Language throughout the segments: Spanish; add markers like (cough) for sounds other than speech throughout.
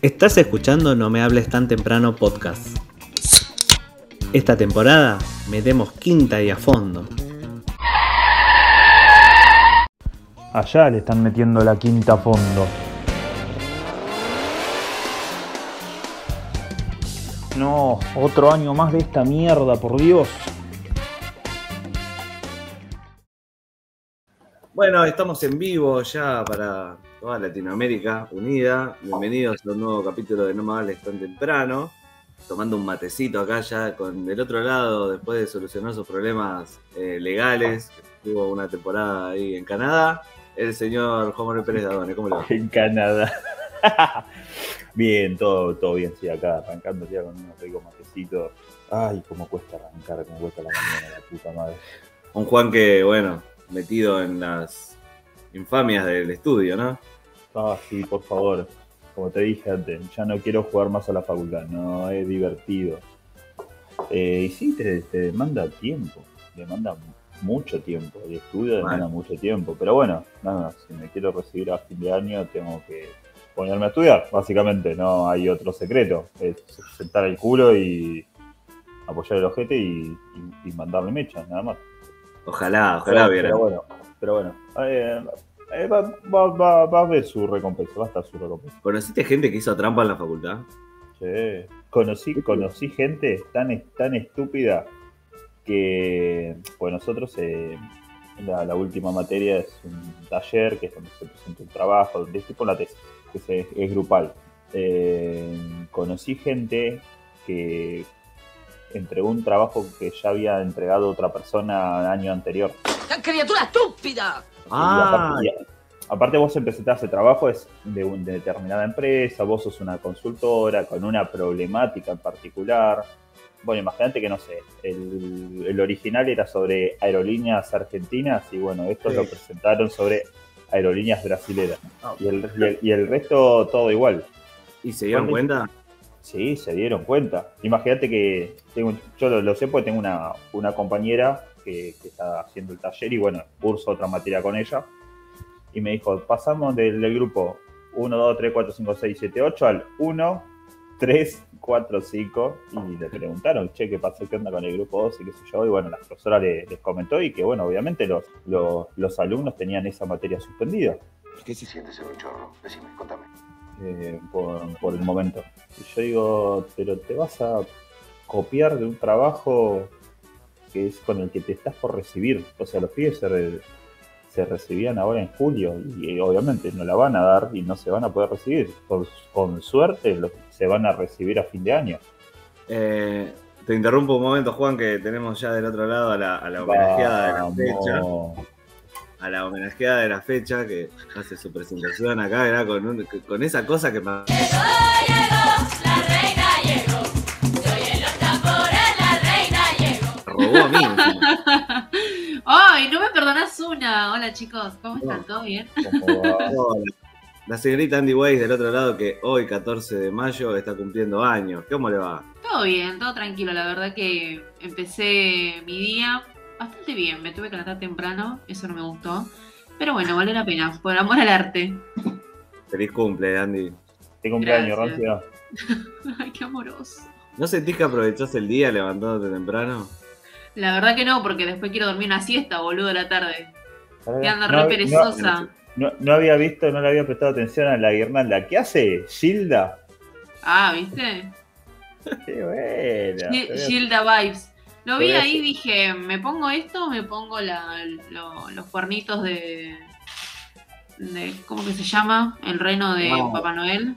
Estás escuchando No me hables tan temprano podcast. Esta temporada metemos quinta y a fondo. Allá le están metiendo la quinta a fondo. No, otro año más de esta mierda, por Dios. Bueno, estamos en vivo ya para toda Latinoamérica unida. Bienvenidos a un nuevo capítulo de No me hables tan temprano. Tomando un matecito acá ya con del otro lado, después de solucionar sus problemas eh, legales. Tuvo una temporada ahí en Canadá. El señor Juan Manuel Pérez Dadone, ¿cómo le va? En Canadá. (laughs) bien, todo, todo bien, sí, acá arrancando ya con unos ricos matecitos. Ay, cómo cuesta arrancar, cómo cuesta la mañana, la puta madre. Un Juan que, bueno, metido en las infamias del estudio, ¿no? Ah, sí, por favor. Como te dije antes, ya no quiero jugar más a la facultad, no es divertido. Eh, y sí, te, te demanda tiempo, demanda mucho tiempo. El estudio demanda mucho tiempo. Pero bueno, nada, si me quiero recibir a fin de año, tengo que ponerme a estudiar, básicamente. No hay otro secreto. Es sentar el culo y apoyar el ojete y, y- y mandarle mecha, nada más. Ojalá, ojalá pero, viera. pero bueno, pero bueno. eh, eh, va, va, va, va a ver su recompensa, va a estar su recompensa. ¿Conociste gente que hizo trampa en la facultad? Sí. Conocí, conocí gente tan, tan estúpida que pues nosotros eh, la, la última materia es un taller que es donde se presenta un trabajo, de tipo la tesis, que se- es grupal. Eh, conocí gente que entregó un trabajo que ya había entregado otra persona el año anterior. criatura estúpida! Y aparte, y aparte vos en presentar ese trabajo es de, un- de determinada empresa, vos sos una consultora con una problemática en particular. Bueno, imagínate que no sé, el, el original era sobre aerolíneas argentinas y bueno, estos Sí. lo presentaron sobre aerolíneas brasileras. Y el, y el- y el resto todo igual. ¿Y se dieron cuenta? Sí, se dieron cuenta. Imagínate que tengo, yo lo, lo sé porque tengo una, una compañera que, que está haciendo el taller y bueno, curso otra materia con ella. Y me dijo, pasamos del, del grupo 1, 2, 3, 4, 5, 6, 7, 8 al 1, 3, 4, 5. Y le preguntaron, che, ¿qué pasó? ¿Qué onda con el grupo 2? Y qué sé yo. Y bueno, la profesora le- les comentó y que bueno, obviamente los, los, los alumnos tenían esa materia suspendida. ¿Qué se siente ser un chorro? Decime, contame. Eh, por, por el momento. Y yo digo, pero te vas a copiar de un trabajo que es con el que te estás por recibir. O sea, los pibes se, re- se recibían ahora en julio y, eh, obviamente no la van a dar y no se van a poder recibir. Con, con suerte se van a recibir a fin de año. Eh, te interrumpo un momento, Juan, que tenemos ya del otro lado a la, a la homenajeada de la fecha. A la homenajeada de la fecha que hace su presentación acá, ¿verdad? Con, un- con esa cosa que pa- robó a mí. (laughs) Ay, no me perdonás una. Hola chicos, ¿cómo están? ¿Todo bien? Hola. (laughs) La señorita Andy Weiss del otro lado que hoy, 14 de mayo, está cumpliendo años. ¿Cómo le va? Todo bien, todo tranquilo. La verdad que empecé mi día bastante bien. Me tuve que levantar temprano, eso no me gustó. Pero bueno, vale la pena, por amor al arte. Feliz cumple, Andy. ¿Qué cumpleaños, Gracias. Rancia? (laughs) Ay, qué amoroso. ¿No sentís que aprovechás el día levantándote temprano? La verdad que no, porque después quiero dormir una siesta, boludo, a la tarde. Que anda No, re no, perezosa. No, no había visto, no le había prestado atención a la guirnalda. ¿Qué hace? ¿Gilda? Ah, ¿viste? Qué buena. Gilda Vibes. Lo vi ahí y dije, ¿me pongo esto o me pongo la- lo- los cuernitos de, de. ¿Cómo que se llama? El reno de. Papá Noel.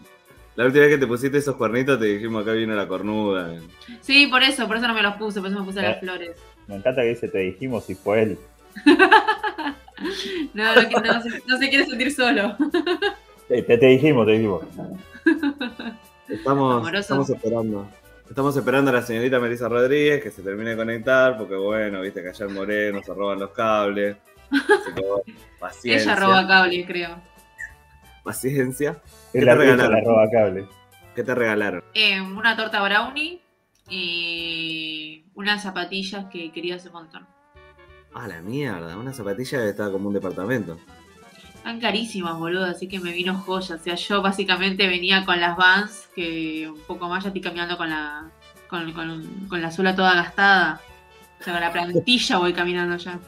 La última vez que te pusiste esos cuernitos te dijimos acá vino la cornuda. Sí, por eso, por eso no me los puse, por eso me puse Eh. las flores. Me encanta que dice te dijimos y fue él. (laughs) No, no, no, no se, no se quiere sentir solo. Te, te- te dijimos, te dijimos. (laughs) Estamos, estamos esperando. Estamos esperando a la señorita Melissa Rodríguez que se termine de conectar, porque bueno, viste que allá en Moreno se roban los cables. Así que, bueno, (laughs) paciencia. Ella roba cable, creo. Paciencia. ¿Qué Es te la regalaron? la roba cable. ¿Qué te regalaron? Eh, una torta brownie y unas zapatillas que quería hace un montón. Ah, la mierda, una zapatilla estaba como un departamento. Están carísimas, boludo, así que me vino joya. O sea, yo básicamente venía con las Vans, que un poco más ya estoy caminando con la, con, con- con la suela toda gastada. O sea, con la plantilla voy caminando ya.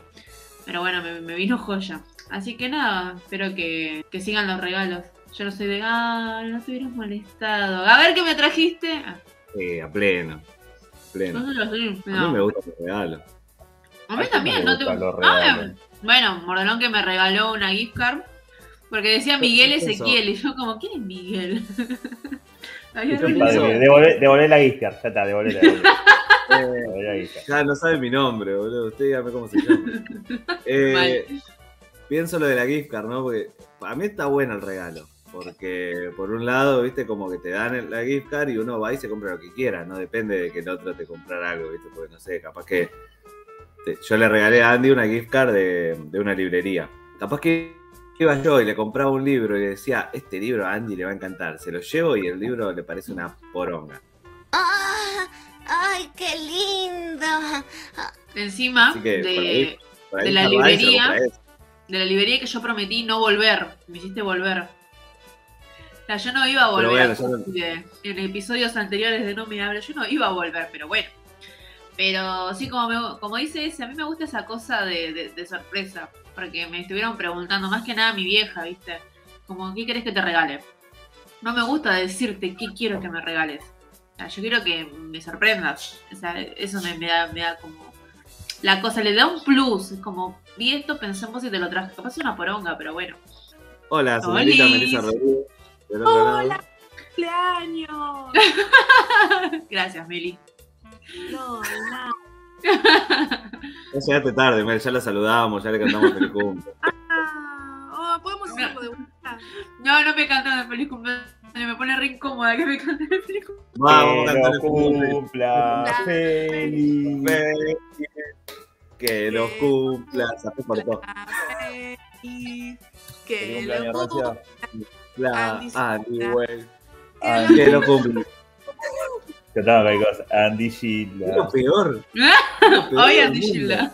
Pero bueno, me, me vino joya. Así que nada, espero que, que sigan los regalos. Yo no soy de, ah, no te hubieras molestado. A ver qué me trajiste. Ah, Eh, a pleno. Pleno. no, no, no, A mí me gusta el regalo. A mí A mí también, no te gustan los Ah, regalos. Bueno, Mordelón que me regaló una gift card porque decía Miguel. Ezequiel y yo como, ¿quién es Miguel? (laughs) Devolvé la gift card, ya está, devolvé la, (laughs) Eh, gift card. ya no sabe mi nombre, boludo. Usted dígame cómo se llama. (laughs) Eh, pienso lo de la gift card, ¿no? Porque a mí está bueno el regalo. Porque por un lado, viste, como que te dan el- la gift card y uno va y se compra lo que quiera. No depende de que el otro te comprara algo, viste. Porque no sé, capaz que. Te- yo le regalé a Andy una gift card de, de una librería. Capaz que iba yo y le compraba un libro y le decía, este libro a Andy le va a encantar. Se lo llevo y el libro le parece una poronga. ¡Ah! ¡Ay, qué lindo! Encima por ahí- de, Por ahí De la librería. de la librería que yo prometí no volver. Me hiciste volver. O sea, yo no iba a volver. bueno, no- en episodios anteriores de No Me Hable, yo no iba a volver, pero bueno. Pero sí, como, me- como dice ese, a mí me gusta esa cosa de, de- de sorpresa. Porque me estuvieron preguntando, más que nada mi vieja, ¿viste? Como, ¿qué querés que te regale? No me gusta decirte qué quiero que me regales. O sea, yo quiero que me sorprendas. O sea, eso me, me da, me da como. La cosa le da un plus. Es como, vi esto, pensemos y te lo traje. Capaz es una poronga, pero bueno. Hola, señorita. Melissa Rodríguez. Hola. ¡Cumpleaños! (laughs) Gracias, Meli. No, nada. Ya (laughs) llegaste tarde, Mel, ya la saludamos, ya le cantamos feliz cumple. (laughs) Ah, oh, podemos hacerlo de vuelta. No, no me cantan el feliz cumpleaños. Me pone re incómoda que me canten el feliz cumpleaños. Vamos a que cantar lo el cumple. cumpla feliz. Feliz, Que los cumpla, se por todo. Feliz, Feliz Que cumpleaños, lo Andy Andy Well. Ah, Que lo cumple. Estaba cualquier cosa. Andy Es lo Gila. peor. Es lo (laughs) peor Oye, del Andy. Gilda.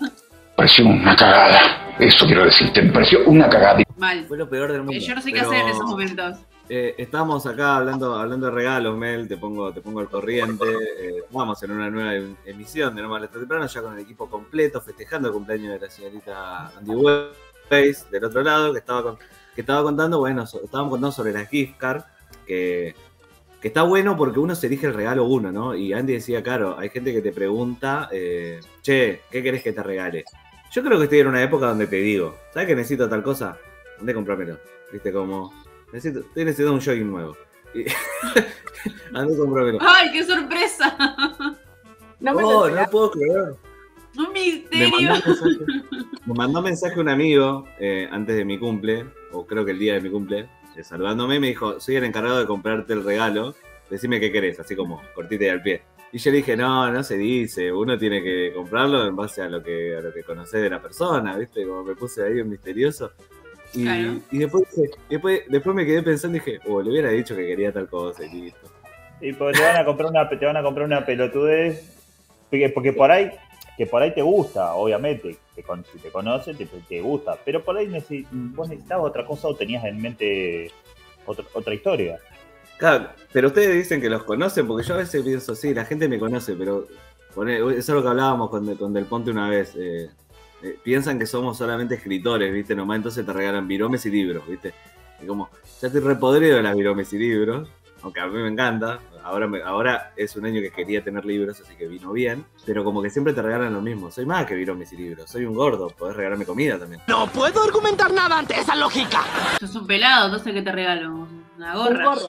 Pareció una cagada. Eso quiero decirte, me pareció una cagada. Mal. Fue lo peor del mundo. Eh, Yo no sé qué Pero, hacer en esos momentos. eh, estamos acá hablando, hablando de regalos, Mel, te pongo, te pongo al corriente. Eh, vamos en una nueva em- emisión de No Mal Está Temprano, ya con el equipo completo, festejando el cumpleaños de la señorita Andy Weiss, del otro lado, que estaba, con- que estaba contando, bueno, so- estábamos contando sobre las gift card, que, que está bueno porque uno se elige el regalo uno, ¿no? Y Andy decía, claro, hay gente que te pregunta, eh, che, ¿qué querés que te regale? Yo creo que estoy en una época donde te digo, ¿sabes que necesito tal cosa? ¿Dónde comprármelo? Viste, como, necesito, estoy necesitando un jogging nuevo. Y (laughs) comprámelo. ¡Ay, qué sorpresa! No me Oh, no puedo creer. Un Me misterio. mandó, un mensaje, me mandó un mensaje un amigo eh, antes de mi cumple, o creo que el día de mi cumple, saludándome, me dijo, soy el encargado de comprarte el regalo, decime qué querés, así como cortita y al pie. Y yo le dije, no, no se dice, uno tiene que comprarlo en base a lo que, a lo que conoces de la persona, ¿viste? Como me puse ahí en misterioso. Y, Claro. y después, después, después me quedé pensando y dije, oh, le hubiera dicho que quería tal cosa y listo. Y porque te van a comprar una, te van a comprar una pelotudez. Porque, porque por ahí, que por ahí te gusta, obviamente. Si te conoces, te, te gusta. Pero por ahí vos necesitabas otra cosa o tenías en mente otra, otra historia. Claro, pero ustedes dicen que los conocen, porque yo a veces pienso, sí, la gente me conoce, pero eso es lo que hablábamos con, con Del Ponte una vez. eh, eh, piensan que somos solamente escritores, ¿viste? Nomás entonces te regalan viromes y libros, ¿viste? Y como, ya estoy repodrido de las viromes y libros, aunque a mí me encanta. Ahora, me- ahora es un año que quería tener libros, así que vino bien. Pero como que siempre te regalan lo mismo. Soy más que viromes y libros. Soy un gordo, podés regalarme comida también. No puedo argumentar nada ante esa lógica. Sos un pelado, no sé qué te regalo. Una Un gorra. gorro,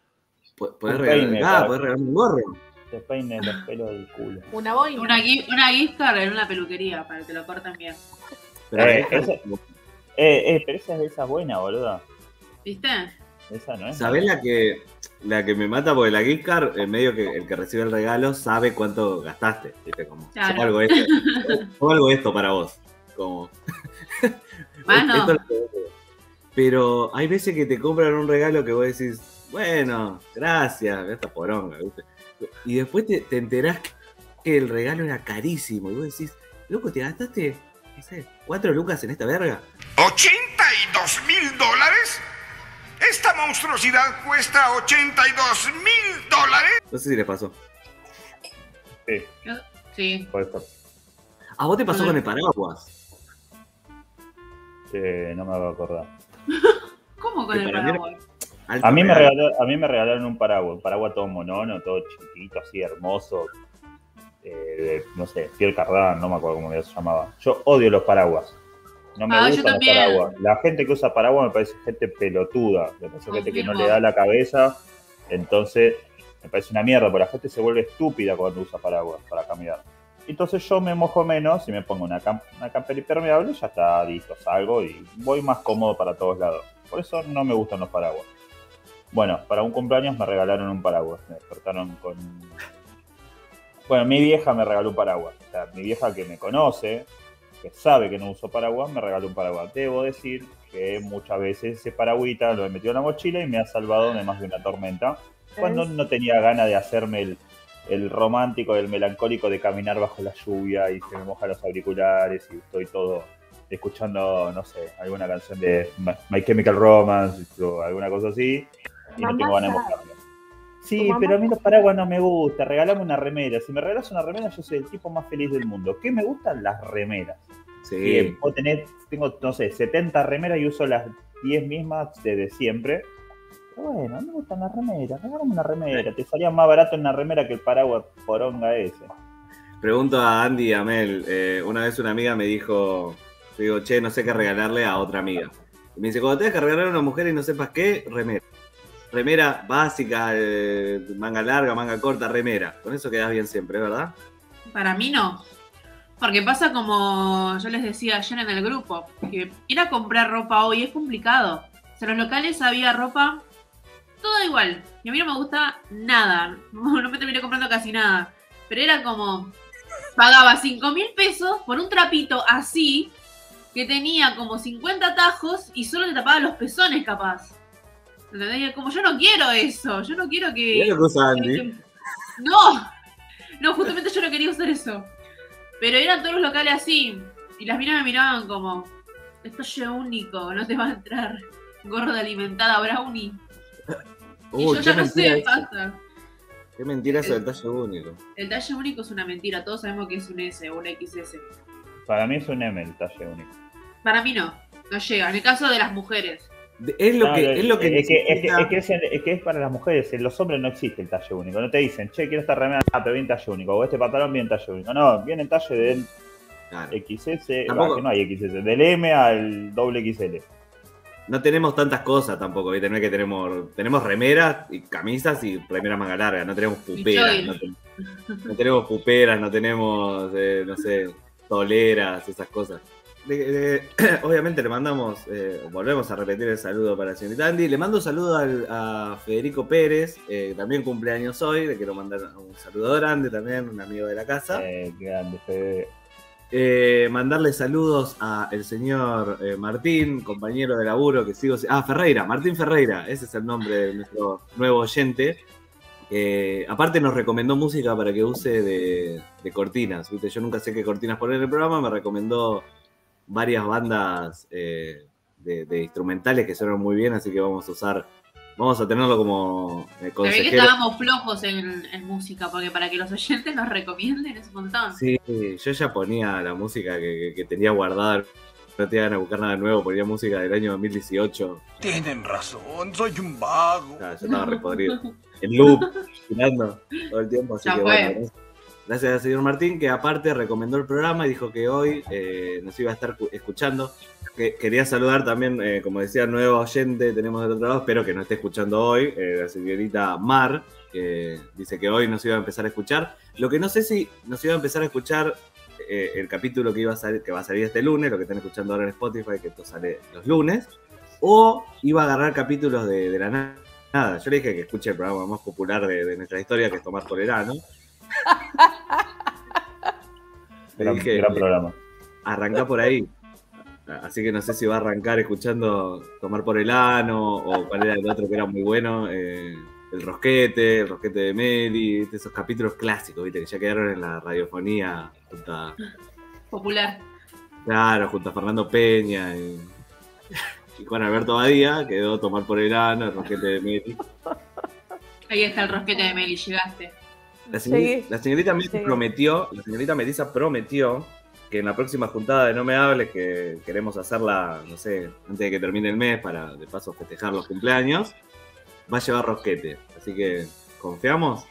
Po- Podés Un regalar, peine, ah, podés regalarme un gorro. Te peines los pelos del culo. una boina. Una, una gift card en una peluquería para que te lo corten bien. Pero Eh, Eh, eh, pero esa es esa buena, boluda. ¿Viste? Esa no es. ¿Sabés la que, la que me mata? Porque la gift card, en medio que el que recibe el regalo sabe cuánto gastaste. ¿viste? Como, Claro. yo algo esto, yo algo esto para vos. Como, (laughs) Mano. esto es lo que vos querés. Pero hay veces que te compran un regalo que vos decís, bueno, gracias, esta poronga, ¿viste? Y después te, te enterás que el regalo era carísimo. Y vos decís, loco, te gastaste, no sé, cuatro lucas en esta verga. 89 ¿82 mil dólares? Esta monstruosidad cuesta 82 mil dólares. No sé si les pasó. Sí, Sí. ¿A vos te pasó con el paraguas? Eh, no me voy a acordar. (laughs) ¿Cómo con el paraguas? Alto A mí, me regaló- a mí me regalaron un paraguas, un paraguas todo monono, todo chiquitito, así hermoso. eh, de, no sé, Pierre Cardin, no me acuerdo cómo se llamaba. Yo odio los paraguas. No me Ah, gustan los paraguas. La gente que usa paraguas me parece gente pelotuda. Me parece gente que no le da la cabeza. Entonces, me parece una mierda, porque la gente se vuelve estúpida cuando usa paraguas para caminar. Entonces yo me mojo menos y me pongo una, cam- una campera impermeable y ya está listo, salgo y voy más cómodo para todos lados. Por eso no me gustan los paraguas. Bueno, para un cumpleaños me regalaron un paraguas. Me despertaron con. Bueno, mi vieja me regaló un paraguas. O sea, mi vieja que me conoce, que sabe que no uso paraguas, me regaló un paraguas. Debo decir que muchas veces ese paragüita lo he metido en la mochila y me ha salvado de más de una tormenta. Cuando no tenía ganas de hacerme el, el romántico, el melancólico de caminar bajo la lluvia y se me mojan los auriculares y estoy todo escuchando, no sé, alguna canción de My, Chemical Romance o alguna cosa así y no tengo ganas de sabe. Sí, pero a mí los paraguas no me gusta. Regalame una remera. Si me regalas una remera, yo soy el tipo más feliz del mundo. ¿Qué me gustan? Las remeras. Sí. Bien, puedo tener, tengo, no sé, 70 remeras y uso las 10 mismas desde siempre. Pero bueno, a mí me gustan las remeras. Regálame una remera. Te salía más barato una remera que el paraguas poronga ese. Pregunto a Andy y a Mel. eh, una vez una amiga me dijo, yo digo, che, no sé qué regalarle a otra amiga. Y me dice, cuando tengas que regalar a una mujer y no sepas qué, remera. Remera básica, eh, manga larga, manga corta, remera. Con eso quedas bien siempre, ¿verdad? Para mí no. Porque pasa como yo les decía ayer en el grupo, que ir a comprar ropa hoy es complicado. O sea, en los locales había ropa todo igual. Y a mí no me gusta nada. No (laughs) me terminé comprando casi nada. Pero era como, pagaba 5 mil pesos por un trapito así, que tenía como 50 tajos y solo te tapaba los pezones capaz. ¿Entendés? Y Como yo no quiero eso. Yo no quiero que... Lo que usa Andy. No, no, justamente yo no quería usar eso. Pero eran todos los locales así. Y las minas me miraban como, esto es único, no te va a entrar. Gorda alimentada brownie. (laughs) Y Uy, yo ya qué no mentira sé, eso. basta. Qué mentira eso del talle único. El talle único es una mentira, todos sabemos que es un S o un XS. Para mí es un M el talle único. Para mí no, no llega. En el caso de las mujeres. Es lo No, que, es lo que, es, que, es, que, es que es, es que es para las mujeres, en los hombres no existe el talle único. No te dicen, che, quiero esta remera, ah, pero viene talle único, o este pantalón viene talle único. No, viene en talle del Claro. XS, Tampoco- va, que no hay XS, del M al doble XL. No tenemos tantas cosas tampoco, ¿viste? No es que tenemos, tenemos remeras y camisas y remeras manga larga, no tenemos puperas, no, ten- no tenemos puperas, no tenemos, eh, no sé, toleras, esas cosas. De- de- (clears throat) obviamente le mandamos, eh, volvemos a repetir el saludo para la señorita Andy. Le mando un saludo al- a Federico Pérez, eh, también cumpleaños hoy. Le quiero mandar un saludo grande también, un amigo de la casa. Eh, grande, Fede. Eh, mandarle saludos a el señor eh, Martín, compañero de laburo que sigo. Ah, Ferreira, Martín Ferreira, ese es el nombre de nuestro nuevo oyente. Eh, aparte nos recomendó música para que use de, de cortinas. ¿viste? Yo nunca sé qué cortinas poner en el programa, me recomendó varias bandas eh, de, de instrumentales que suenan muy bien, así que vamos a usar, vamos a tenerlo como eh, Se ve que consejero. estábamos flojos en, en música, porque para que los oyentes nos recomienden es un montón. Sí, yo ya ponía la música que, que- que tenía guardada. No te iban a buscar nada nuevo, ponía música del año 2018. Tienen razón, soy un vago. Ya, ya estaba (laughs) repodrido. En loop, girando todo el tiempo. Así Ya que fue. bueno, gracias- al señor Martín, que aparte recomendó el programa y dijo que hoy eh, nos iba a estar cu- escuchando. Que, quería saludar también, eh, como decía, nuevo oyente tenemos del otro lado, espero que nos esté escuchando hoy, eh, la señorita Mar, que dice que hoy nos iba a empezar a escuchar. Lo que no sé si nos iba a empezar a escuchar el capítulo que iba a salir, que va a salir este lunes, lo que están escuchando ahora en Spotify, que esto sale los lunes, o iba a agarrar capítulos de, la na- nada. Yo le dije que escuche el programa más popular de, de nuestra historia, que es Tomar por el Ano. Le Gran, dije, gran programa. arranca por ahí. Así que no sé si va a arrancar escuchando Tomar por el Ano, o cuál era el otro que era muy bueno, eh, El Rosquete, El Rosquete de Meli, esos capítulos clásicos, ¿viste? que ya quedaron en la radiofonía junto a, Popular. claro, junto a Fernando Peña y, Y Juan Alberto Badía quedó tomar por el ano el rosquete de Meli. Ahí está el rosquete de Meli, llegaste. La, señor- Llegué. la señorita Melissa prometió, la señorita Melissa prometió que en la próxima juntada de No Me Hables, que queremos hacerla, no sé, antes de que termine el mes para de paso festejar los cumpleaños, va a llevar rosquete. Así que, ¿confiamos?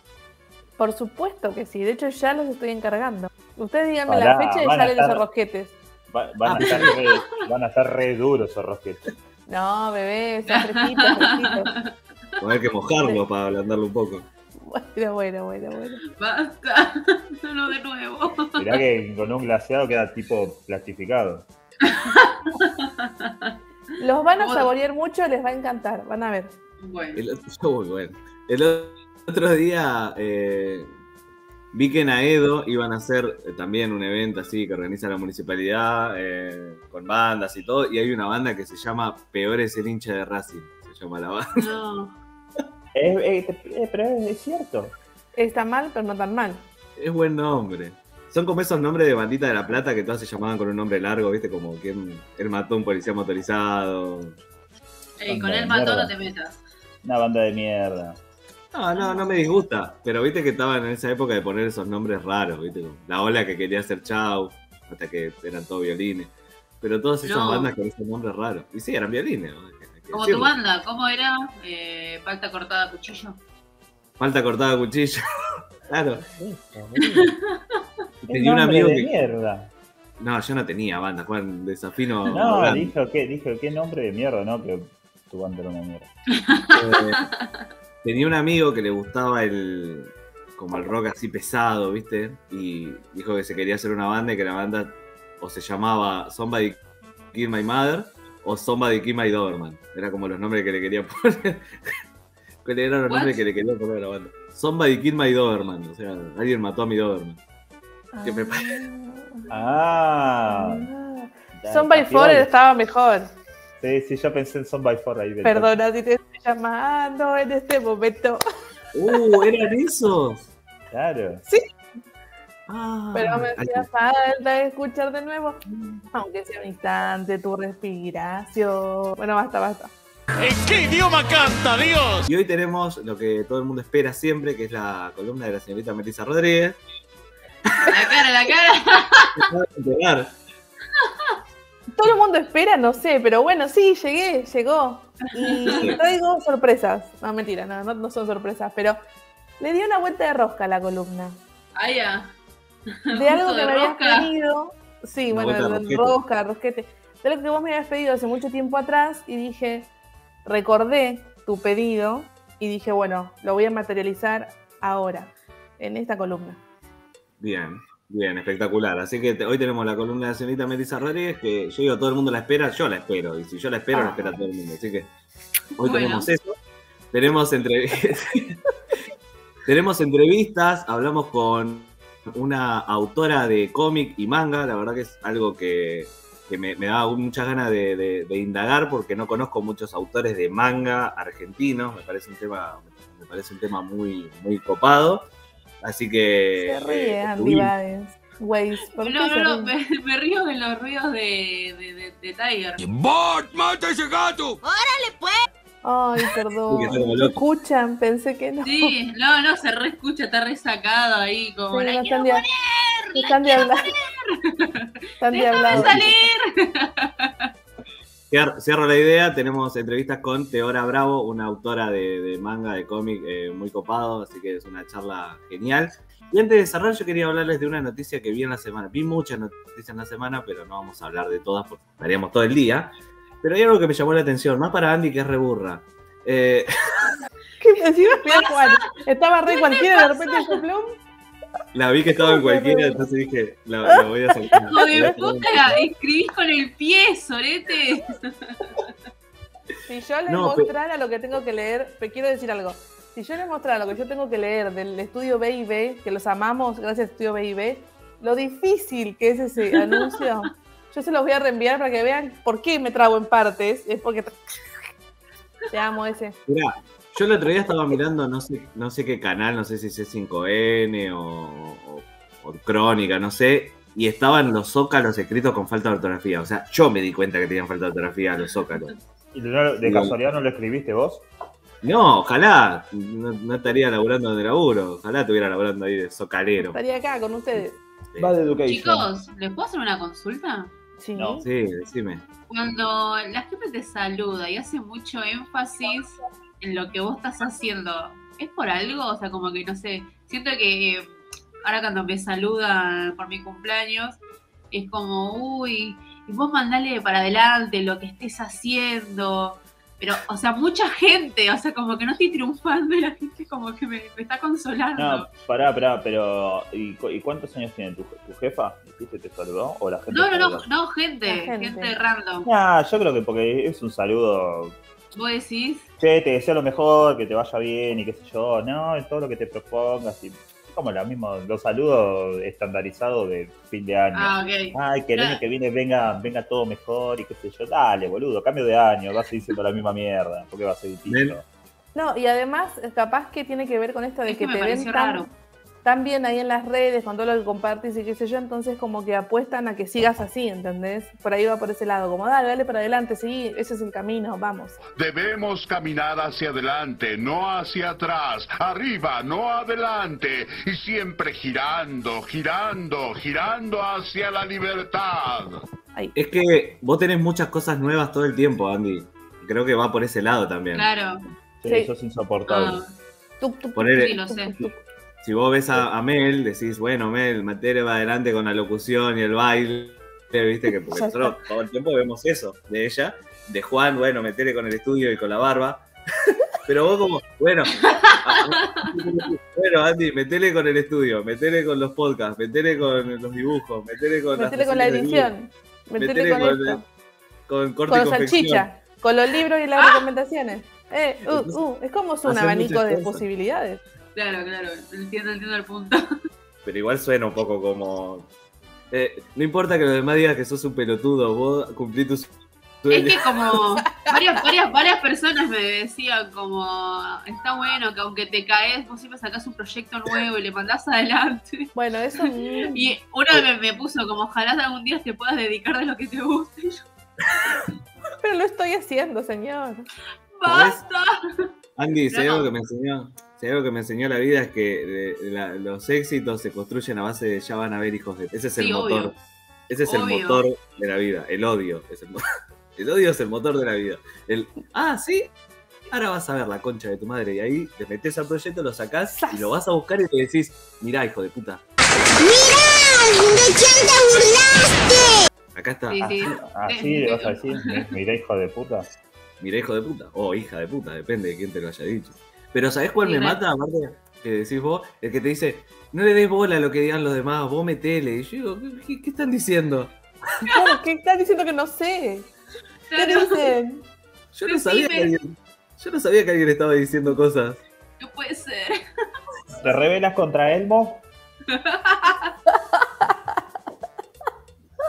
Por supuesto que sí. De hecho, ya los estoy encargando. Ustedes díganme Pará, la fecha y salen esos estar- rosquetes. Va- van, a estar re, van a estar re duros esos rosquetes. No, bebé, están fresquitos, fresquitos. Va a haber que mojarlo para ablandarlo un poco. Bueno, bueno, bueno, bueno. Basta. (laughs) No de nuevo. Mirá que con un glaseado queda tipo plastificado. Los van a saborear mucho, les va a encantar. Van a ver. Bueno. El otro, (laughs) uy, bueno. El otro día eh, vi que en Aedo iban a hacer eh, también un evento así que organiza la municipalidad eh, con bandas y todo. Y hay una banda que se llama Peor es el hincha de Racing. Se llama la banda. No. Eh, eh, te- eh, pero es, es cierto. Está mal, pero no tan mal. Es buen nombre. Son como esos nombres de bandita de La Plata que todas se llamaban con un nombre largo, ¿viste? Como quien él mató a un policía motorizado. Ey, con el mató no te metas. Una banda de mierda. No, no, no me disgusta. Pero viste que estaban en esa época de poner esos nombres raros, ¿viste? La ola que quería hacer chau, hasta que eran todos violines. Pero todas esas No. bandas con esos nombres raros. Y sí, eran violines. ¿no? Como tu banda, ¿cómo era? Eh, palta cortada a cuchillo. Falta cortada a cuchillo. (laughs) claro. (laughs) Tenía un nombre amigo de que. mierda. No, yo no tenía banda, Juan. Desafino. No, dijo que, dijo qué nombre de mierda, ¿no? Que tu banda era una mierda. Eh, tenía un amigo que le gustaba el como el rock así pesado, ¿viste? Y dijo que se quería hacer una banda y que la banda o se llamaba Somebody Kill My Mother o Somebody Kill My Doberman. Era como los nombres que le quería (laughs) poner. ¿Cuáles eran los What? nombres que le quería poner a la banda? Somebody Kill My Doberman. O sea, alguien mató a mi Doberman. Que me Ah. Ah. By Four estaba mejor. Sí, sí, yo pensé en Son by Four ahí. Perdona si te estoy llamando en este momento. ¡Uh! ¿Eran esos? Claro. Ah, Pero me hacía falta escuchar de nuevo. Aunque sea un instante, tu respiración. Bueno, basta, basta. ¿En qué idioma canta, Dios? Y hoy tenemos lo que todo el mundo espera siempre, que es la columna de la señorita Melissa Rodríguez. La cara, la cara. (laughs) Todo el mundo espera, no sé, pero bueno, sí, llegué, llegó. Y traigo sorpresas. No, mentira, no, no, no son sorpresas, pero le di una vuelta de rosca a la columna. Ah, ya. De algo que de me habías pedido. Sí, Una bueno, de rosquete. rosca, rosquete. De algo que vos me habías pedido hace mucho tiempo atrás y dije, recordé tu pedido y dije, bueno, lo voy a materializar ahora, en esta columna. Bien, bien, espectacular. Así que te- hoy tenemos la columna de la señorita Melissa Rodríguez, que yo digo, todo el mundo la espera, yo la espero. Y si yo la espero, la Ah. espera todo el mundo. Así que hoy Bueno. tenemos eso. Tenemos, entrev- (laughs) tenemos entrevistas, hablamos con una autora de cómic y manga. La verdad que es algo que, que me, me da muchas ganas de, de- de indagar porque no conozco muchos autores de manga argentinos. Me parece un tema, me parece un tema muy, muy copado. Así que. Se ríe eh, tuvimos- Bades. Waze, ¿por qué No, no, no, ríe? me, me río de los ruidos de, de, de, de Tiger. ¡Bot, mata ese gato! Ay, (laughs) perdón. Sí, que está como ¿Se loco. escuchan? Pensé que no. Sí, no, no, se re escucha, está re sacado ahí, como Sí, la no están de, poner, la están de hablar. (laughs) Están de ¡Déjame hablar. salir! (laughs) Cier- Cierro la idea, tenemos entrevistas con Teora Bravo, una autora de, de manga, de cómic eh, muy copado, así que es una charla genial. Y antes de cerrar, yo quería hablarles de una noticia que vi en la semana. Vi muchas noticias en la semana, pero no vamos a hablar de todas porque estaríamos todo el día. Pero hay algo que me llamó la atención, más para Andy que es reburra. Eh, (laughs) ¿Qué encima? Estaba re cualquiera, de repente hizo plum. la vi que estaba en cualquiera, entonces dije, la, la voy a sacar. Hijo de puta, escribís con el pie, sorete. Si yo les No, mostrara lo que tengo que leer, te quiero decir algo. Si yo les mostrara lo que yo tengo que leer del estudio B&B, que los amamos gracias al estudio B&B, lo difícil que es ese anuncio, (laughs) yo se los voy a reenviar para que vean por qué me trago en partes. Es porque te amo ese. Mirá, yo el otro día estaba mirando, no sé, no sé qué canal, no sé si es 5N o, o- o Crónica, no sé, y estaban los zócalos escritos con falta de ortografía. O sea, yo me di cuenta que tenían falta de ortografía los zócalos. ¿Y no- de casualidad no lo escribiste vos? No, ojalá. No, no estaría laburando de laburo. Ojalá estuviera laburando ahí de socalero. Estaría acá con ustedes. Sí, Va de Education. Chicos, ¿les puedo hacer una consulta? Sí. No. Sí, decime. Cuando la gente te saluda y hace mucho énfasis en lo que vos estás haciendo, ¿es por algo? O sea, como que no sé, siento que eh, ahora cuando me saludan por mi cumpleaños, es como, uy, y vos mandale para adelante lo que estés haciendo. Pero, o sea, mucha gente, o sea, como que no estoy triunfando y la gente como que me, me está consolando. No, pará, pará, pero ¿y, cu- y cuántos años tiene tu, tu jefa? ¿Dijiste te saludó? ¿O la gente No, no, no, gente, La gente. gente, random. Nah, yo creo que porque es un saludo. Vos decís, Che, te deseo lo mejor, que te vaya bien y qué sé yo. No, en todo lo que te propongas. Y, como la misma, los saludos estandarizados de fin de año. ah, ok. Ay, que el año Claro. que viene venga, venga todo mejor y qué sé yo. Dale, boludo, cambio de año, vas a seguir siendo la misma mierda. ¿Por qué va a ser distinto? No, y además, capaz que tiene que ver con esto de Es que te ven tan, raro. Tan bien ahí en las redes, con todo lo que compartes y qué sé yo, entonces como que apuestan a que sigas así, ¿entendés? Por ahí va por ese lado, como dale, dale para adelante, sí, ese es el camino, vamos. Debemos caminar hacia adelante, no hacia atrás, arriba, no adelante, y siempre girando, girando, girando hacia la libertad. Ahí. Es que vos tenés muchas cosas nuevas todo el tiempo, Andy. Creo que va por ese lado también. Claro. Sí, Sí. eso es insoportable. Ah, Tuc, tuc, Ponele- sí, lo sé. Si vos ves a, a Mel, decís, bueno, Mel, metere va adelante con la locución y el baile, viste que porque nosotros todo el tiempo vemos eso de ella, de Juan, bueno, metere con el estudio y con la barba. (laughs) Pero vos como, bueno, (laughs) bueno, Andy, metele con el estudio, metele con los podcasts, metele con los dibujos, metele con Metele con la edición, metele metele con, con, esto, con corte con y salchicha, con los libros y las recomendaciones. Eh, uh, uh, es como es un abanico de posibilidades. Claro, claro. Entiendo, entiendo el punto. (laughs) Pero igual suena un poco como. eh, no importa que los demás digan que sos un pelotudo, vos cumplí tus Es que como (laughs) varias, varias, varias personas me decían como, está bueno que aunque te caes, vos siempre sacás un proyecto nuevo y le mandás adelante. Bueno, eso (laughs) Y uno me, me puso como, ojalá algún día te puedas dedicar de lo que te guste. Pero lo estoy haciendo, señor. ¡Basta! Andy, hay No. algo que me enseñó, si algo que me enseñó la vida es que la- los éxitos se construyen a base de ya van a haber hijos de. Ese es el Sí, motor. obvio. Ese es el motor de la vida. El odio es el, (laughs) el odio es el motor de la vida. El ah, sí. Ahora vas a ver la concha de tu madre y ahí te metes al proyecto, lo sacás y lo vas a buscar y le decís, mirá, hijo de puta, ¿De quién te burlaste? acá está. Sí, sí. Así le (laughs) vas a decir, "Mi- mira hijo de puta. Mirá, hijo de puta. O hija de puta, depende de quién te lo haya dicho. Pero ¿sabés cuál Sí, me mata? Aparte que decís vos, el que te dice, no le des bola a lo que digan los demás, vos metele. Y yo digo, ¿qué, qué están diciendo? (laughs) Claro, ¿qué estás diciendo que no sé? ¿Qué Claro, dicen? Yo no sabía que alguien, yo no sabía que alguien estaba diciendo cosas. no puede ser. (laughs) ¿Te rebelas contra Elmo? (laughs)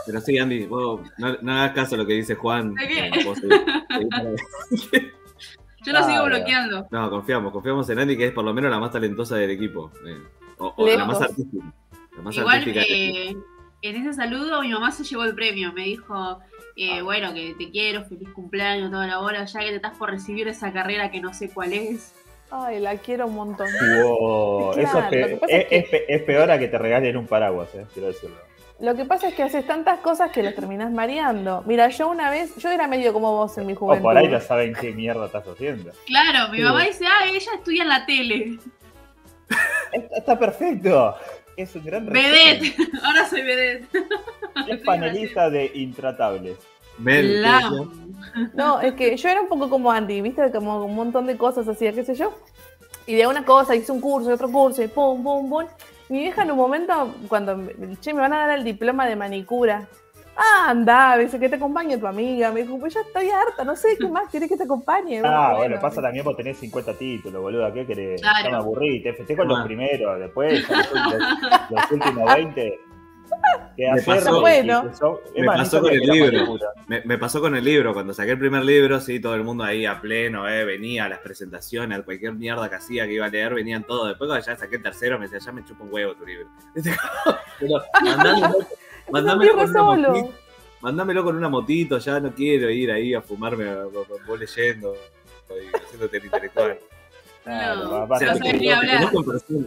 Pero sí, Andy, vos no, no hagas caso a lo que dice Juan. ¿De qué? No, vos Yo lo sigo Claro. bloqueando. No, confiamos, confiamos en Andy, que es por lo menos la más talentosa del equipo. eh. O, o la más artística. La más Igual artística eh, en ese saludo mi mamá se llevó el premio. Me dijo, eh, bueno, que te quiero, feliz cumpleaños, toda la hora, ya que te estás por recibir esa carrera que no sé cuál es. Ay, la quiero un montón. Wow, Claro, eso es, pe- es, es que- es pe- es peor a que te regalen un paraguas, eh, quiero decirlo. Lo que pasa es que haces tantas cosas que los terminás mareando. Mira, yo una vez, yo era medio como vos en mi O juventud. por ahí no saben qué mierda estás haciendo. Claro, mi Sí. mamá dice, ah, ella estudia en la tele. Está, está perfecto. Es un gran. Vedette. (laughs) Ahora soy vedette. Es panelista de Intratables. Mel. No, es que yo era un poco como Andy, ¿viste? Como un montón de cosas hacía, qué sé yo. Y de una cosa hice un curso, y otro curso, y pum, pum, pum. Mi vieja en un momento, cuando me, che, me van a dar el diploma de manicura. Ah, anda, dice que te acompañe tu amiga. Me dijo, pues ya estoy harta, no sé qué más querés que te acompañe. Ah, bueno, pasa también vos tenés 50 títulos, boludo. ¿Qué querés? Claro. Ya me aburrí. Te festejo los Ah. primeros, después los, los- los últimos 20. Que Me pasó- Bueno. Me pasó con el libro. Me, me pasó con el libro, cuando saqué el primer libro, sí, todo el mundo ahí a pleno, eh, venía a las presentaciones, a cualquier mierda que hacía que iba a leer, venían todos. Después cuando ya saqué el tercero, me decía, ya me chupa un huevo tu libro. (laughs) Pero, mandame, (laughs) mandame Empieza con solo. mojito, Mándamelo con una motito, ya no quiero ir ahí a fumarme a- a- a- vos leyendo y haciéndote el intelectual. No, no te, conozco en persona,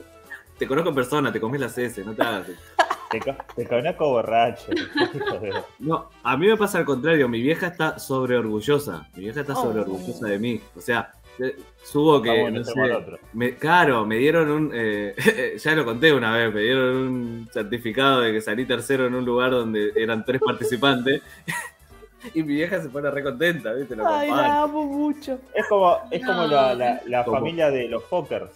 te conozco en persona, te comes las heces, no te hagas. (laughs) te, co- te conozco borracho. No, a mí me pasa al contrario, mi vieja está sobre orgullosa, mi vieja está sobre Oh. orgullosa de mí, o sea, eh, subo que, Vamos, no sé, me- claro, me dieron un, eh, (laughs) ya lo conté una vez, me dieron un certificado de que salí tercero en un lugar donde eran tres participantes, (laughs) y mi vieja se pone re contenta, ¿viste? Lo Ay, la amo mucho. Es como, es como la, la, la familia de los Fokkers.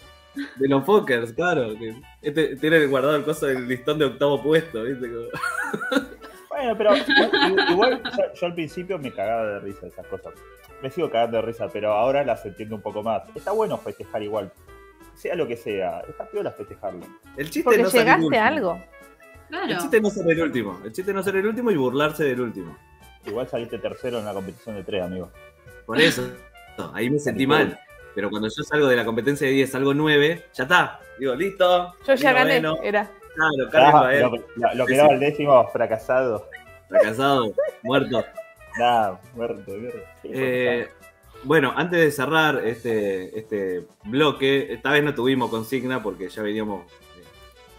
De los Fokkers, claro, que este, tiene guardado el coso del listón de octavo puesto, ¿viste? Como- Bueno, pero igual, igual yo, yo al principio me cagaba de risa de esas cosas. Me sigo cagando de risa, pero ahora las entiendo un poco más. Está bueno festejar igual. Sea lo que sea, está piola festejarlo. El chiste Porque no llegaste último. a algo. El Claro. chiste no ser el último, el chiste no ser el último y burlarse del último. Igual saliste tercero en la competición de tres, amigo. Por eso, no, ahí me sentí mal. Pero cuando yo salgo de la competencia de 10, salgo 9, ya está. Digo, listo. Yo ya gané, noveno. era. Claro, cargo Ah, lo, lo- lo que Sí, daba sí. el décimo, fracasado. Fracasado, muerto. Nada, muerto, muerto. Eh, bueno, antes de cerrar este, este bloque, esta vez no tuvimos consigna porque ya veníamos eh,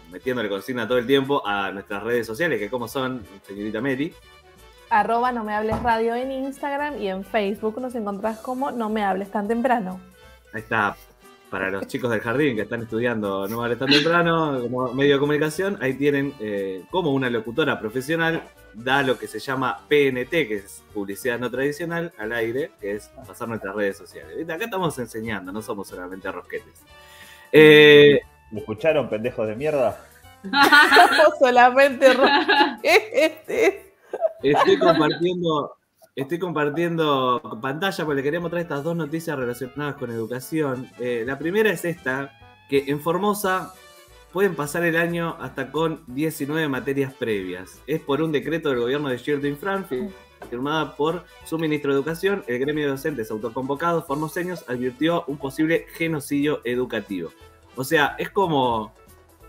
metiéndole consigna todo el tiempo a nuestras redes sociales, que como son, señorita Mary. Arroba no me hables radio en Instagram y en Facebook nos encontrás como no me hables tan temprano. Ahí está. Para los chicos del jardín que están estudiando no vale tan temprano como medio de comunicación, ahí tienen eh, como una locutora profesional da lo que se llama PNT, que es publicidad no tradicional, al aire, que es pasar nuestras redes sociales. ¿Viste? Acá estamos enseñando, no somos solamente rosquetes. Eh, ¿Lo escucharon, pendejos de mierda? (laughs) Somos solamente (laughs) ro- este. estoy compartiendo, estoy compartiendo pantalla porque le quería mostrar estas dos noticias relacionadas con educación. Eh, la primera es esta, que en Formosa pueden pasar el año hasta con 19 materias previas. Es por un decreto del gobierno de Sheridan Franfield, firmada por su ministro de Educación. El gremio de docentes autoconvocados formoseños advirtió un posible genocidio educativo. O sea, es como...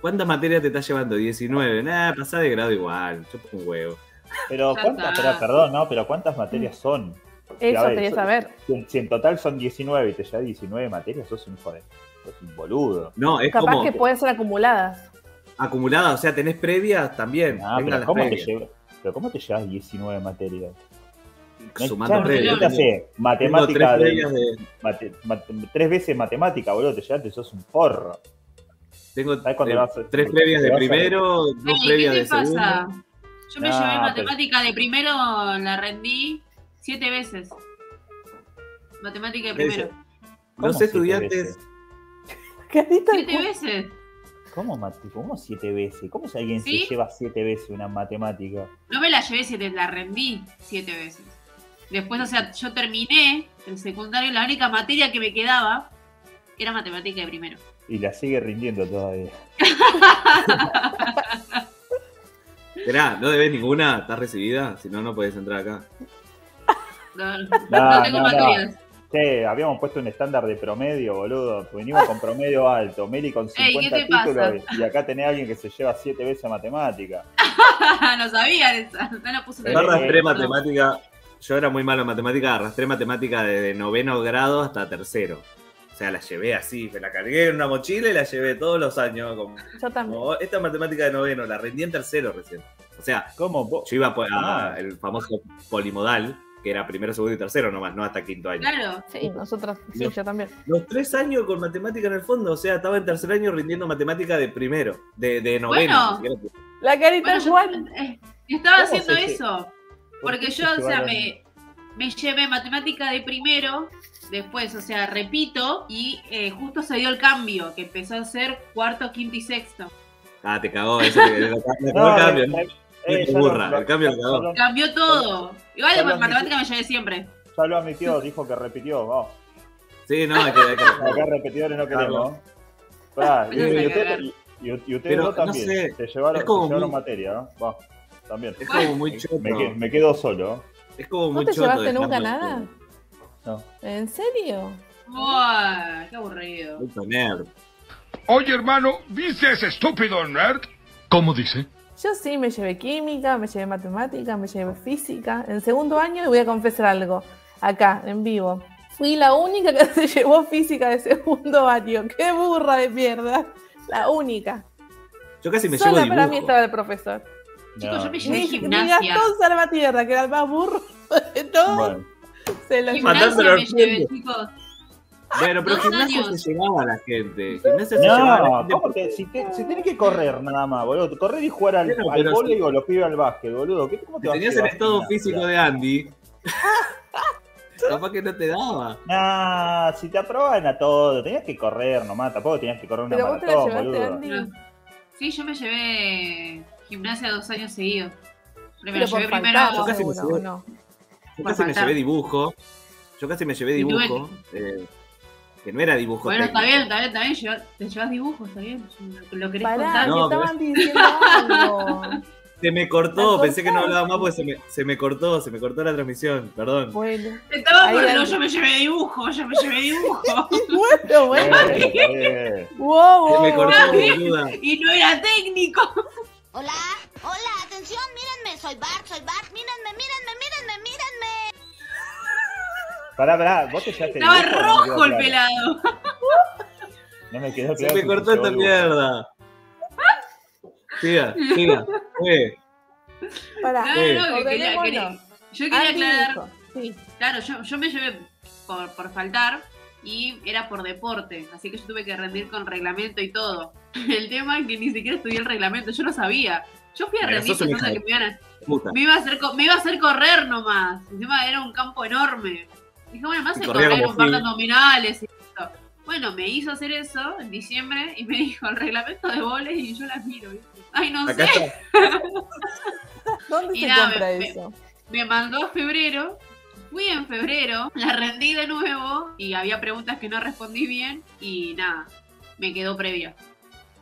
¿Cuántas materias te estás llevando? 19. Nada, pasá de grado igual. Yo pongo un huevo. Pero cuántas, pero, perdón, no, pero ¿cuántas materias son? Eso a ver, quería saber. Si en, si en total son 19 y te llevas 19 materias, sos un hijo de. sos un boludo. No, es Capaz como que pueden ser acumuladas. acumulada, o sea, tenés previas también. Ah, pero las ¿cómo, te llevas, pero ¿cómo te llevas 19 materias? No, Sumando previas. Matemática tres de, previas de. mate- mate- tres veces matemática, boludo, te llevaste, sos un porro. Tengo ¿Sabes cuándo eh, vas tres previas de a- primero, dos previas ¿Qué de pasa? segundo. Yo me No, llevé pero- matemática de primero, la rendí siete veces. Matemática de primero. ¿Cómo Los estudiantes. (laughs) Siete veces. ¿Cómo, mate- ¿Cómo siete veces? ¿Cómo si alguien ¿Sí? se lleva siete veces una matemática? No me la llevé siete, la rendí siete veces. Después, o sea, yo terminé el secundario y la única materia que me quedaba era matemática de primero. Y la sigue rindiendo todavía. (laughs) Esperá, no debes ninguna, estás recibida, si no, no puedes entrar acá. No, no No, tengo no, materias. Che, habíamos puesto un estándar de promedio, boludo. Venimos con promedio alto. Meli con Ey, ¿qué 50 te títulos y acá tenés a alguien que se lleva siete veces matemática. (laughs) no sabían esa. No la puse Yo arrastré eh, matemática, yo era muy malo en matemática, arrastré matemática desde noveno grado hasta tercero. O sea, la llevé así, me la cargué en una mochila y la llevé todos los años. Como, Yo también. como, esta matemática de noveno, la rendí en tercero recién. O sea, ¿Cómo vos? yo iba a Ah. el famoso polimodal, que era primero, segundo y tercero nomás, no hasta quinto año. Claro. Sí, nosotros, sí, No. yo también. Los tres años con matemática en el fondo, o sea, estaba en tercer año rindiendo matemática de primero, de, de noveno. Bueno. La carita Bueno, yo Juan. eh, estaba ¿Cómo haciendo eso. ¿Por Porque yo, o sea, me llevé matemática de primero, después, o sea, repito, y eh, justo se dio el cambio, que empezó a ser cuarto, quinto y sexto. Ah, te cagó, eso te, te- te cagó No, el cambio. eh, ¿no? eh, burra, lo- el cambio lo cagó. Cambió todo. Igual de matemática me llevé siempre. Ya lo admitió, dijo que repitió. Vamos. Sí, no, hay que, hay que- (laughs) Acá repetidores no queremos. Pará, y, y usted- y- y ustedes Pero, dos no también. sé, se llevaron, se llevaron muy- materia, ¿no? Va, también. es como muy choto. Me, me quedo solo. Es como ¿No muy te choto. llevaste nunca nada? No. ¿En serio? Uy, qué aburrido. Nerd. Oye, hermano, ¿viste ese estúpido nerd? ¿Cómo dice? Yo sí me llevé química, me llevé matemática, me llevé física. En segundo año, y voy a confesar algo, acá, en vivo. Fui la única que (laughs) se llevó física de segundo año. ¡Qué burra de mierda! La única. Yo casi me Sola llevo para mí estaba el profesor. Chicos, yo me llevé Ni, ni gimnasia. Gastón Salvatierra, que era el más burro de todos, Bueno, se lo llevó. Mandándolo me llevé, chicos. Bueno, pero gimnasia años. se llevaba a la gente. Gimnasia se llevaba a la no, gente. ¿cómo te, si, te- si tenés que correr nada más, boludo. Correr y jugar al, Bueno, al pero vóley si- o los pibes al básquet, boludo. ¿Qué, ¿Cómo te Si tenías el estado gimnasia? físico de Andy, (laughs) capaz que no te daba. Nah, si te aprobaban a todo, tenías que correr nomás, tampoco tenías que correr una Pero vos te la maratón, llevaste, boludo. Andy. Sí, yo me llevé gimnasia dos años seguidos. Me Pero lo por llevé faltar, primero. Yo casi me seguro, llevé- ¿o no? Yo casi me llevé dibujo. Yo casi me llevé dibujo. eh, que no era dibujo Bueno, está bien, está bien, está bien. lleva- te llevas dibujos, está bien. Lo, querés Pará, contar. pero- estaban diciendo algo. (laughs) Se me cortó, pensé que no hablaba más porque se me, se me cortó, se me cortó la transmisión, perdón. Bueno, Estaba por no, yo me llevé dibujo, yo me llevé dibujo. (laughs) bueno, bueno. Eh, bien. Wow, Se wow, me wow. cortó, boluda. y no era técnico. Hola, hola, atención, mírenme, soy Bart, soy Bart, mírenme, mírenme, mírenme, mírenme. Pará, pará, vos te llevaste Estaba me quedó rojo el pelado. No me quedó Se claro me si cortó se esta mierda. Siga, siga. (laughs) Fue. Pará, No, no, que quería, quería- yo quería aclarar. Sí. Claro, yo, yo me llevé por, por faltar y era por deporte, así que yo tuve que rendir con reglamento y todo. (laughs) El tema es que ni siquiera estudié el reglamento, yo no sabía. Yo fui a rendir pensando que me iban a, me iba a hacer me iba a hacer correr nomás. Encima era un campo enorme. Dije, bueno, me hace correr como un par de Phil. abdominales y eso. Bueno, me hizo hacer eso en diciembre y me (laughs) dijo el reglamento de voles y yo las miro, ¿viste? Ay, no Acá sé. (laughs) ¿Dónde Y se nada, compra me- eso? me mandó a febrero, fui en febrero, la rendí de nuevo y había preguntas que no respondí bien y nada, me quedó previa.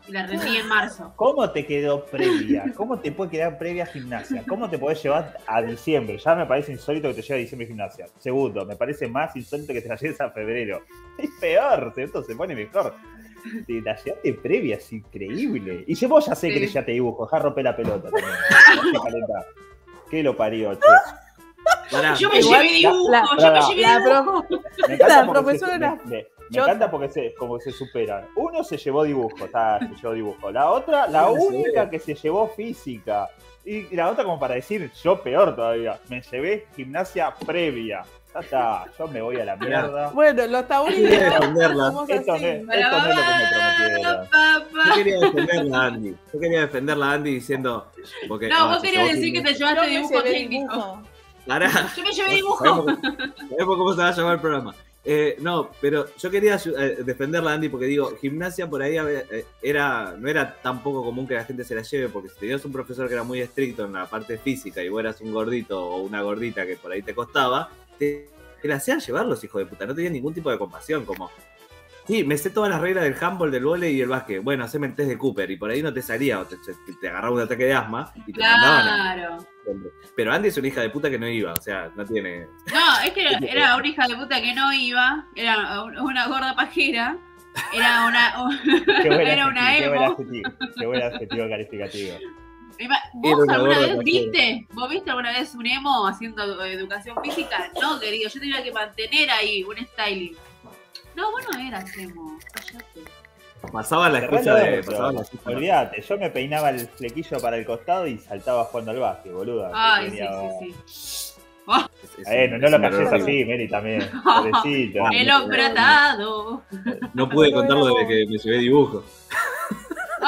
Y la rendí en marzo. ¿Cómo te quedó previa? ¿Cómo te puede quedar previa gimnasia? ¿Cómo te podés llevar a diciembre? Ya me parece insólito que te lleve a diciembre gimnasia. Segundo, me parece más insólito que te la lleves a febrero. Es peor, ¿cierto? Se pone mejor. Te la llevaste previa, es increíble. Y yo vos ya sé que le llevaste dibujo, dejá romper la pelota también. Te. ¿Qué lo parió, che? Pará. Yo me Igual llevé dibujo, la- yo me la- llevé la dibujo. Me La profesora me, me- me encanta porque se, como se superan. Uno se llevó dibujo, está, se llevó dibujo. La otra, la única que se llevó física. Y la otra como para decir, yo peor todavía. Me llevé gimnasia previa. Ya está, yo me voy a la mierda. Bueno, los Yo taurinos quería defenderla. Esto no es- esto no es lo que me prometieron. Yo quería (laughs) defenderla Andy. Yo quería defenderla a Andy diciendo. Porque, No, ah, vos querías decir que te llevaste dibujo técnico. Yo me llevé ¿Sabemos dibujo. sabemos cómo se va a llamar el programa? Eh, no, pero yo quería eh, defenderla Andy porque digo, gimnasia por ahí eh, era, no era tan poco común que la gente se la lleve, porque si tenías un profesor que era muy estricto en la parte física y vos eras un gordito o una gordita que por ahí te costaba, te, te la hacían llevar los hijos de puta, no tenían ningún tipo de compasión, como, sí, me sé todas las reglas del handball, del vóley y el básquet, bueno, haceme el test de Cooper, y por ahí no te salía, o te, te- te agarraba un ataque de asma y te mandaban a- Claro. Pero Andy es una hija de puta que no iba, o sea, no tiene... No, es que era, era una hija de puta que no iba, era un- una gorda pajera, era una, (laughs) Qué era una adjetivo, qué buen emo. adjetivo, qué buen adjetivo calificativo. ¿Vos una alguna vez viste? ¿Vos viste alguna vez un emo haciendo educación física? No, querido, yo tenía que mantener ahí un styling. No, vos no eras emo, cállate. Pasaba la excusa de... loco, Pasaba la excusa. Olvídate, yo me peinaba el flequillo para el costado y saltaba jugando al básquet, boluda. Ay, sí, sí, sí. Es- es Bueno, un- no es lo calles así, Mary, también. (laughs) Pobrecito. Ah, El no, hombre atado. No pude No, contarlo no. desde que me llevé dibujo.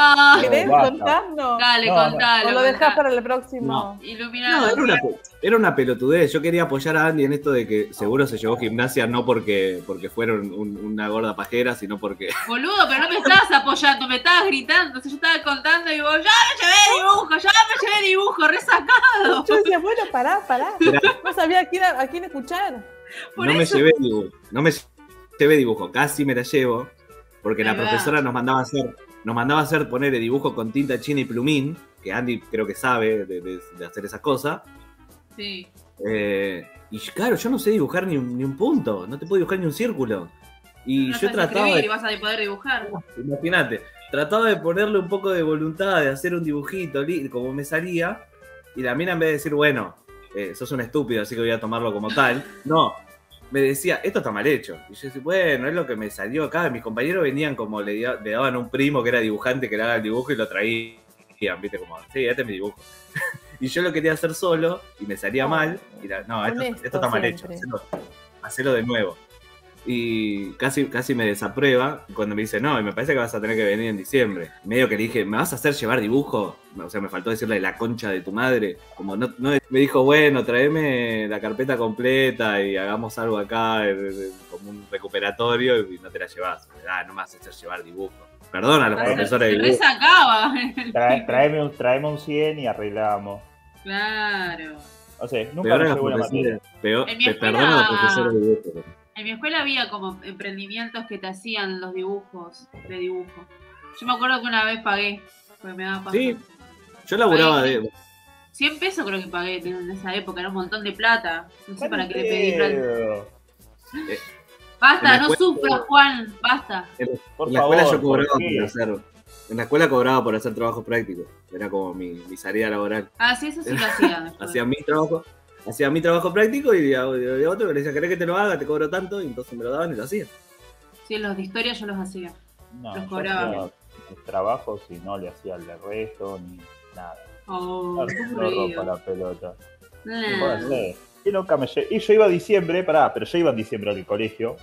Ah, ¿Querés contarnos? dale, No, contalo. ¿O lo dejás para el próximo? Iluminado. No, era una, era una pelotudez. Yo quería apoyar a Andy en esto de que seguro se llevó gimnasia no porque, porque fueron un- una gorda pajera, sino porque. (laughs) Boludo, pero no me estabas apoyando, me estabas gritando. O sea, yo estaba contando y vos, ya me llevé dibujo, ya me llevé dibujo, resacado. Yo decía, bueno, pará, pará. No sabía a quién, a quién escuchar. Por no me llevé dibujo. No me llevé dibujo. Casi me la llevo. Porque la va. profesora nos mandaba a hacer. Nos mandaba a hacer poner el dibujo con tinta china y plumín. Que Andy creo que sabe de, de- de hacer esas cosas. Sí. Eh, y claro, yo no sé dibujar ni un, ni un punto. No te puedo dibujar ni un círculo. Y No yo sabes trataba escribir de y vas a poder dibujar. Imagínate. trataba de ponerle un poco de voluntad, de hacer un dibujito, como me salía, y la mina en vez de decir, bueno, eh, sos un estúpido, así que voy a tomarlo como tal, no, me decía, esto está mal hecho. Y yo decía, bueno, es lo que me salió acá. Mis compañeros venían como le, daban a un primo que era dibujante que le haga el dibujo y lo traían, viste, como, sí, este es mi dibujo. (laughs) y yo lo quería hacer solo y me salía mal. Y la- no, esto, está mal hecho, hacelo, hacelo de nuevo. Y casi, casi me desaprueba cuando me dice, no, y me parece que vas a tener que venir en diciembre. Medio que le dije, ¿me vas a hacer llevar dibujo? O sea, me faltó decirle la concha de tu madre. Como no, no- me dijo, bueno, tráeme la carpeta completa y hagamos algo acá, eh, como un recuperatorio, y no te la llevas. Ah, no me vas a hacer llevar dibujo. Perdona a los Se- profesores de Se dibujo. resacaba. Trae- traeme, un, traeme un 100 y arreglamos. claro. O sea, nunca me una materia. Peor, En mi te escuela- perdona a los profesores de dibujo. En mi escuela había como emprendimientos que te hacían los dibujos de dibujo. Yo me acuerdo que una vez pagué, porque me daba paja. Sí, yo laburaba Ahí- de. 100 pesos creo que pagué en esa época, era un montón de plata. No sé para qué le pedí plata. Pero, Basta, no escuela- sufras, Juan, basta. Por en la favor, escuela yo ¿por cobraba por hacer. En la escuela cobraba por hacer trabajos prácticos. Era como mi, mi salida laboral. Ah, sí, eso sí (laughs) lo hacía. Hacía mi trabajo, hacía mi trabajo práctico y había había otro que le decía, ¿querés que te lo haga? Te cobro tanto, y entonces me lo daban y lo hacía. Sí, los de historia yo los hacía. No, Los yo cobraba. hacía mis trabajos y no le hacía el resto ni nada. Oh, qué No rompa aburrido. la pelota. Nah. Y nunca me lle- Y yo iba a diciembre, pará, pero yo iba en diciembre al colegio.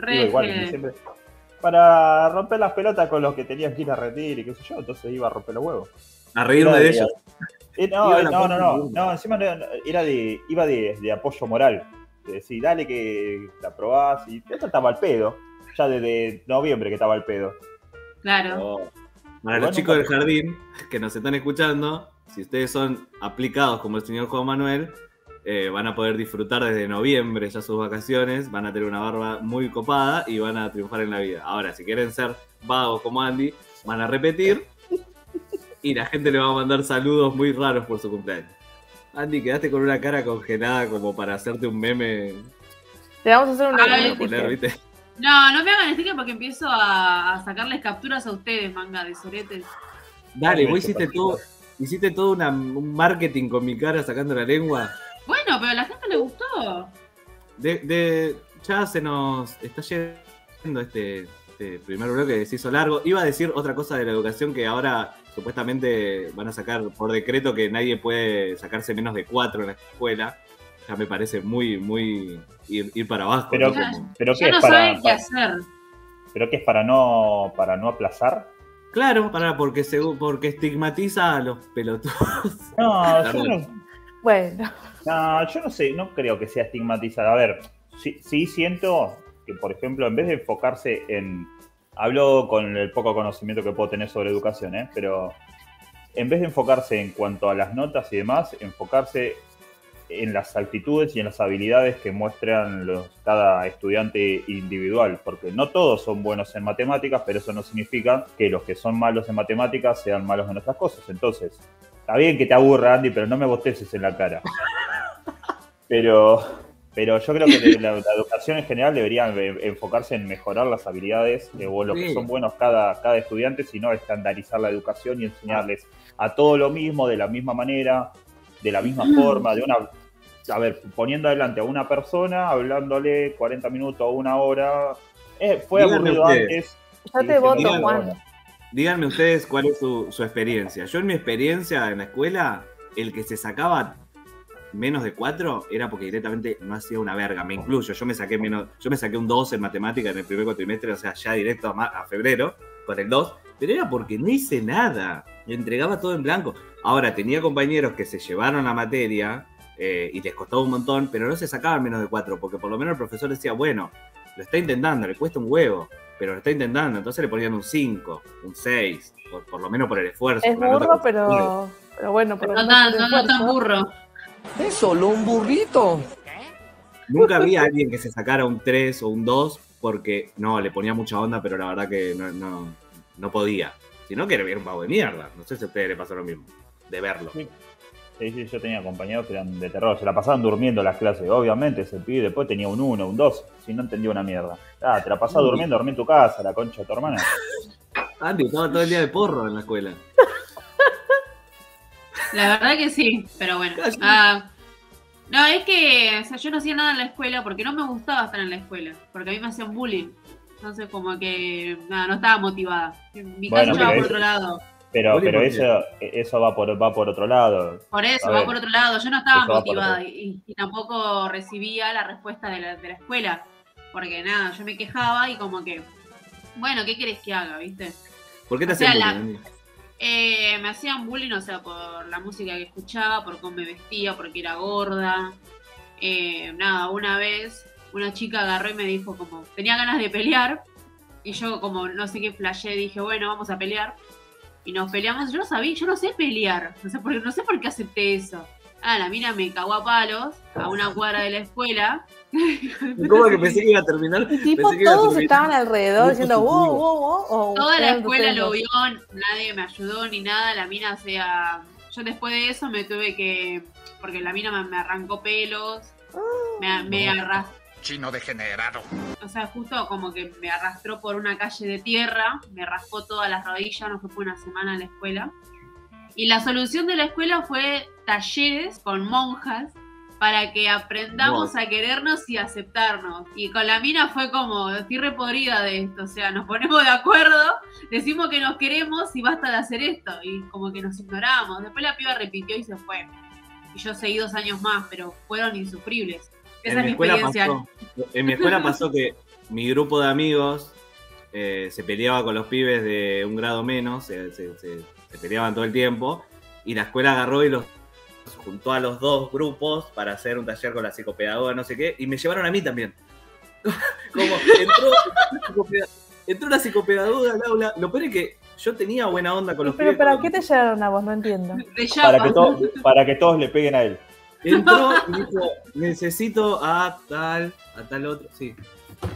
Iba igual en diciembre. Para romper las pelotas con los que tenían que ir a retiro y qué sé yo, entonces iba a romper los huevos. A reírme de ellos. Eh, no, no, no, no, encima no, era de, iba de, de apoyo moral. De decir, dale que la probás y esto estaba al pedo. Ya desde noviembre que estaba al pedo. Claro. Oh. Para los chicos del jardín que nos están escuchando, si ustedes son aplicados como el señor Juan Manuel, eh, van a poder disfrutar desde noviembre ya sus vacaciones, van a tener una barba muy copada y van a triunfar en la vida. Ahora, si quieren ser vagos como Andy, van a repetir y la gente le va a mandar saludos muy raros por su cumpleaños. Andy, quedaste con una cara congelada como para hacerte un meme Te vamos a hacer poner, sticker. ¿viste? No, no me hagan sticker porque empiezo a, a sacarles capturas a ustedes, manga de soretes. Dale, vos hiciste el todo, hiciste todo una- un marketing con mi cara sacando la lengua. Bueno, pero a la gente le gustó. De, de- ya se nos está yendo este, este primer bloque que se hizo largo. Iba a decir otra cosa de la educación que ahora supuestamente van a sacar por decreto que nadie puede sacarse menos de cuatro en la escuela. Ya me parece muy, muy ir, ir para abajo. Pero, ¿no? Como- pero qué Ya es no para, saben qué para- hacer. pero qué es para no para no aplazar. Claro, para, porque, segu- porque estigmatiza a los pelotudos. No, (laughs) yo no, Bueno, no, yo no sé, no creo que sea estigmatizar. A ver, sí, sí siento que, por ejemplo, en vez de enfocarse en. Hablo con el poco conocimiento que puedo tener sobre educación, ¿eh? pero en vez de enfocarse en cuanto a las notas y demás, enfocarse en las actitudes y en las habilidades que muestran los, cada estudiante individual, porque no todos son buenos en matemáticas, pero eso no significa que los que son malos en matemáticas sean malos en otras cosas. Entonces, está bien que te aburra, Andy, pero no me bosteces en la cara. (laughs) Pero, pero yo creo que la, la educación en general debería enfocarse en mejorar las habilidades de o lo que son buenos cada, cada estudiante, sino estandarizar la educación y enseñarles a todo lo mismo, de la misma manera, de la misma forma, de una... A ver, poniendo adelante a una persona, hablándole 40 minutos o una hora. Eh, fue Díganme aburrido ustedes. antes. yo te voto, Díganme Juan. Díganme ustedes cuál es su, su experiencia. Yo en mi experiencia en la escuela, el que se sacaba menos de cuatro era porque directamente no hacía una verga. Me incluyo. Yo me saqué menos, yo me saqué un 2 en matemática en el primer cuatrimestre, o sea, ya directo a, febrero con el 2. Pero era porque no hice nada. Entregaba todo en blanco. Ahora, tenía compañeros que se llevaron la materia eh, y les costaba un montón, pero no se sacaban menos de cuatro, porque por lo menos el profesor decía, bueno, lo está intentando, le cuesta un huevo, pero lo está intentando. Entonces le ponían un 5, un 6, por, por lo menos por el esfuerzo. Es burro, pero, pero bueno, por lo No no, no tan burro. Es solo un burrito. Nunca había alguien que se sacara un 3 o un 2 porque no, le ponía mucha onda, pero la verdad que no, no, no podía. Si no, que era un pavo de mierda. No sé si a ustedes les pasó lo mismo, de verlo. Sí. Sí, sí, yo tenía compañeros que eran de terror, se la pasaban durmiendo las clases. Obviamente, ese pibe después tenía un 1, un 2, si no entendía una mierda. Ah, te la pasás durmiendo, dormí en tu casa, la concha de tu hermana. Andy estaba todo el día de porro en la escuela. La verdad que sí, pero bueno. Ah, no, es que o sea, yo no hacía nada en la escuela porque no me gustaba estar en la escuela, porque a mí me hacían bullying. Entonces como que nada, no estaba motivada. Mi Bueno, pero por es- otro lado. Pero, pero ¿por eso, eso va por va por otro lado. Por eso, A va ver, por otro lado. Yo no estaba eso motivada y, y tampoco recibía la respuesta de la, de la escuela. Porque nada, yo me quejaba y como que, bueno, ¿qué querés que haga, viste? ¿Por qué te O sea, hacían la- bullying? Eh, me hacían bullying, o sea, por la música que escuchaba, por cómo me vestía, porque era gorda. Eh, nada, una vez una chica agarró y me dijo como, tenía ganas de pelear. Y yo como no sé qué flashé, dije, bueno, vamos a pelear. Y nos peleamos, yo no sabía, yo no sé pelear. No sé por, no sé por qué acepté eso. Ah, la mina me cagó a palos a una cuadra de la escuela. (laughs) ¿Cómo que pensé que iba a terminar? Y tipo, todos terminar. estaban alrededor diciendo wow, wow, wow. o Toda la escuela lo vio, nadie me ayudó ni nada, la mina sea... Yo después de eso me tuve que... Porque la mina me, arrancó pelos, me, me arrastró, Chino degenerado. o sea, justo como que me arrastró por una calle de tierra, me raspó todas las rodillas, no fue por una semana a la escuela. Y la solución de la escuela fue talleres con monjas para que aprendamos a querernos y aceptarnos. Y con la mina fue como, estoy repodrida de esto, o sea, nos ponemos de acuerdo, decimos que nos queremos y basta de hacer esto. Y como que nos ignoramos. Después la piba repitió y se fue. Y yo seguí dos años más, pero fueron insufribles. En Esa es mi experiencia. pasó. En mi escuela pasó que mi grupo de amigos eh, se peleaba con los pibes de un grado menos, se, se- se- se peleaban todo el tiempo, y la escuela agarró y los juntó a los dos grupos para hacer un taller con la psicopedagoga, no sé qué, y me llevaron a mí también. (laughs) Como entró, entró una psicopedagoga al aula, lo peor es que yo tenía buena onda con los Pero pibes. ¿para con- qué te llevaron a vos? No entiendo. (laughs) Para que, to- para que todos le peguen a él. Entró y dijo, necesito a tal, a tal otro. Sí.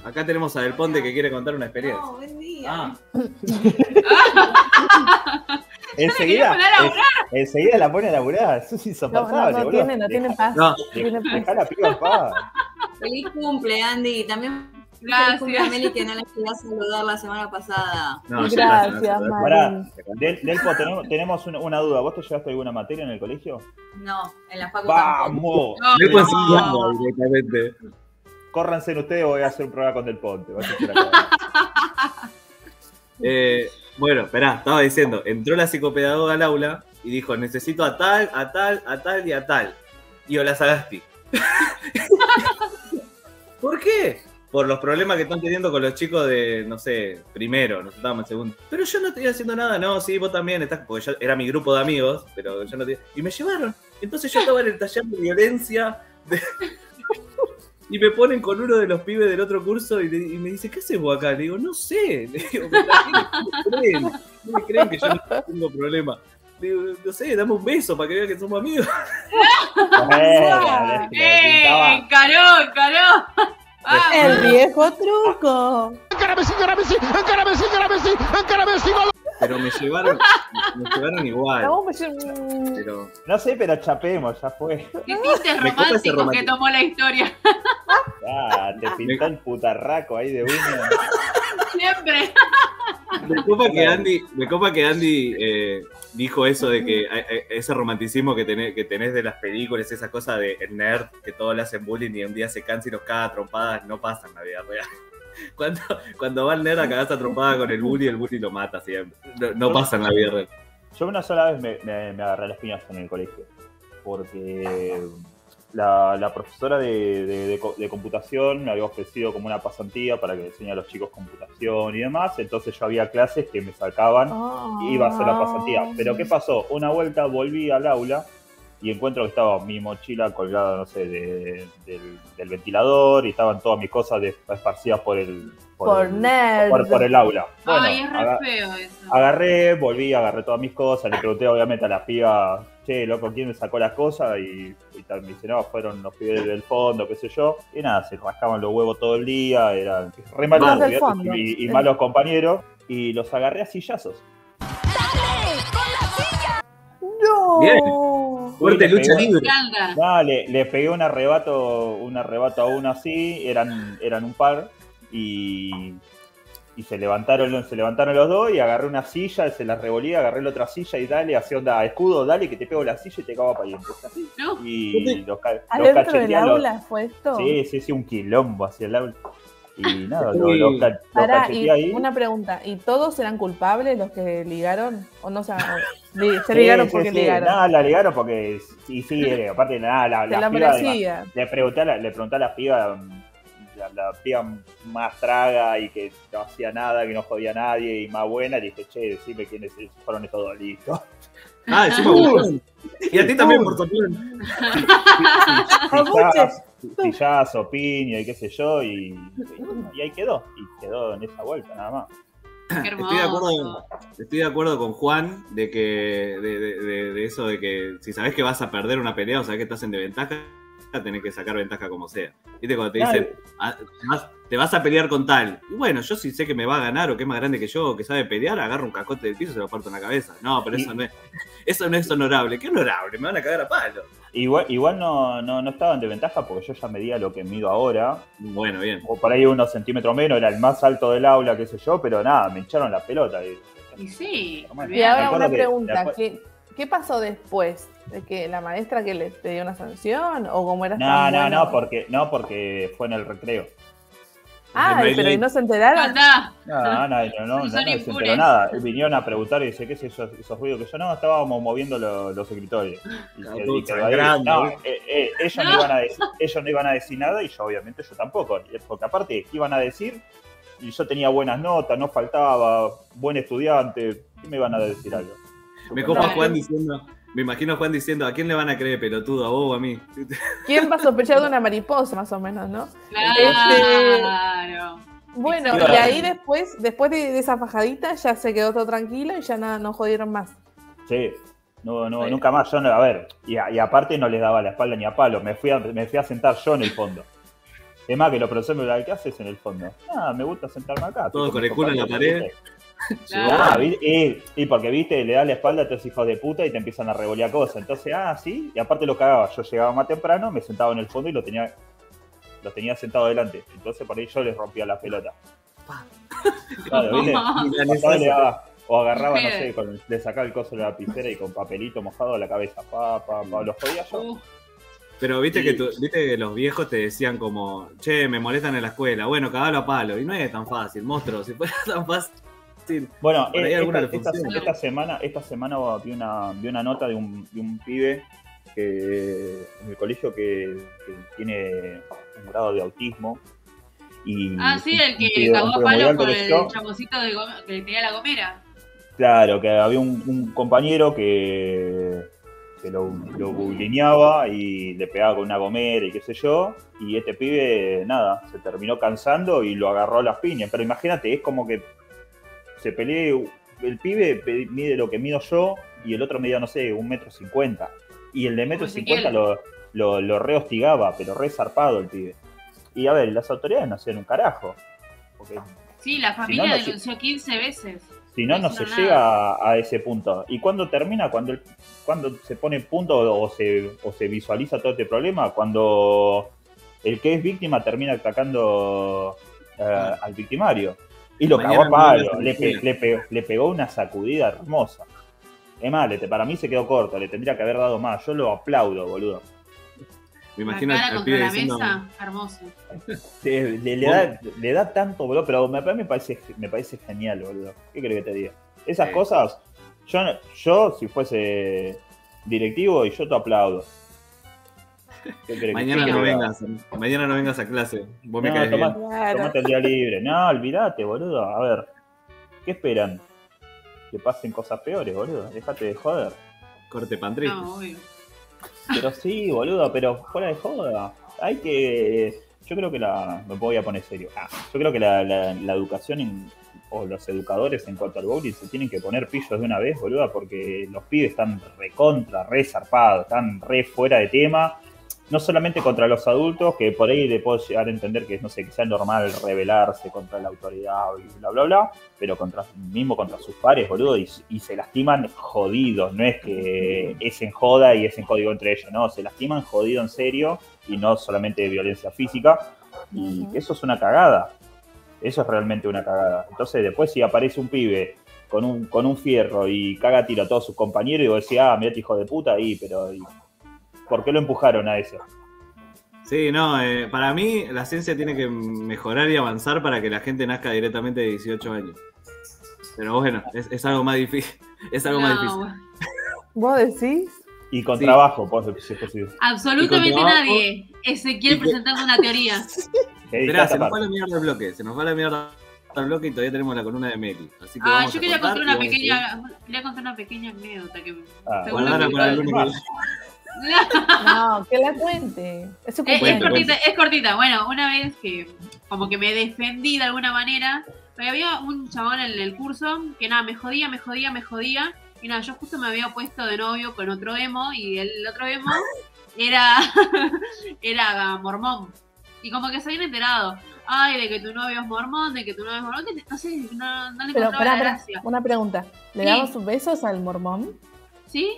Acá tenemos a Del Ponte que quiere contar una experiencia. buen día. Ah, (laughs) Enseguida, poner a laburar. en- enseguida la pone a laburar. Eso es No, no, insoportable, no boludo. tiene, no tiene paz. no, no tiene paz. La piba en paz. Feliz cumple, Andy. También Gracias. feliz cumple a Meli que no la llegué a saludar la semana pasada. no, Gracias. Mari. Del- Delpo, tenemos, tenemos una, una duda. ¿Vos te llevaste alguna materia en el colegio? No, en la facu tampoco. ¡Vamos! No, no. consiguió directamente. Córranse en ustedes o voy a hacer un programa con Del Ponte. Vaya a ser acá. (laughs) Eh, bueno, esperá, estaba diciendo, entró la psicopedagoga al aula y dijo, necesito a tal, a tal, a tal y a tal. Y Ola Sagasti. (laughs) ¿Por qué? Por los problemas que están teniendo con los chicos de, no sé, primero, nosotros estábamos en segundo. Pero yo no estoy haciendo nada, no, sí, vos también estás, porque yo, era mi grupo de amigos, pero yo no tenía. Y me llevaron. Entonces yo (laughs) estaba en el taller de violencia de- (laughs) y me ponen con uno de los pibes del otro curso y, y me dice, ¿qué haces vos acá? Le digo, no sé. (laughs) Le digo, "¿Pero ¿qué me creen? ¿Qué me creen que yo no tengo problema? Le digo, no sé, dame un beso para que vean que somos amigos. Eh, le- le ¡Eh! pintaba. ¡Encaró, encaró! ¡Vamos! El viejo truco. Pero me llevaron, me llevaron igual. No, mm, Pero No sé, pero chapemos, ya fue. ¡Qué tintes Me románticos que tomó la historia! Ah, te pintó el putarraco ahí de uno. Siempre. me copa que Andy, me copa que Andy eh, dijo eso de que eh, eh, ese romanticismo que tenés, que tenés de las películas, esa cosa de el nerd que todos le hacen bullying y un día se cansa y nos caga trompadas, no pasa en la vida real. (laughs) Cuando, cuando va el nerd a cagarse a trompada con el bully, el bully lo mata siempre. No, no pasa en la vida real. Yo una sola vez me, me- me agarré las piñas en el colegio. Porque la, la profesora de, de- de co- de computación me había ofrecido como una pasantía para que enseñe a los chicos computación y demás. Entonces yo había clases que me sacaban y iba a hacer la pasantía. Pero ¿qué pasó? Una vuelta volví al aula y encuentro que estaba mi mochila colgada, no sé, de- del, del ventilador y estaban todas mis cosas de- esparcidas por el, Por el, nerd. por, por el aula. Bueno, Ay, es re feo eso. agarré, volví, agarré todas mis cosas, le pregunté obviamente a la piba, che, loco, ¿quién me sacó las cosas? Y, y tal, me dice, no, fueron los pibes del fondo, qué sé yo. Y nada, se rascaban los huevos todo el día, eran re malos y, y malos compañeros. Y los agarré a sillazos. No. Bien. Fuerte le lucha libre. Nada, le, pegué un arrebato, un arrebato a uno así, eran, eran un par, y, y se levantaron, se levantaron los dos y agarré una silla, se la revolía, agarré la otra silla y dale, hacía onda, escudo, dale, que te pego la silla y te cago para ahí. Entonces, así. No. Y los, los ¿Adentro del los- aula fue esto? Sí, sí, sí, un quilombo hacia el aula. Y (laughs) nada, lo- ca- los Pará, y ahí. una pregunta, ¿y todos eran culpables los que ligaron? ¿O no se, li- se Sí, ligaron sí, porque sí. ligaron? Nada, la ligaron porque sí, sí, (laughs) aparte nada, la, la la piba le pregunté a la, le pregunté a la piba, la, la piba más traga y que no hacía nada, que no jodía a nadie y más buena, le dije, che, decime quiénes fueron estos dos listos. Ah, encima Bullón. (laughs) Y a ti también por soplón. Sillazo, piña y qué sé yo, y, y ahí quedó, y quedó en esa vuelta nada más. Estoy de acuerdo, estoy de acuerdo con Juan de que de, de- de- de eso de que si sabes que vas a perder una pelea o sabes que estás en desventaja, tenés que sacar ventaja como sea. ¿Viste? Cuando te Claro. dicen, "Ah, te vas- te vas a pelear con tal. Y bueno, yo si sé que me va a ganar o que es más grande que yo o que sabe pelear, agarro un cacote del piso y se lo parto en la cabeza. No, pero eso no es, eso no es honorable. ¿Qué honorable? Me van a cagar a palo. Igual, igual no, no, no estaba en desventaja porque yo ya medía lo que mido ahora, Bueno, bien. o por ahí unos centímetros menos, era el más alto del aula, qué sé yo, pero nada, me echaron la pelota. y- Y sí. Normal. Y ahora una que pregunta, después- ¿qué, qué pasó después? ¿De que la maestra que le te dio una sanción? ¿O cómo eras No, no, bueno? no, porque, no, porque fue en el recreo. Ay, pero ¿y no se enteraron? Anda. No, no, no, no, no, Son no se enteró nada. Vinieron a preguntar y dice, ¿qué es eso, esos ruidos que yo no? Estábamos moviendo lo- los escritorios. No, eh, eh, ellos, no. No. iban a decir, ellos no iban a decir nada y yo obviamente yo tampoco. Porque aparte, ¿qué iban a decir? Y yo tenía buenas notas, no faltaba, buen estudiante. ¿Qué me iban a decir algo? Me cojo a Claro. Juan diciendo, me imagino a Juan diciendo, ¿a quién le van a creer pelotudo? ¿A vos o a mí? ¿Quién va a sospechar de una mariposa, más o menos, no? Claro. Bueno, Claro. y ahí después, después de, de esa fajadita, ya se quedó todo tranquilo y ya nada, no jodieron más. Sí, no, no, Sí. nunca más. Yo, no- a ver, y, a- y aparte no les daba la espalda ni a palo. Me fui a, me fui a sentar yo en el fondo. Es más, que los profesores me ¿qué haces en el fondo? Ah, me gusta sentarme acá. Todo con el culo en la pared. (laughs) Claro. Ah, y, y porque viste, le das la espalda a estos hijos de puta y te empiezan a revolear cosas. Entonces, ah, sí, y aparte lo cagaba. Yo llegaba más temprano, me sentaba en el fondo y lo tenía, lo tenía sentado delante. Entonces por ahí yo les rompía la pelota. (laughs) Claro, (laughs) ¿viste? Pasaba y le daba- o agarraba, no sé, con, le sacaba el coso de la lapicera y con papelito mojado a la cabeza. Pa, pa, pa, los jodía yo. Pero viste, Sí. que tu- viste que los viejos te decían como, che, me molestan en la escuela. Bueno, cagalo a palo. Y no es tan fácil, monstruo. Si fuera tan fácil. Bueno, eh, alguna esta, semana, esta semana vi una, vi una nota de un, de un pibe que en el colegio que, que tiene un grado de autismo. Y Ah, sí, el que cagó a palo con el chamucito que tenía la gomera. Claro, que había un, un compañero que, que lo, lo bulineaba y le pegaba con una gomera y qué sé yo. Y este pibe, nada, se terminó cansando y lo agarró a las piñas. Pero imagínate, es como que se pelee. El pibe mide lo que mido yo y el otro medía, no sé, un metro cincuenta. Y el de metro cincuenta lo, lo, lo rehostigaba, pero re zarpado el pibe. Y a ver, las autoridades no hacían un carajo. Porque Sí, la familia no, no, sí. denunció 15 veces. si no, no se llega a, a ese punto. ¿Y cuándo termina? Cuando, el- cuando se pone punto o se, o se visualiza todo este problema. Cuando el que es víctima termina atacando eh, al victimario. Y lo Mañana cagó a palo. Le, pe- le pe- le pegó una sacudida hermosa. Es más, le- para mí se quedó corto. Le tendría que haber dado más. Yo lo aplaudo, boludo. Me La imagino cara al contra pibe la diciendo, mesa, hermoso. (laughs) Le, le- le da, le da tanto, boludo, pero me, a mí me parece, me parece genial, boludo. ¿Qué crees que te diga? Esas Sí. cosas, yo, yo si fuese directivo, y yo te aplaudo. (laughs) ¿Qué querés que mañana no vengas, mañana no vengas a clase. Vos me No, caes tomá- bien. Claro. Tomate el día libre. No, olvídate, boludo. A ver, ¿qué esperan? Que pasen cosas peores, boludo. Déjate de joder. Corte pan triste. No, obvio. Pero sí, boludo, pero fuera de joda. Hay que. Yo creo que la. Me voy a poner serio. Ah, yo creo que la, la- la educación en- o los educadores en cuanto al bowling se tienen que poner pillos de una vez, boludo, porque los pibes están recontra, re zarpados, están re fuera de tema. No solamente contra los adultos, que por ahí le puedo llegar a entender que no sé, que sea normal rebelarse contra la autoridad y bla bla bla, pero contra mismo contra sus pares, boludo, y, y se lastiman jodidos, no es que es en joda y es en código entre ellos, no, se lastiman jodido en serio y no solamente de violencia física, y eso es una cagada. Eso es realmente una cagada. Entonces, después, si aparece un pibe con un, con un fierro y caga a tiro a todos sus compañeros, y vos decís, ah, mira este hijo de puta ahí, pero ¿y ¿por qué lo empujaron a eso? Sí, no, eh, para mí la ciencia tiene que mejorar y avanzar para que la gente nazca directamente de 18 años. Pero bueno, es, es algo más difícil. (laughs) Es algo más difícil. (laughs) ¿Vos decís? Y con Sí. trabajo, pues, si es posible. Absolutamente trabajo- nadie. Ezequiel presentando una teoría. (laughs) Esperá, esa se nos fue la mierda el bloque, se nos va la mierda el bloque y todavía tenemos la columna de Meli. Así que Ah, vamos yo a quería contar una pequeña, quería contar una pequeña anécdota que Ah, para el lunes. No, que la cuente. Es su Es, cortita, es cortita. Bueno, una vez que como que me defendí de alguna manera, había un chabón en el curso que nada, me jodía, me jodía, me jodía. Y nada, yo justo me había puesto de novio con otro emo y el otro emo era, (laughs) era mormón. Y como que se habían enterado, ay, de que tu novio es mormón, de que tu novio es mormón, que no sé, no, no le Pero, pará, pará, una pregunta. ¿Le Sí. damos besos al mormón? ¿Sí?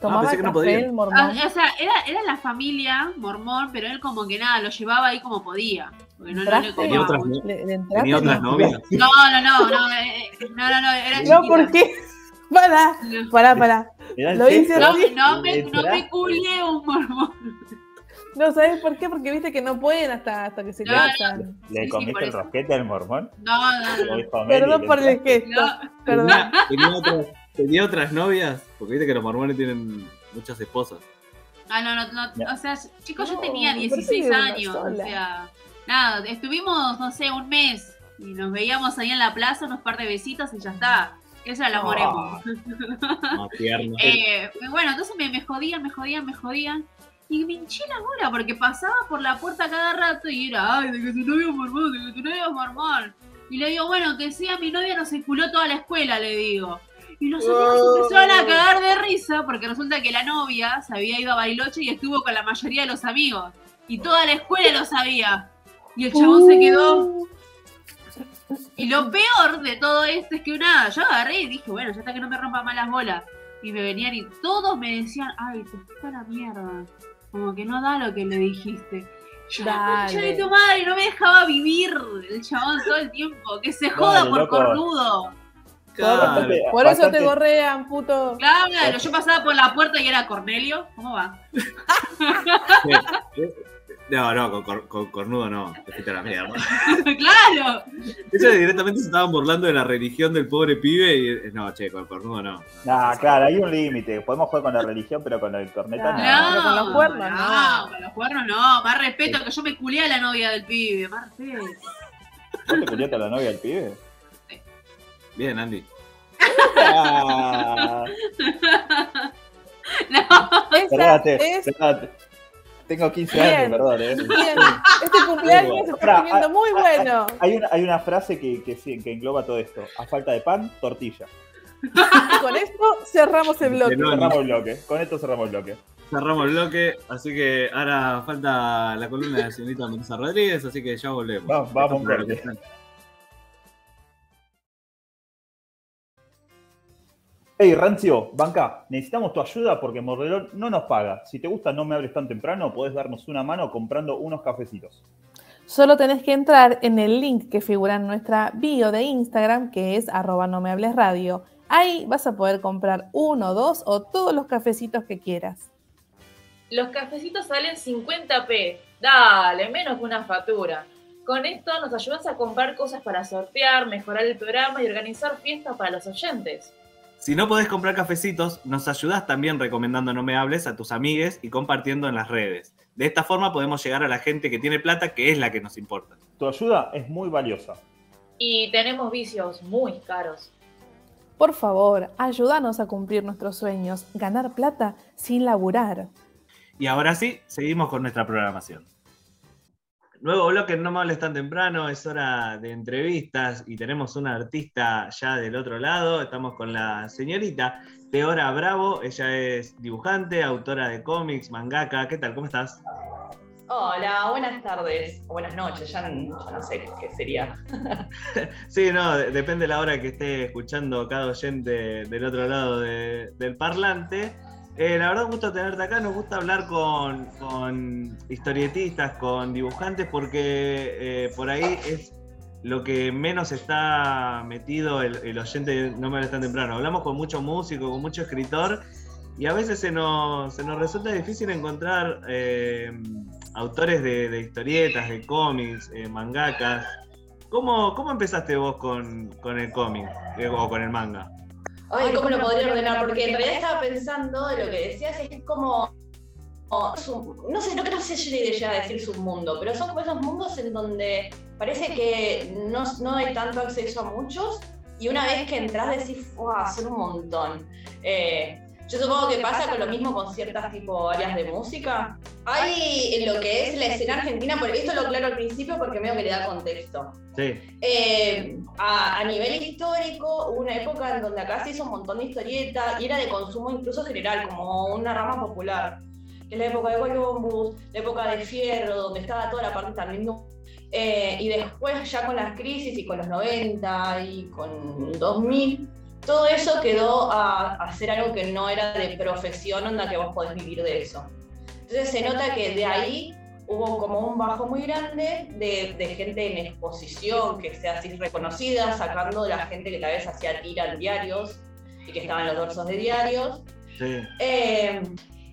¿Tomaba pensé que no podía. el Ah, mormón? o sea, era, era la familia mormón, pero él como que nada, lo llevaba ahí como podía. Porque no, no ¿Entraste? Tenía otras, mucho. ¿Le, le tenía otras No. novias. No, no, no, no, eh, eh, no, no, no, era No. ¿por qué? (laughs) Pará, No. pará, pará. Mirá el Lo hice. No, así. no me, no me culié un mormón. No, ¿sabes por qué? Porque viste que no pueden hasta, hasta que se No, casan. ¿Le Sí, sí, comiste por el eso. rosquete al mormón? No, no, no. Perdón por el gesto. No, Perdón. Tenía, tenía otras, tenía otras novias, porque viste que los mormones tienen muchas esposas. Ah, no, no, no, o sea, chicos, yo tenía ¿por qué 16 una años, o sea, nada, estuvimos, no sé, un mes y nos veíamos ahí en la plaza, unos par de besitos y ya está. Eso era el amor emo. Más tierno. (laughs) Eh, bueno, entonces me, me jodían, me jodían, me jodían. Y me hinché la bola porque pasaba por la puerta cada rato y era, ay, de que tu novio es mormón, de que tu novio es mormón. Y le digo, bueno, que sea mi novia nos enculó toda la escuela, le digo. Y los amigos se empezaron a cagar de risa porque resulta que la novia se había ido a Bariloche y estuvo con la mayoría de los amigos. Y toda la escuela lo sabía. Y el chabón se quedó. Y lo peor de todo esto es que nada, yo agarré y dije, bueno, ya está que no me rompa más las bolas. Y me venían y todos me decían, ay, te a la mierda. Como que no da lo que le dijiste. Yo, de tu madre, no me dejaba vivir el chabón todo el tiempo. Que se joda Dale, por loco. cornudo. Claro. Por eso te gorrean, puto. Claro, yo pasaba por la puerta y era Cornelio. ¿Cómo va? No, no, con, cor- con cornudo no, te la mierda. (laughs) claro. Ellos directamente se estaban burlando de la religión del pobre pibe y eh, no, che, con cornudo no. Nah, claro, hay un límite. Podemos jugar con la religión, pero con el corneta no. Pero con los cuernos, no. Con los cuernos no. Más respeto que yo me culé a la novia del pibe. Más respeto. ¿Vos te culiaste a la novia del pibe? Bien, Andy. Ah, (laughs) No. Es perdónate. Tengo 15 Bien. años, perdón, eh. bien. Este cumpleaños se está Pará, poniendo muy bueno. Hay una, hay una frase que, que, sí- que engloba todo esto. A falta de pan, tortilla. Y con esto cerramos el bloque. No, no. Cerramos el bloque. Con esto cerramos el bloque. Cerramos el bloque, así que ahora falta la columna de la señorita Melissa Rodríguez, así que ya volvemos. Vamos, vamos, Hey, Rancio, banca, necesitamos tu ayuda porque Mordelón no nos paga. Si te gusta No Me Hables Tan Temprano, podés darnos una mano comprando unos cafecitos. Solo tenés que entrar en el link que figura en nuestra bio de Instagram, que es arroba no me hables radio. Ahí vas a poder comprar uno, dos o todos los cafecitos que quieras. Los cafecitos salen 50p. Dale, menos que una factura. Con esto nos ayudas a comprar cosas para sortear, mejorar el programa y organizar fiestas para los oyentes. Si no podés comprar cafecitos, nos ayudás también recomendando No Me Hables a tus amigues y compartiendo en las redes. De esta forma podemos llegar a la gente que tiene plata, que es la que nos importa. Tu ayuda es muy valiosa. Y tenemos vicios muy caros. Por favor, ayúdanos a cumplir nuestros sueños, ganar plata sin laburar. Y ahora sí, seguimos con nuestra programación. Nuevo bloque No Me Hables Tan Temprano, es hora de entrevistas y tenemos una artista ya del otro lado. Estamos con la señorita Teora Bravo, ella es dibujante, autora de cómics, mangaka. ¿Qué tal? ¿Cómo estás? Hola, buenas tardes. O buenas noches, ya, ya no sé qué sería. (laughs) Sí, no, de- depende de la hora que esté escuchando cada oyente del otro lado de- del parlante. Eh, la verdad, un gusto tenerte acá. Nos gusta hablar con, historietistas, con dibujantes, porque eh, por ahí es lo que menos está metido el, el oyente No me hables tan temprano. Hablamos con mucho músico, con mucho escritor, y a veces se nos, resulta difícil encontrar eh, autores de, historietas, de cómics, mangakas. ¿Cómo, ¿Cómo empezaste vos con, el cómic o con el manga? Ay, ¿cómo lo podría ordenar? Porque en realidad estaba pensando de lo que decías, es como. no sé, no creo que la idea de decir submundo, pero son como esos mundos en donde parece que no, no hay tanto acceso a muchos y una vez que entras decís, ¡wow! Son un montón. Eh, yo supongo que pasa con lo mismo con ciertas tipo áreas de música. Hay en lo que es la escena argentina, porque esto lo aclaro al principio porque medio que le da contexto. Sí, Eh, a, a nivel histórico, hubo una época en donde acá se hizo un montón de historietas y era de consumo incluso general, como una rama popular. Que es la época de Columbus, la época de Fierro, donde estaba toda la parte también. eh, y después, ya con las crisis y con los 90 y con 2000, todo eso quedó a, a ser algo que no era de profesión, onda que vos podés vivir de eso. Entonces se nota que de ahí hubo como un bajo muy grande de, de gente en exposición que sea así reconocida, sacando de la gente que tal vez hacía tira en diarios y que estaba en los dorsos de diarios. sí. Eh,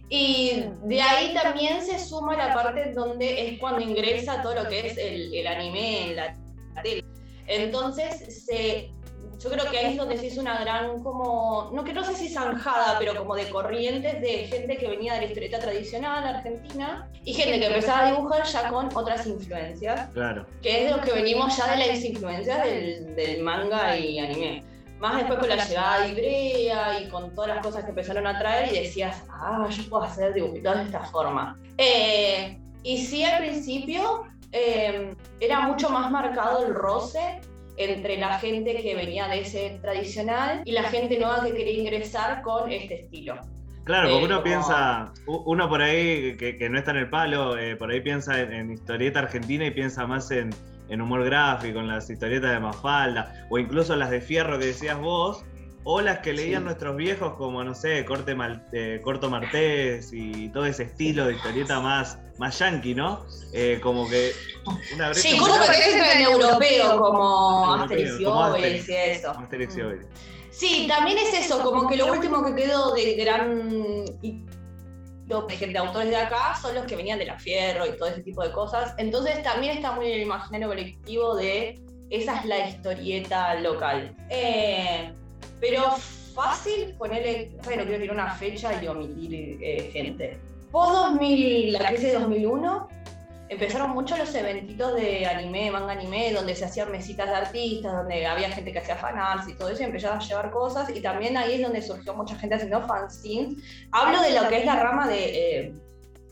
y de ahí también se suma la parte donde es cuando ingresa todo lo que es el, el anime en la tele. Entonces, se, yo creo que ahí es donde se hizo una gran, como, no que no sé si zanjada, pero como de corrientes de gente que venía de la historieta tradicional argentina y gente que empezaba a dibujar ya con otras influencias Claro. que es de los que venimos ya de las influencias del, del manga y anime. Más después con la llegada de Ibrea y con todas las cosas que empezaron a traer y decías, ah, yo puedo hacer dibujitos de esta forma. Eh, y sí, al principio eh, era mucho más marcado el roce entre la gente que venía de ese tradicional y la gente nueva que quería ingresar con este estilo. Claro, Eh, porque uno como- piensa, uno por ahí que, que no está en el palo, eh, por ahí piensa en, en historieta argentina y piensa más en, en humor gráfico, en las historietas de Mafalda, o incluso las de Fierro que decías vos, o las que leían Sí. nuestros viejos como, no sé, Corte Mal- eh, Corto Martés y todo ese estilo de historieta más, más yankee, ¿no? Eh, como que una brecha Sí, Corto. Martés en europeo, como Asterix y Obelix y eso. Asterix y Obelix. Sí, también es eso, como que lo último que quedó de gran de autores de acá son los que venían de la Fierro y todo ese tipo de cosas. Entonces también está muy en el imaginario colectivo de esa es la historieta local. Eh, pero fácil ponerle, bueno, quiero tirar una fecha y omitir eh, gente. Post 2000, la crisis de 2001, empezaron mucho los eventitos de anime, manga anime, donde se hacían mesitas de artistas, donde había gente que hacía fanarts y todo eso, y empezaron a llevar cosas, y también ahí es donde surgió mucha gente haciendo fanzines. Hablo de lo que es la rama de eh,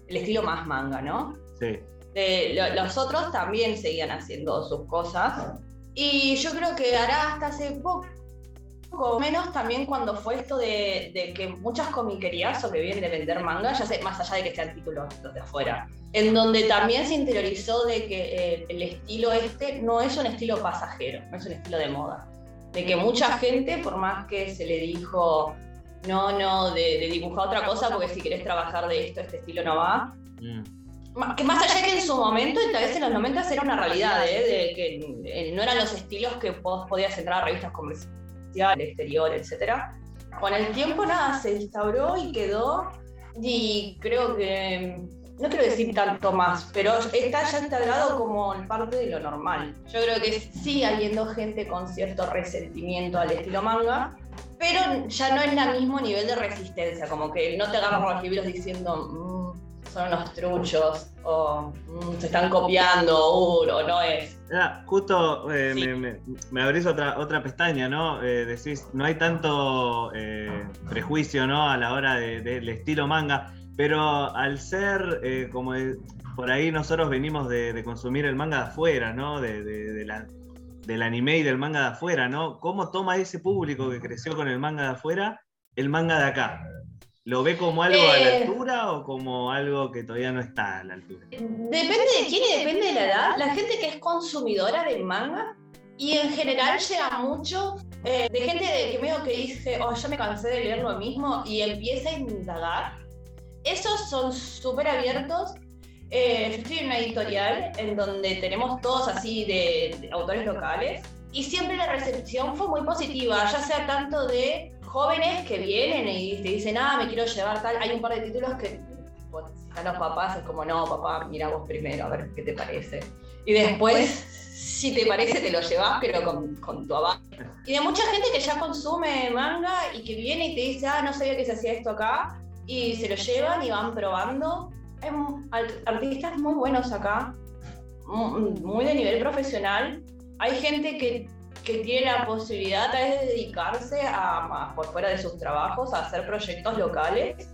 el estilo más manga, ¿no? Sí. De, lo- los otros también seguían haciendo sus cosas. Y yo creo que hará hasta hace poco, poco menos también cuando fue esto de, de que muchas comiquerías sobreviven de vender manga, ya sé, más allá de que sean títulos los de afuera, en donde también se interiorizó de que eh, el estilo este no es un estilo pasajero, no es un estilo de moda. De que mucha gente, por más que se le dijo, no, no, de, de dibujar otra cosa, porque si querés trabajar de esto, este estilo no va, Mm. Que más allá que en su momento, y tal vez en los 90 era una realidad, ¿eh? de que eh, no eran los estilos que vos podías entrar a revistas comerciales, exterior, etc. Con el tiempo, nada, se instauró y quedó, y creo que, no quiero decir tanto más, pero está ya integrado como parte de lo normal. Yo creo que sigue habiendo gente con cierto resentimiento al estilo manga, pero ya no es el mismo nivel de resistencia, como que no te agarran los libros diciendo, "Mm, son unos truchos, o "Mm, se están copiando, uh, o no es. Ah, justo eh, me, me- me abrís otra, otra pestaña, ¿no? Eh, decís, no hay tanto eh, prejuicio, ¿no? A la hora de- del estilo manga, pero al ser como por ahí nosotros venimos de, de consumir el manga de afuera, ¿no? De, de- de la- del anime y del manga de afuera, ¿no? ¿Cómo toma ese público que creció con el manga de afuera el manga de acá? ¿Lo ve como algo a la Eh. altura o como algo que todavía no está a la altura? Depende de quién y depende de la edad. La gente que es consumidora del manga y en general llega mucho eh, de gente de que medio que dice, oh, yo me cansé de leer lo mismo y empieza a indagar. Esos son súper abiertos. Eh, yo estoy en una editorial en donde tenemos todos así de, de autores locales y siempre la recepción fue muy positiva, ya sea tanto de jóvenes que vienen y te dicen, ah, me quiero llevar tal. Hay un par de títulos que bueno, están los papás, es como, no, papá, mira vos primero, a ver qué te parece. Y después, si te parece, te lo llevas, pero con, con tu aval. Y de mucha gente que ya consume manga y que viene y te dice, ah, no sabía que se hacía esto acá, y se lo llevan y van probando. Hay artistas muy buenos acá, mu- muy de nivel profesional. Hay gente que, que tiene la posibilidad tal vez de dedicarse a, a- por fuera de sus trabajos a hacer proyectos locales.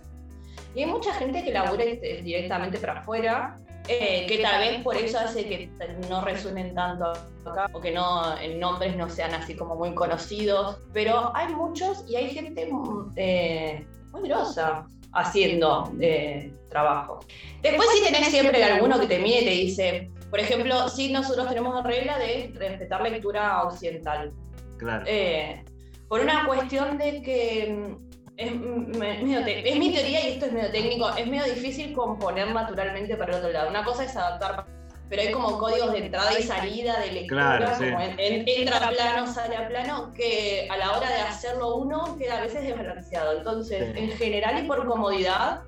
Y hay mucha gente que labura directamente para afuera, eh, que tal vez por eso hace que no resuenen tanto acá, o que no, en nombres no sean así como muy conocidos. Pero hay muchos y hay gente mm, eh, muy grosa haciendo eh, trabajo. Después sí tenés siempre alguno que te mire y te dice, por ejemplo, sí nosotros tenemos la regla de respetar lectura occidental. Claro. Eh, por una cuestión de que mm, es, me- medio te- es mi teoría y esto es medio técnico, es medio difícil componer naturalmente para el otro lado. Una cosa es adaptar, pero hay como códigos de entrada y salida de lectura, Claro, sí. como en- en- entra a plano, sale a plano, que a la hora de hacerlo uno queda a veces desbalanceado. Entonces, Sí. en general y por comodidad,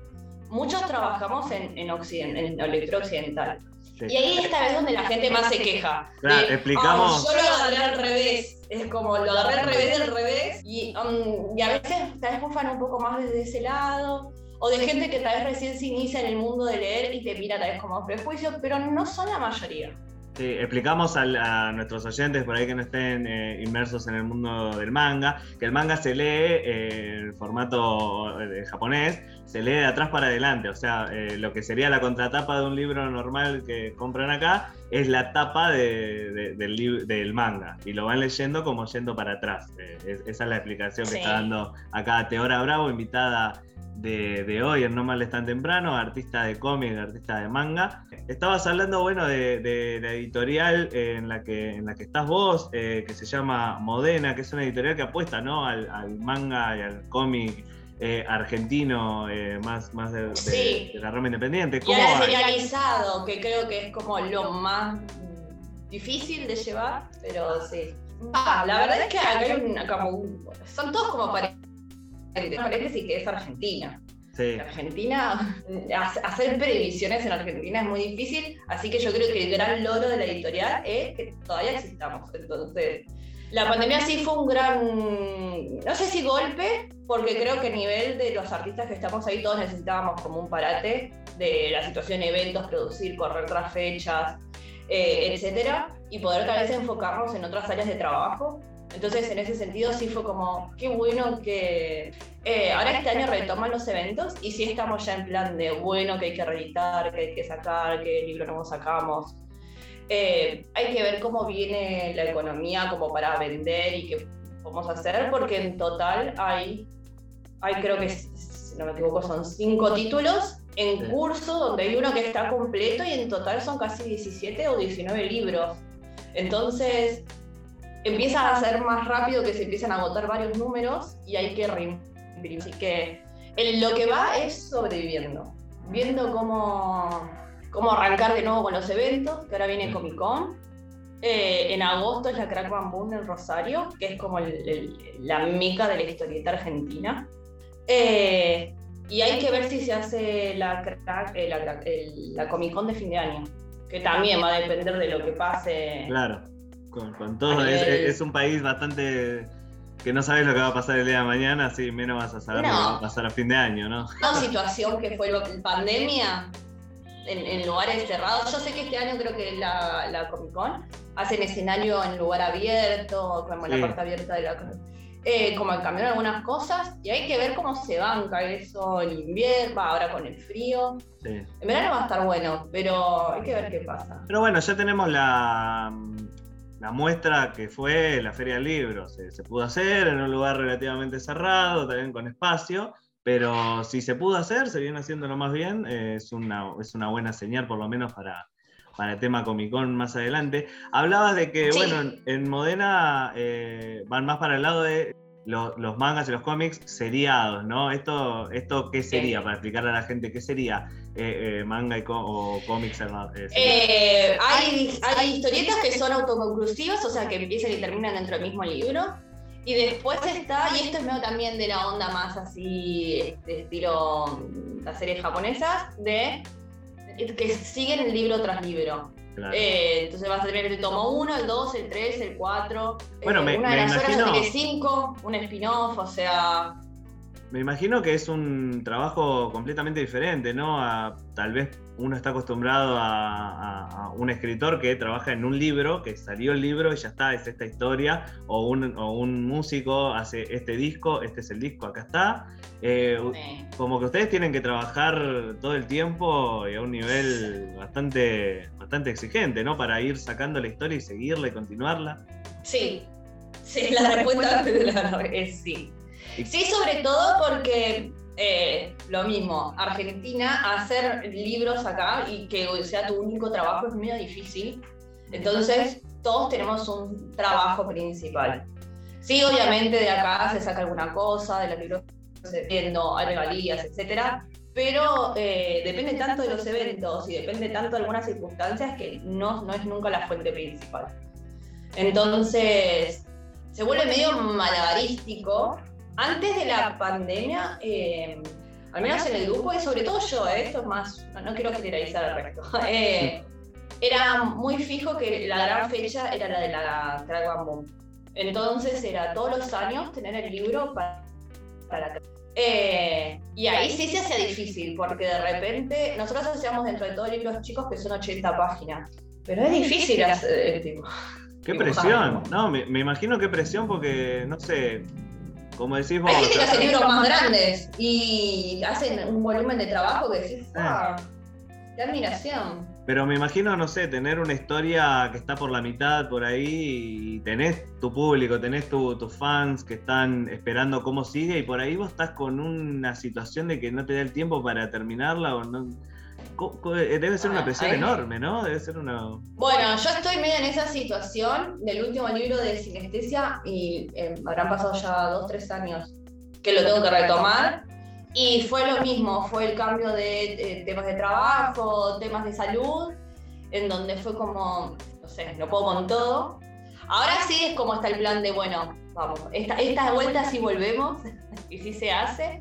muchos trabajamos en, en, en lectura occidental. Sí. Y ahí esta vez donde la gente más se queja. Claro, de, explicamos- "Ay, yo lo agarré al revés. Es como lo agarré al revés del revés. Y, um, y a veces tal vez bufan un poco más desde ese lado. O de gente que tal vez recién se inicia en el mundo de leer y te mira tal vez como prejuicio, pero no son la mayoría. Sí, explicamos a, nuestros oyentes por ahí que no estén eh, inmersos en el mundo del manga, que el manga se lee eh, en formato eh, japonés, se lee de atrás para adelante, o sea, eh, lo que sería la contratapa de un libro normal que compran acá es la tapa de- de- del, manga y lo van leyendo como yendo para atrás. Es- esa es la explicación que está dando acá Teora Bravo, invitada de, de hoy en No Mal Tan Temprano, artista de cómic, artista de manga. Estabas hablando, bueno, de, de la editorial en la que, en la que estás vos, eh, que se llama Modena, que es una editorial que apuesta ¿no? al, al manga y al cómic eh, argentino, eh, más, más de, de- Sí. de la rama independiente. Y ¿Cómo ahora va? serializado, que creo que es como lo más difícil de llevar, pero sí. Ah, la verdad es que hay una- como un- son todos como parientes, paréntesis que es Argentina. Sí. Argentina, ha- hacer previsiones en Argentina es muy difícil, así que yo creo que el gran logro de la editorial es que todavía existamos. Entonces, la pandemia sí fue un gran, no sé si golpe, porque creo que a nivel de los artistas que estamos ahí todos necesitábamos como un parate de la situación eventos, producir, correr tras fechas, eh, etcétera, y poder tal vez enfocarnos en otras áreas de trabajo. Entonces, en ese sentido, sí fue como, qué bueno que eh, ahora este año retoman los eventos y sí estamos ya en plan de, bueno, que hay que reeditar, que hay que sacar, qué libro nuevo sacamos. Eh, hay que ver cómo viene la economía como para vender y qué podemos hacer, porque en total hay, hay creo que, si no me equivoco, son cinco títulos en curso, donde hay uno que está completo y en total son casi 17 o 19 libros. Entonces, empieza a ser más rápido que se empiezan a agotar varios números y hay que reimprimir. Así que lo que va es sobreviviendo, viendo cómo, cómo arrancar de nuevo con los eventos, que ahora viene Comic Con. Eh, en agosto es la Crack Bamboo en Rosario, que es como la mica de la historieta argentina. Eh, y hay que ver si se hace eh, la Comic Con de fin de año, que también va a depender de lo que pase. Claro, con, con todo. Es, un país bastante que no sabes lo que va a pasar el día de mañana, así menos vas a saber lo que No. va a pasar a fin de año, ¿no? Una situación que fue lo- pandemia en, en lugares cerrados. Yo sé que este año creo que la, la Comic Con hacen escenario en lugar abierto, como Sí. la parte abierta de la. Eh, como cambiaron algunas cosas y hay que ver cómo se banca eso en invierno, ahora con el frío. Sí. En verano va a estar bueno, pero hay que ver qué pasa. Pero bueno, ya tenemos la, la muestra que fue la Feria del Libro. Se, se pudo hacer en un lugar relativamente cerrado, también con espacio, pero si se pudo hacer, se viene haciéndolo más bien, eh, es, una, es una buena señal por lo menos para, para el tema Comic Con más adelante. Hablabas de que, Sí. bueno, en, en Modena eh, van más para el lado de lo- los mangas y los cómics seriados, ¿no? Esto, esto ¿qué sería? Para explicarle a la gente, ¿qué sería eh, eh, manga y o cómics? eh? Eh, hay, hay historietas que son autoconclusivas, o sea, que empiezan y terminan dentro del mismo libro. Y después está, y esto es medio también de la onda más así, este, estilo mm, las series japonesas, de que siguen el libro tras libro. Claro. Eh, entonces vas a tener el tomo 1, el 2, el 3, el 4. Bueno, me- una de las horas imagino- tiene 5, un spin-off, o sea. Me imagino que es un trabajo completamente diferente, ¿no? A- tal vez uno está acostumbrado a, a- a un escritor que trabaja en un libro, que salió el libro y ya está, es esta historia, o un, o un músico hace este disco, este es el disco, acá está. Eh, Como que ustedes tienen que trabajar todo el tiempo y a un nivel bastante, bastante exigente, ¿no? Para ir sacando la historia y seguirla y continuarla. Sí, sí, la respuesta de la- es sí. Sí, sobre todo porque eh, lo mismo, Argentina, hacer libros acá y que sea tu único trabajo es medio difícil. Entonces, todos tenemos un trabajo principal. Sí, obviamente de acá se saca alguna cosa, de los libros viendo, hay regalías, etcétera, pero eh, depende tanto de los eventos y depende tanto de algunas circunstancias que no, no es nunca la fuente principal. Entonces, se vuelve medio malabarístico. Antes de la pandemia, eh, al menos en el grupo, y sobre todo yo, eh, esto es más, no, no quiero generalizar el resto, (laughs) eh, era muy fijo que la gran fecha era la de la Dragon Boom. Entonces era todos los años tener el libro para, para la eh, y ahí sí se hacía difícil, porque de repente nosotros hacíamos dentro de todos libros chicos que son 80 páginas. Pero es difícil hacer, eh, tipo, ¡Qué dibujar. presión! No, me, me imagino qué presión porque, no sé, como decís vos... Hay gente que hace libros más grandes y hacen un volumen de trabajo que decís, ¡ah! ¡Qué admiración! Pero me imagino, no sé, tener una historia que está por la mitad por ahí y tenés tu público, tenés tu- tus fans que están esperando cómo sigue y por ahí vos estás con una situación de que no te da el tiempo para terminarla o no... eh, Debe ser una presión ahí- enorme, ¿no? Debe ser una... Bueno, yo estoy medio en esa situación del último libro de sinestesia y eh, habrán pasado ya dos, tres años que lo tengo que retomar. Y fue lo mismo, fue el cambio de eh, temas de trabajo, temas de salud, en donde fue como, no sé, no puedo con todo. Ahora sí es como está el plan de, bueno, vamos, esta, esta vuelta sí volvemos (laughs) y sí se hace.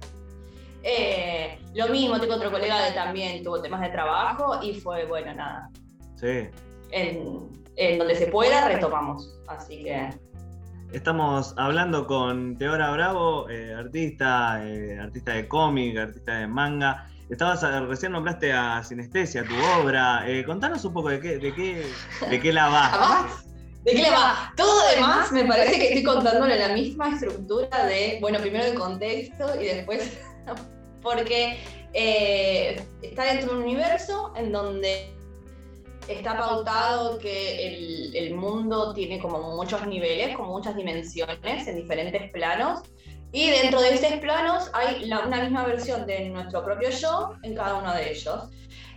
Eh, lo mismo, tengo otro colega que también tuvo temas de trabajo y fue, bueno, nada, Sí. en, en donde se pueda retomamos. Así que Estamos hablando con Teora Bravo, eh, artista, eh, artista de cómic, artista de manga. Estabas, recién nombraste a Sinestesia, tu obra. Eh, contanos un poco de qué, de qué, de qué la va. ¿De qué le va? Todo demás me parece que estoy contándole la misma estructura de, bueno, primero el contexto y después, (laughs) porque eh, está dentro de un universo en donde está pautado que el, el mundo tiene como muchos niveles, como muchas dimensiones en diferentes planos. Y dentro de esos planos hay la- una misma versión de nuestro propio yo en cada uno de ellos.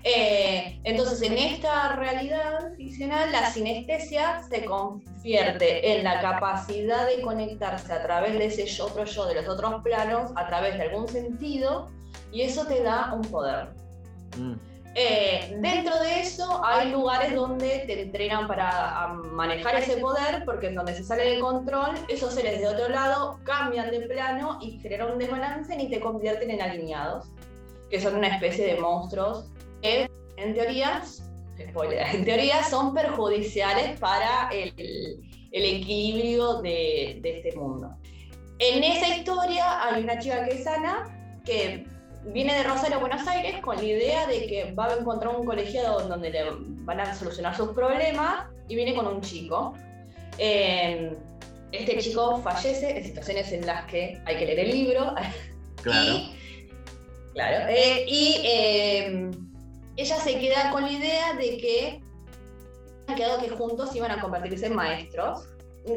Eh, entonces, en esta realidad ficcional, la sinestesia se convierte en la capacidad de conectarse a través de ese yo, otro yo de los otros planos, a través de algún sentido, y eso te da un poder. Mm. Eh, dentro de eso hay lugares donde te entrenan para a manejar ese poder, porque en donde se sale de control, esos seres de otro lado cambian de plano y generan un desbalance y te convierten en alineados, que son una especie de monstruos que, en teoría, en teoría son perjudiciales para el, el equilibrio de, de este mundo. En esa historia hay una chica que es Ana, que viene de Rosario a Buenos Aires con la idea de que va a encontrar un colegiado donde le van a solucionar sus problemas y viene con un chico. Eh, este chico fallece en situaciones en las que hay que leer el libro. (laughs) Claro. Claro. eh, y eh, ella se queda con la idea de que han quedado que juntos iban a convertirse en maestros.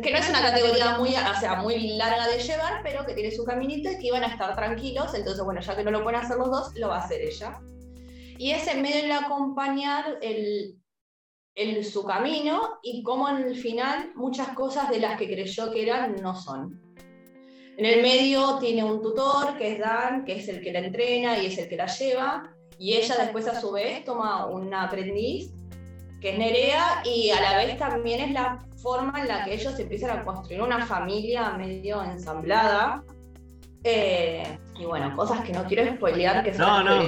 Que no es una categoría muy, o sea, muy larga de llevar, pero que tiene su caminito y que iban a estar tranquilos. Entonces, bueno, ya que no lo pueden hacer los dos, lo va a hacer ella. Y es en medio de acompañar el, el- su camino y cómo en el final muchas cosas de las que creyó que eran no son. En el medio tiene un tutor, que es Dan, que es el que la entrena y es el que la lleva. Y ella después a su vez toma una aprendiz, que es Nerea, y a la vez también es la forma en la que ellos empiezan a construir una familia medio ensamblada. Eh, y bueno, cosas que no quiero spoilear, que son No, no.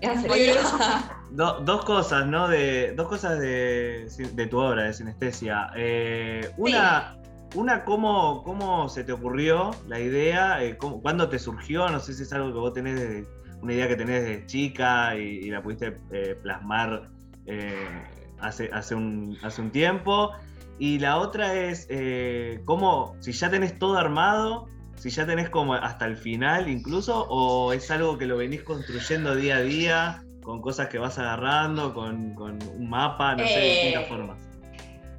(laughs) Do- dos cosas, ¿no? De, dos cosas de, de tu obra, de sinestesia. Eh, una, una ¿cómo, ¿cómo se te ocurrió la idea? Eh, cómo- ¿Cuándo te surgió? No sé si es algo que vos tenés de, una idea que tenés de chica y, y la pudiste eh, plasmar eh, hace, hace, un, hace un tiempo. Y la otra es, eh, ¿cómo, si ya tenés todo armado, si ya tenés como hasta el final incluso, o es algo que lo venís construyendo día a día, con cosas que vas agarrando, con, con un mapa, no sé, de distintas formas?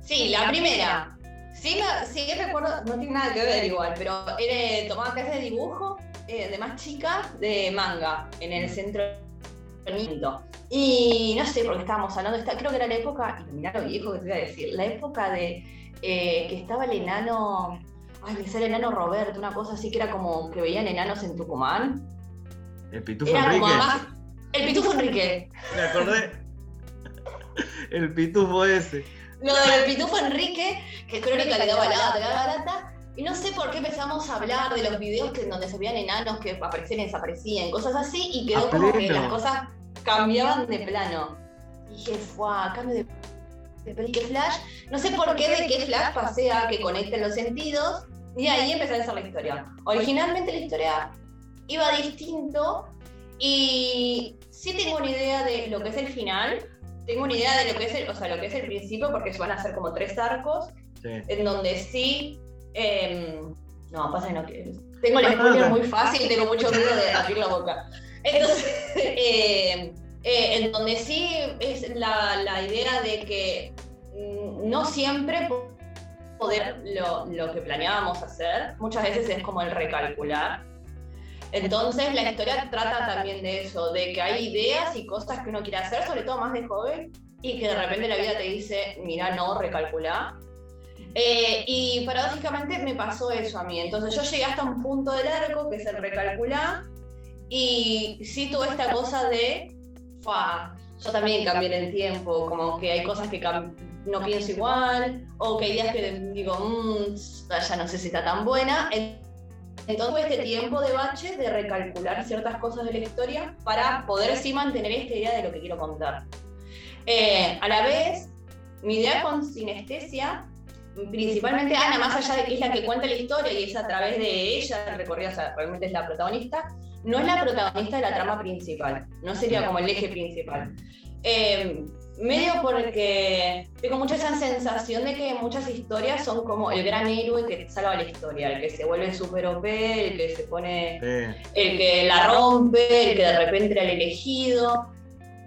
Sí, la primera. Sí, me- sí recuerdo, no tiene nada que ver igual, pero era, tomaba clases de dibujo eh, de más chica de manga en el centro de entrenamiento. Y no sé por qué estábamos hablando, esta- creo que era la época, y mirá lo viejo que te voy a decir, la época de eh, que estaba el enano, ay, me sale el enano Roberto, una cosa así que era como que veían enanos en Tucumán. El Pitufo Era Enrique. más- el Pitufo Enrique. Me acordé. El pitufo ese. Lo del Pitufo Enrique, que crónica le daba lata, le daba lata. Y no sé por qué empezamos a hablar de los videos que, donde se veían enanos que aparecían y desaparecían, cosas así, y quedó como que las cosas cambiaban de plano. Y dije, fue cambio de, de ¿qué flash. No sé por qué de qué flash pasé a que conecten los sentidos, y ahí empecé a hacer la historia. Originalmente la historia iba distinto, y sí tengo una idea de lo que es el final, tengo una idea de lo que es el, o sea, lo que es el principio, porque se van a hacer como tres arcos, Sí. en donde sí. Em, no, pasa que no quiero. Tengo el spoiler muy fácil, tengo (laughs) mucho miedo de abrir la boca. Entonces, (laughs) em, eh, en donde sí es la, la idea de que mm, no siempre po- poder lo, lo que planeábamos hacer, muchas veces es como el recalcular. Entonces la historia trata también de eso, de que hay ideas y cosas que uno quiere hacer, sobre todo más de joven, y que de repente la vida te dice, mira, no, recalculá. Eh, y paradójicamente me pasó eso a mí. Entonces yo llegué hasta un punto del arco, que es el recalcular, y sí tuve esta cosa de, "Fua, yo también cambié el tiempo, como que hay cosas que no pienso igual, o que hay días que digo, "Mm, ya no sé si está tan buena. Entonces este tiempo de bache de recalcular ciertas cosas de la historia para poder sí mantener esta idea de lo que quiero contar. Eh, a la vez, mi idea con sinestesia, principalmente Ana, más allá de que es la que cuenta la historia y es a través de ella el recorrido, o sea, realmente es la protagonista, no es la protagonista de la trama principal, no sería como el eje principal. Eh, medio porque tengo mucha esa sensación de que muchas historias son como el gran héroe que salva la historia, el que se vuelve super OP, el que se pone Sí. el que la rompe, el que de repente era el elegido.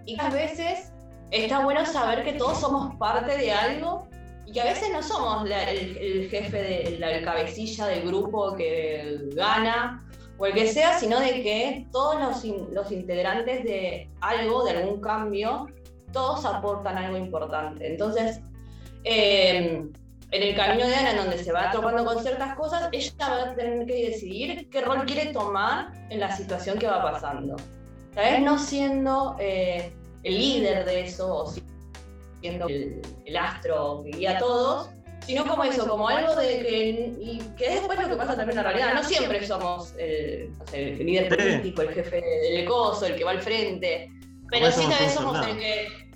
Y a veces está bueno saber que todos somos parte de algo y que a veces no somos la- el, el jefe, de, la el cabecilla del grupo que gana o el que sea, sino de que todos los, in- los integrantes de algo, de algún cambio, todos aportan algo importante. Entonces, eh, en el camino de Ana, en donde se va topando con ciertas cosas, ella va a tener que decidir qué rol quiere tomar en la situación que va pasando. Tal vez no siendo eh, el líder de eso, o siendo el, el astro que guía a todos, sino como eso, como algo de que, y que es después lo que pasa también en la realidad. No siempre somos el, no sé, el líder político, el jefe del coso, el que va al frente, pero sí un somos el que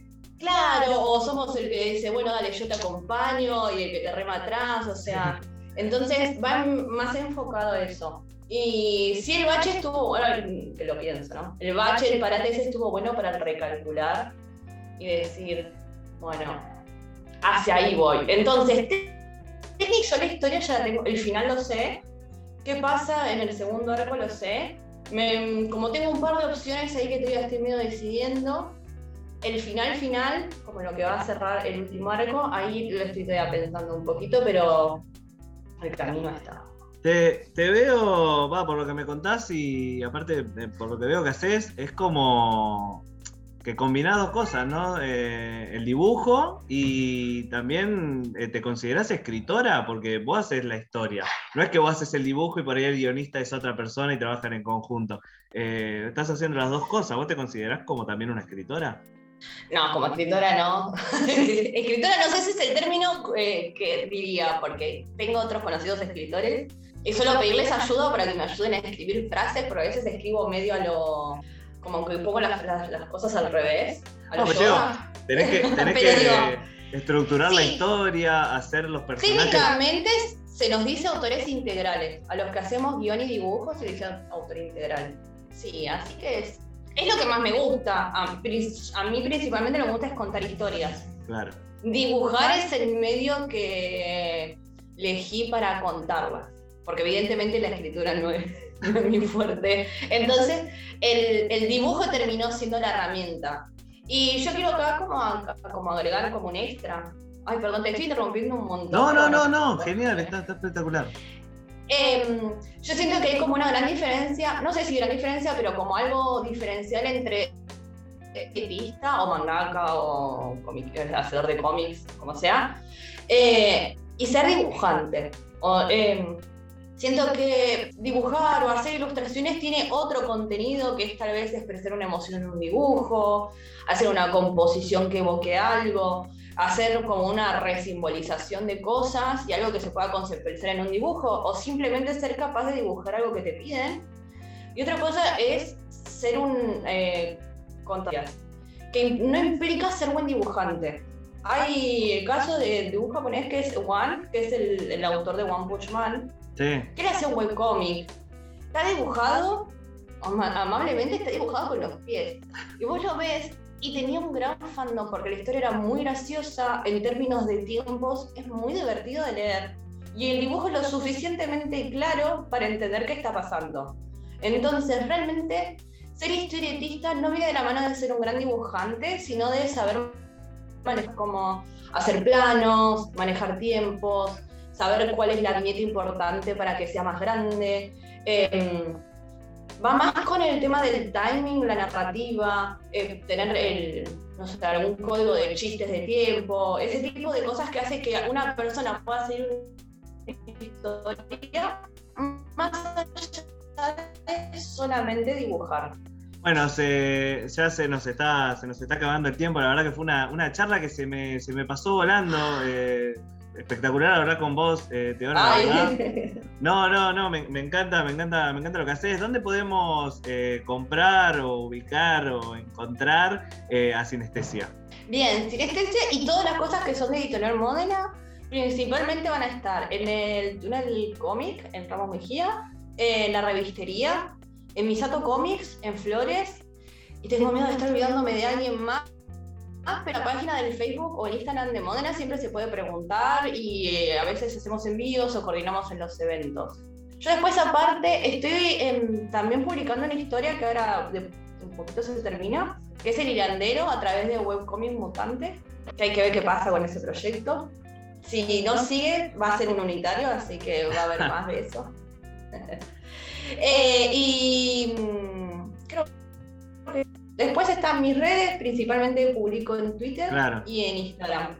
Claro, o somos el que dice, bueno, dale, yo te acompaño y el que te rema atrás, o sea, entonces va más enfocado a eso. Y sí, el bache estuvo, ahora que lo pienso, ¿no? El bache, el parate ese estuvo bueno para recalcular y decir, bueno, hacia ahí voy. Entonces, te- técnico, yo la historia ya la tengo, el final lo sé. ¿Qué pasa en el segundo arco? Lo sé. Me- como tengo un par de opciones ahí que todavía estoy medio decidiendo, el final final, como lo que va a cerrar el último arco, ahí lo estoy todavía pensando un poquito, pero el camino está. Te, te veo, va, por lo que me contás y aparte eh, por lo que veo que haces, es como que combinás dos cosas, ¿no? Eh, el dibujo y también eh, te considerás escritora porque vos haces la historia. No es que vos haces el dibujo y por ahí el guionista es otra persona y trabajan en conjunto. Eh, estás haciendo las dos cosas. ¿Vos te considerás como también una escritora? No, como escritora no. (laughs) escritora no sé si es el término que diría, porque tengo otros conocidos escritores y suelo pedirles ayuda para que me ayuden a escribir frases, pero a veces escribo medio a lo. Como que pongo las, las- las cosas al revés. A No. Mateo, tenés que, (laughs) tenés Pero que digo, estructurar la historia, hacer los personajes. Técnicamente se nos dice autores integrales. A los que hacemos guion y dibujo se dice autor integral. Sí, así que es, es lo que más me gusta. A, a mí principalmente lo que me gusta es contar historias. Claro. Dibujar es el medio que elegí para contarlas. Porque evidentemente la escritura no es, no es (laughs) mi fuerte. Entonces, el, el dibujo terminó siendo la herramienta. Y yo quiero acá como, como agregar como un extra. Ay, perdón, te estoy interrumpiendo un montón. No, no, no, no, genial, está, está espectacular. Em, yo siento que hay como una gran diferencia, no sé si gran diferencia, pero como algo diferencial entre artista o mangaka o comic- eh, hacedor de cómics, como sea, eh, y ser dibujante. O, em, siento que dibujar o hacer ilustraciones tiene otro contenido que es tal vez expresar una emoción en un dibujo, hacer una composición que evoque algo, hacer como una resimbolización de cosas y algo que se pueda conceptualizar en un dibujo, o simplemente ser capaz de dibujar algo que te piden. Y otra cosa es ser un eh, contador, que no implica ser buen dibujante. Hay el caso de dibujo japonés que es One, que es el, el autor de One Punch Man, Sí. que él hace un webcómic. Está dibujado, ama- amablemente está dibujado con los pies. Y vos lo ves y tenía un gran fandom porque la historia era muy graciosa, en términos de tiempos es muy divertido de leer. Y el dibujo es lo suficientemente claro para entender qué está pasando. Entonces, realmente, ser historietista no viene de la mano de ser un gran dibujante, sino de saber manejar cómo hacer planos, manejar tiempos, saber cuál es la viñeta importante para que sea más grande. Eh, va más con el tema del timing, la narrativa, eh, tener el, algún código de chistes de tiempo, ese tipo de cosas que hace que una persona pueda seguir una historia más allá de solamente dibujar. Bueno, se, ya se nos está se nos está acabando el tiempo. La verdad que fue una, una charla que se me, se me pasó volando. eh, espectacular hablar con vos, eh, Teodora. (laughs) No, no, no, me, me encanta, me encanta, me encanta lo que haces. ¿Dónde podemos eh, comprar o ubicar o encontrar eh, a Sinestesia? Bien, Sinestesia y todas las cosas que son de Editorial Modena principalmente van a estar en el túnel cómic, en Ramos Mejía, en la revistería, en Misato Comics, en Flores, y tengo miedo de estar olvidándome de alguien más. Ah, pero la página del Facebook o el Instagram de Modena siempre se puede preguntar y eh, a veces hacemos envíos o coordinamos en los eventos. Yo después aparte estoy también publicando una historia que ahora de un poquito se termina, que es el hilandero a través de Webcomic Mutante, que hay que ver qué pasa con ese proyecto. Si no sigue, va a ser un unitario, así que va a haber (laughs) más de eso. (laughs) Eh, y mm, creo que después están mis redes, principalmente publico en Twitter Claro. y en Instagram.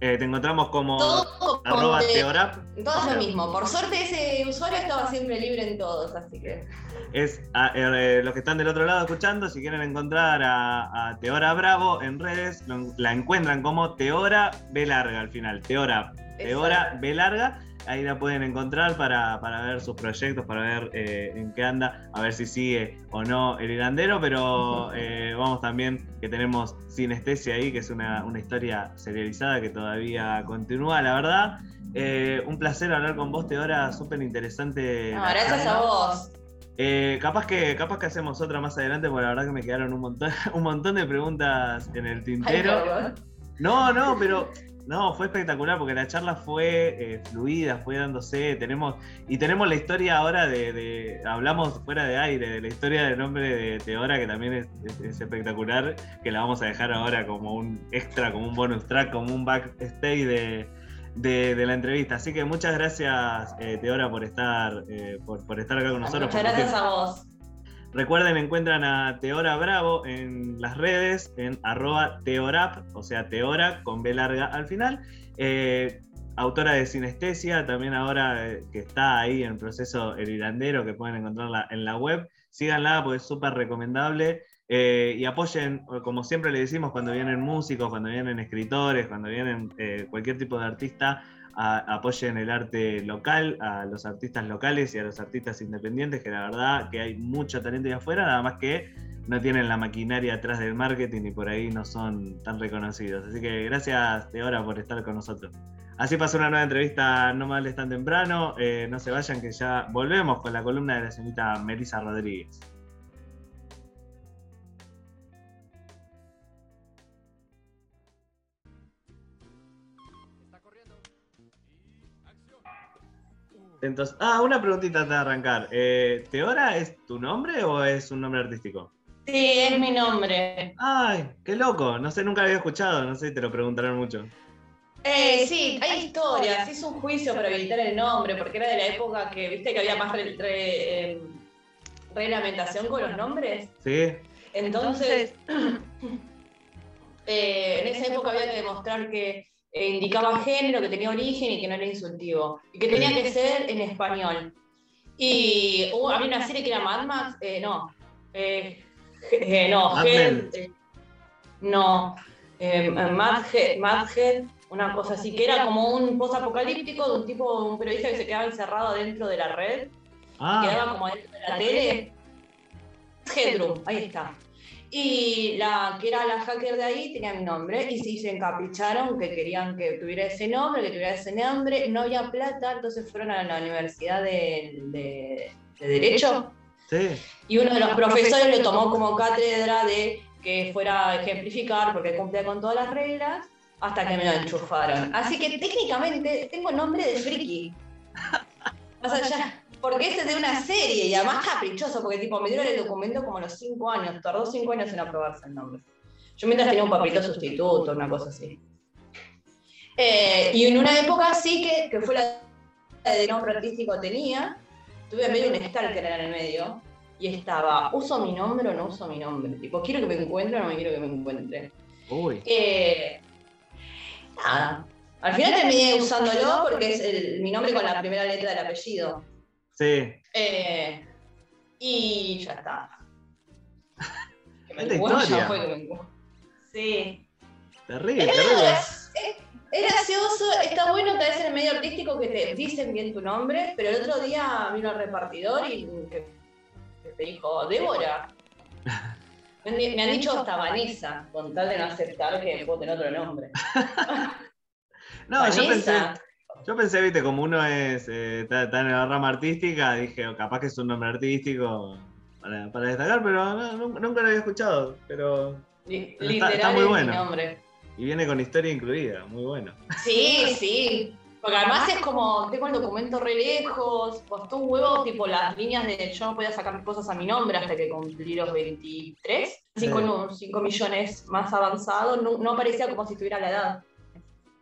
Eh, te encontramos como Todo arroba de- teorap. Todo es lo mismo. Por suerte ese usuario estaba siempre libre en todos, así que. Es a- eh, los que están del otro lado escuchando, si quieren encontrar a, a Teora Bravo en redes, lo- la encuentran como Teora B larga al final. Teora, Teora B larga. Ahí la pueden encontrar para, para ver sus proyectos, para ver eh, en qué anda, a ver si sigue o no el hilandero, pero (laughs) eh, vamos también que tenemos Sinestesia ahí, que es una, una historia serializada que todavía continúa, la verdad. Eh, un placer hablar con vos, Teora, súper interesante. No, gracias charla. a vos. Eh, capaz que capaz que hacemos otra más adelante, porque la verdad que me quedaron un montón, (laughs) un montón de preguntas en el Ay, tintero. perdón. No, no, pero no, fue espectacular porque la charla fue eh, fluida, fue dándose, tenemos y tenemos la historia ahora de, de- hablamos fuera de aire, de la historia del nombre de Teora que también es, es- es espectacular, que la vamos a dejar ahora como un extra, como un bonus track, como un backstage de, de, de la entrevista. Así que muchas gracias, eh, Teora, por estar, eh, por, por estar acá con nosotros. Muchas gracias a vos. Recuerden, encuentran a Teora Bravo en las redes, en arroba teorap, o sea, Teora con B larga al final. Eh, autora de Sinestesia, también ahora eh, que está ahí en proceso el hilandero, que pueden encontrarla en la web. Síganla porque es súper recomendable. Eh, y apoyen, como siempre le decimos, cuando vienen músicos, cuando vienen escritores, cuando vienen cualquier tipo de artista, apoyen el arte local, a los artistas locales y a los artistas independientes, que la verdad que hay mucho talento ahí afuera, nada más que no tienen la maquinaria atrás del marketing y por ahí no son tan reconocidos. Así que gracias, Teora, por estar con nosotros. Así pasó una nueva entrevista No me hables tan temprano. Eh, no se vayan que ya volvemos con la columna de la señorita Melissa Rodríguez. Entonces, ah, una preguntita antes de arrancar. Eh, ¿Teora es tu nombre o es un nombre artístico? Sí, es mi nombre. Ay, qué loco. No sé, nunca lo había escuchado. No sé si te lo preguntaron mucho. Eh, sí, hay historias. Hizo un juicio para habilitar el nombre, porque era de la época que, viste, que había más re- re- eh, reglamentación con los nombres. ¿Sí? Entonces, (clears throat) eh, en esa época había que demostrar que indicaba género, que tenía origen y que no era insultivo. Y que tenía que ser en español. Y hubo, había una serie que era Mad Max, eh, no. eh, (laughs) eh, no, Mad Men. eh, no. eh, Mad Head, una cosa así, que era como un post-apocalíptico de un tipo, un periodista que se quedaba encerrado dentro de la red, Ah. quedaba como dentro de la tele. Headroom, ahí está. Y la que era la hacker de ahí tenía mi nombre y sí se encapricharon que querían que tuviera ese nombre, que tuviera ese nombre. No había plata, entonces fueron a la Universidad de, de- de Derecho Sí. y uno de los profesores lo tomó como cátedra de que fuera a ejemplificar porque cumplía con todas las reglas hasta que me lo enchufaron. Así que técnicamente tengo nombre de friki. Sea, ya, porque este es de una serie y además caprichoso, porque tipo me dieron el documento como a los 5 años, tardó 5 años en aprobarse el nombre. Yo mientras tenía un papelito sustituto, una cosa así. Eh, y en una época sí que, que fue la de nombre artístico tenía, tuve medio un stalker en el medio, y estaba, ¿uso mi nombre o no uso mi nombre? Tipo, ¿quiero que me encuentre o no me quiero que me encuentre? Uy. Eh, nada. Al final terminé usándolo porque es el- mi nombre con la primera letra del apellido. Sí. Eh, y ya está. Que me ya fue que me encuentro. Sí. Terrible, Es terrible. gracioso, es gracioso, está bueno tal vez en el medio artístico que te dicen bien tu nombre, pero el otro día vino el repartidor y que, que te dijo, Débora. Me han, me han dicho hasta Vanessa, con tal de no aceptar que puedo tener otro nombre. (laughs) No, yo pensé. Yo pensé, viste, como uno es, eh, está, está en la rama artística, dije, oh, capaz que es un nombre artístico para, para destacar, pero no, nunca, lo había escuchado. Pero, pero está, muy bueno. nombre. Y viene con historia incluida, muy bueno. Sí, sí. Porque además es como, tengo el documento re lejos, costó un huevo, tipo las líneas de yo no podía sacar cosas a mi nombre hasta que cumplí los 23. Así Sí. con un 5 millones más avanzado, no, no parecía como si tuviera la edad.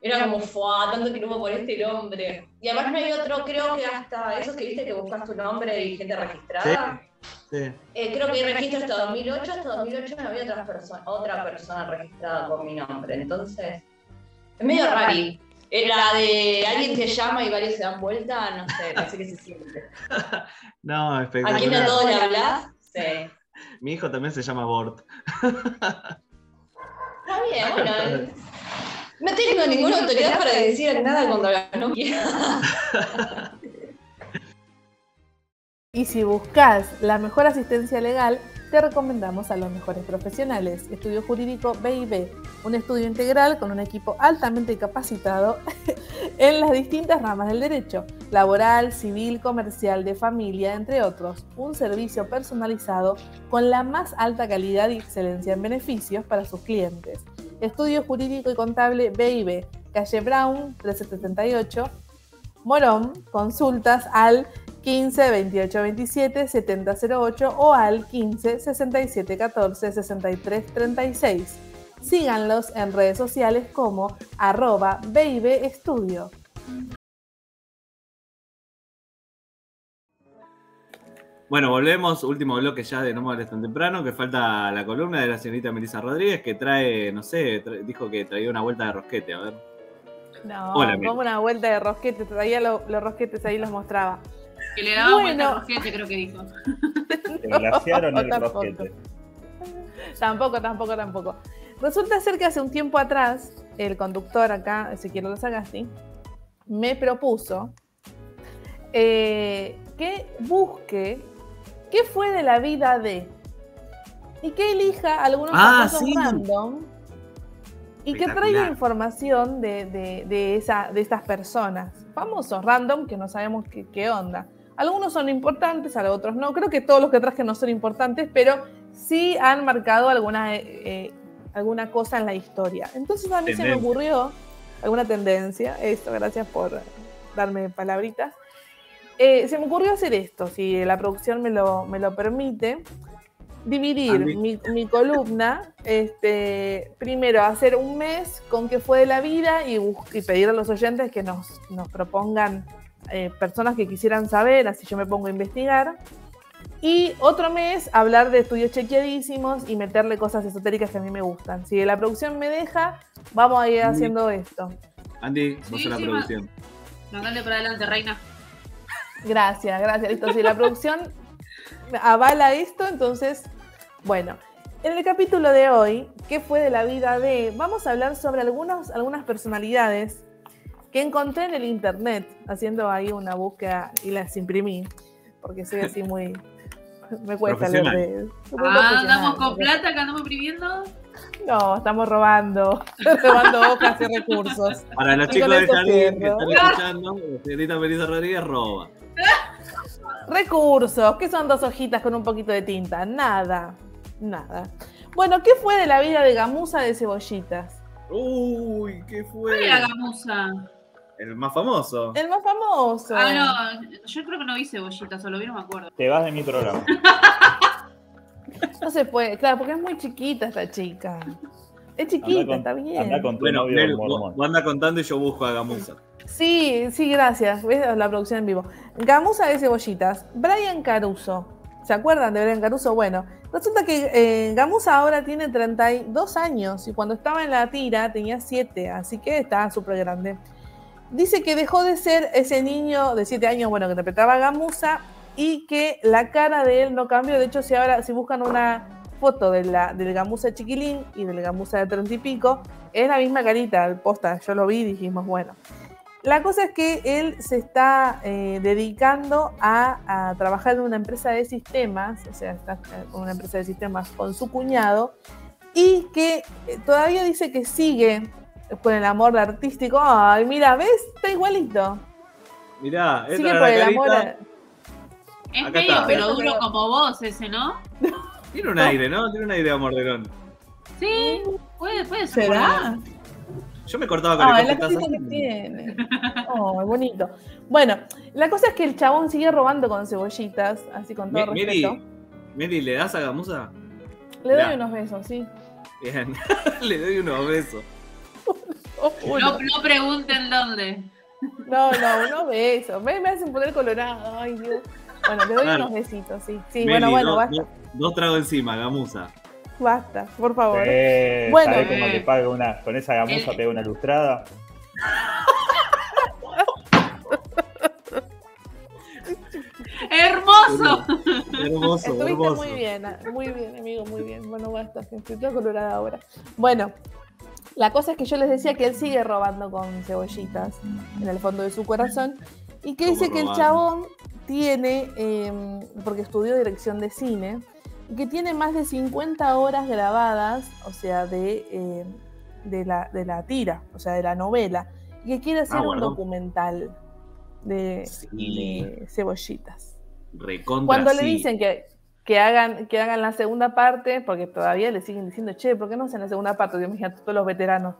Era como, fuá, tanto que no por este nombre. Y además no hay otro, creo que hasta esos que viste que buscas tu nombre y gente registrada. Sí. Eh, creo que hay registro hasta 2008, hasta 2008 no había otra persona, otra persona registrada con mi nombre. Entonces, es medio raro. La de alguien te llama y varios se dan vuelta, no sé, no sé qué se siente. (laughs) No, ¿A quién a espectacular. todos le hablas? Sí. Mi hijo también se llama Bort. Está bien, bueno. (laughs) No tengo ninguna autoridad para decir nada cuando no quiero. (laughs) Y si buscas la mejor asistencia legal, te recomendamos a los mejores profesionales. Estudio Jurídico BIB, un estudio integral con un equipo altamente capacitado (laughs) en las distintas ramas del derecho, laboral, civil, comercial, de familia, entre otros. Un servicio personalizado con la más alta calidad y excelencia en beneficios para sus clientes. Estudio Jurídico y Contable BIB, calle Brown 1378, Morón, consultas al 15 28 27 70 08 o al 15 67 14 63 36. Síganlos en redes sociales como arroba BIB Estudio. Bueno, volvemos, último bloque ya de No me hables tan temprano, que falta la columna de la señorita Melissa Rodríguez, que trae, no sé, trae- dijo que traía una vuelta de rosquete, a ver. No, Hola, como una vuelta de rosquete, traía lo- los rosquetes ahí los mostraba. Que le daba vuelta al rosquete, creo que dijo. (laughs) Te glaciaron el tampoco. rosquete. Tampoco, tampoco, tampoco. Resulta ser que hace un tiempo atrás, el conductor acá, Ezequiel Sagasti, me propuso eh, que busque qué fue de la vida de. Y que elija algunos Ah, sí. random y que traiga información de, de- de esa, de estas personas. Famosos random que no sabemos qué, qué onda. Algunos son importantes, a otros no. Creo que todos los que traje no son importantes, pero sí han marcado alguna, eh, eh, alguna cosa en la historia. Entonces a mí se me ocurrió alguna tendencia, eso, gracias por darme palabritas. Eh, se me ocurrió hacer esto, si la producción me lo, me lo permite, dividir mi, mi columna, este, primero hacer un mes con qué fue de la vida y, y pedir a los oyentes que nos, nos propongan eh, personas que quisieran saber, así yo me pongo a investigar. Y otro mes hablar de estudios chequeadísimos y meterle cosas esotéricas que a mí me gustan. Si la producción me deja, vamos a ir Andy. haciendo esto. Andy, vos Sí, sos la sí, producción. Mandale para adelante, reina. Gracias, gracias. Listo, si la producción (laughs) avala esto, entonces, bueno. En el capítulo de hoy, ¿qué fue de la vida de? Vamos a hablar sobre algunos, algunas personalidades que encontré en el internet, haciendo ahí una búsqueda y las imprimí, porque soy así muy... (laughs) Me cuesta leer de... Ah, andamos con plata que andamos imprimiendo. No, estamos robando, (laughs) robando hojas y recursos. Para los Y chicos de jardín que están escuchando, la señorita Melissa Rodríguez roba. (laughs) Recursos, ¿qué son dos hojitas con un poquito de tinta? Nada, nada. Bueno, ¿qué fue de la vida de Gamusa de Cebollitas? Uy, ¿qué fue? ¿Cuál era Gamusa? El más famoso. El más famoso. Ah, no, yo creo que no vi cebollita, solo vi, no me acuerdo. Te vas de mi programa. (laughs) No se puede, claro, porque es muy chiquita esta chica. Es chiquita, Anda con- está bien. anda con tu Bueno, novio Nel, mormón. vos, vos anda contando y yo busco a Gamusa. Sí, sí, gracias. ¿Ves la producción en vivo? Gamusa de Cebollitas. Brian Caruso. ¿Se acuerdan de Brian Caruso? Bueno, resulta que eh, Gamusa ahora tiene 32 años y cuando estaba en la tira tenía 7, así que está súper grande. Dice que dejó de ser ese niño de 7 años, bueno, que interpretaba a Gamusa y que la cara de él no cambió. De hecho, si ahora si buscan una foto de la, del Gamusa chiquilín y del Gamusa de 30 y pico, es la misma carita, el posta. Yo lo vi y dijimos, bueno. La cosa es que él se está eh, dedicando a, a trabajar en una empresa de sistemas, o sea, está eh, con una empresa de sistemas con su cuñado, y que eh, todavía dice que sigue con el amor artístico. Ay, mira, ¿ves? Está igualito. Mirá, Sigue por el carita. amor. a- Es Acá medio está. pero duro como vos ese, ¿no? Tiene un aire, ¿no? Tiene un aire de amorderón. Sí, puede, puede ser. ¿Será? Yo me cortaba con Ah, el la que tiene. Oh, bonito. Bueno, la cosa es que el chabón sigue robando con cebollitas, así con todo Mi- respeto. Meli, Meli, ¿le das a Gamusa? Le doy unos besos, sí. Bien, (laughs) le doy unos besos. No, no pregunten dónde. No, no, unos besos. Me, me hacen poner colorado. Ay, Dios. Bueno, le doy Claro. unos besitos, sí. Sí, Meli, bueno, bueno, dos, basta. dos- dos tragos encima, Gamusa. Basta, por favor. Eh, Bueno. ¿Sabés cómo te paga una, con esa gamuza da una lustrada? (laughs) ¡Hermoso! Hermoso, Estuviste hermoso. muy bien, ah, muy bien, amigo, muy bien. Bueno, basta, estoy toda colorada ahora. Bueno, la cosa es que yo les decía que él sigue robando con cebollitas en el fondo de su corazón y que ¿Cómo dice que el chabón tiene, eh, porque estudió dirección de cine, que tiene más de 50 horas grabadas, o sea, de, eh, de, la, de la tira, o sea, de la novela, y que quiere hacer un bueno. documental de, Sí. de cebollitas. Recontra Cuando le dicen que, que, hagan, que hagan la segunda parte, porque todavía le siguen diciendo, che, ¿por qué no hacen la segunda parte? Yo imagino todos los veteranos.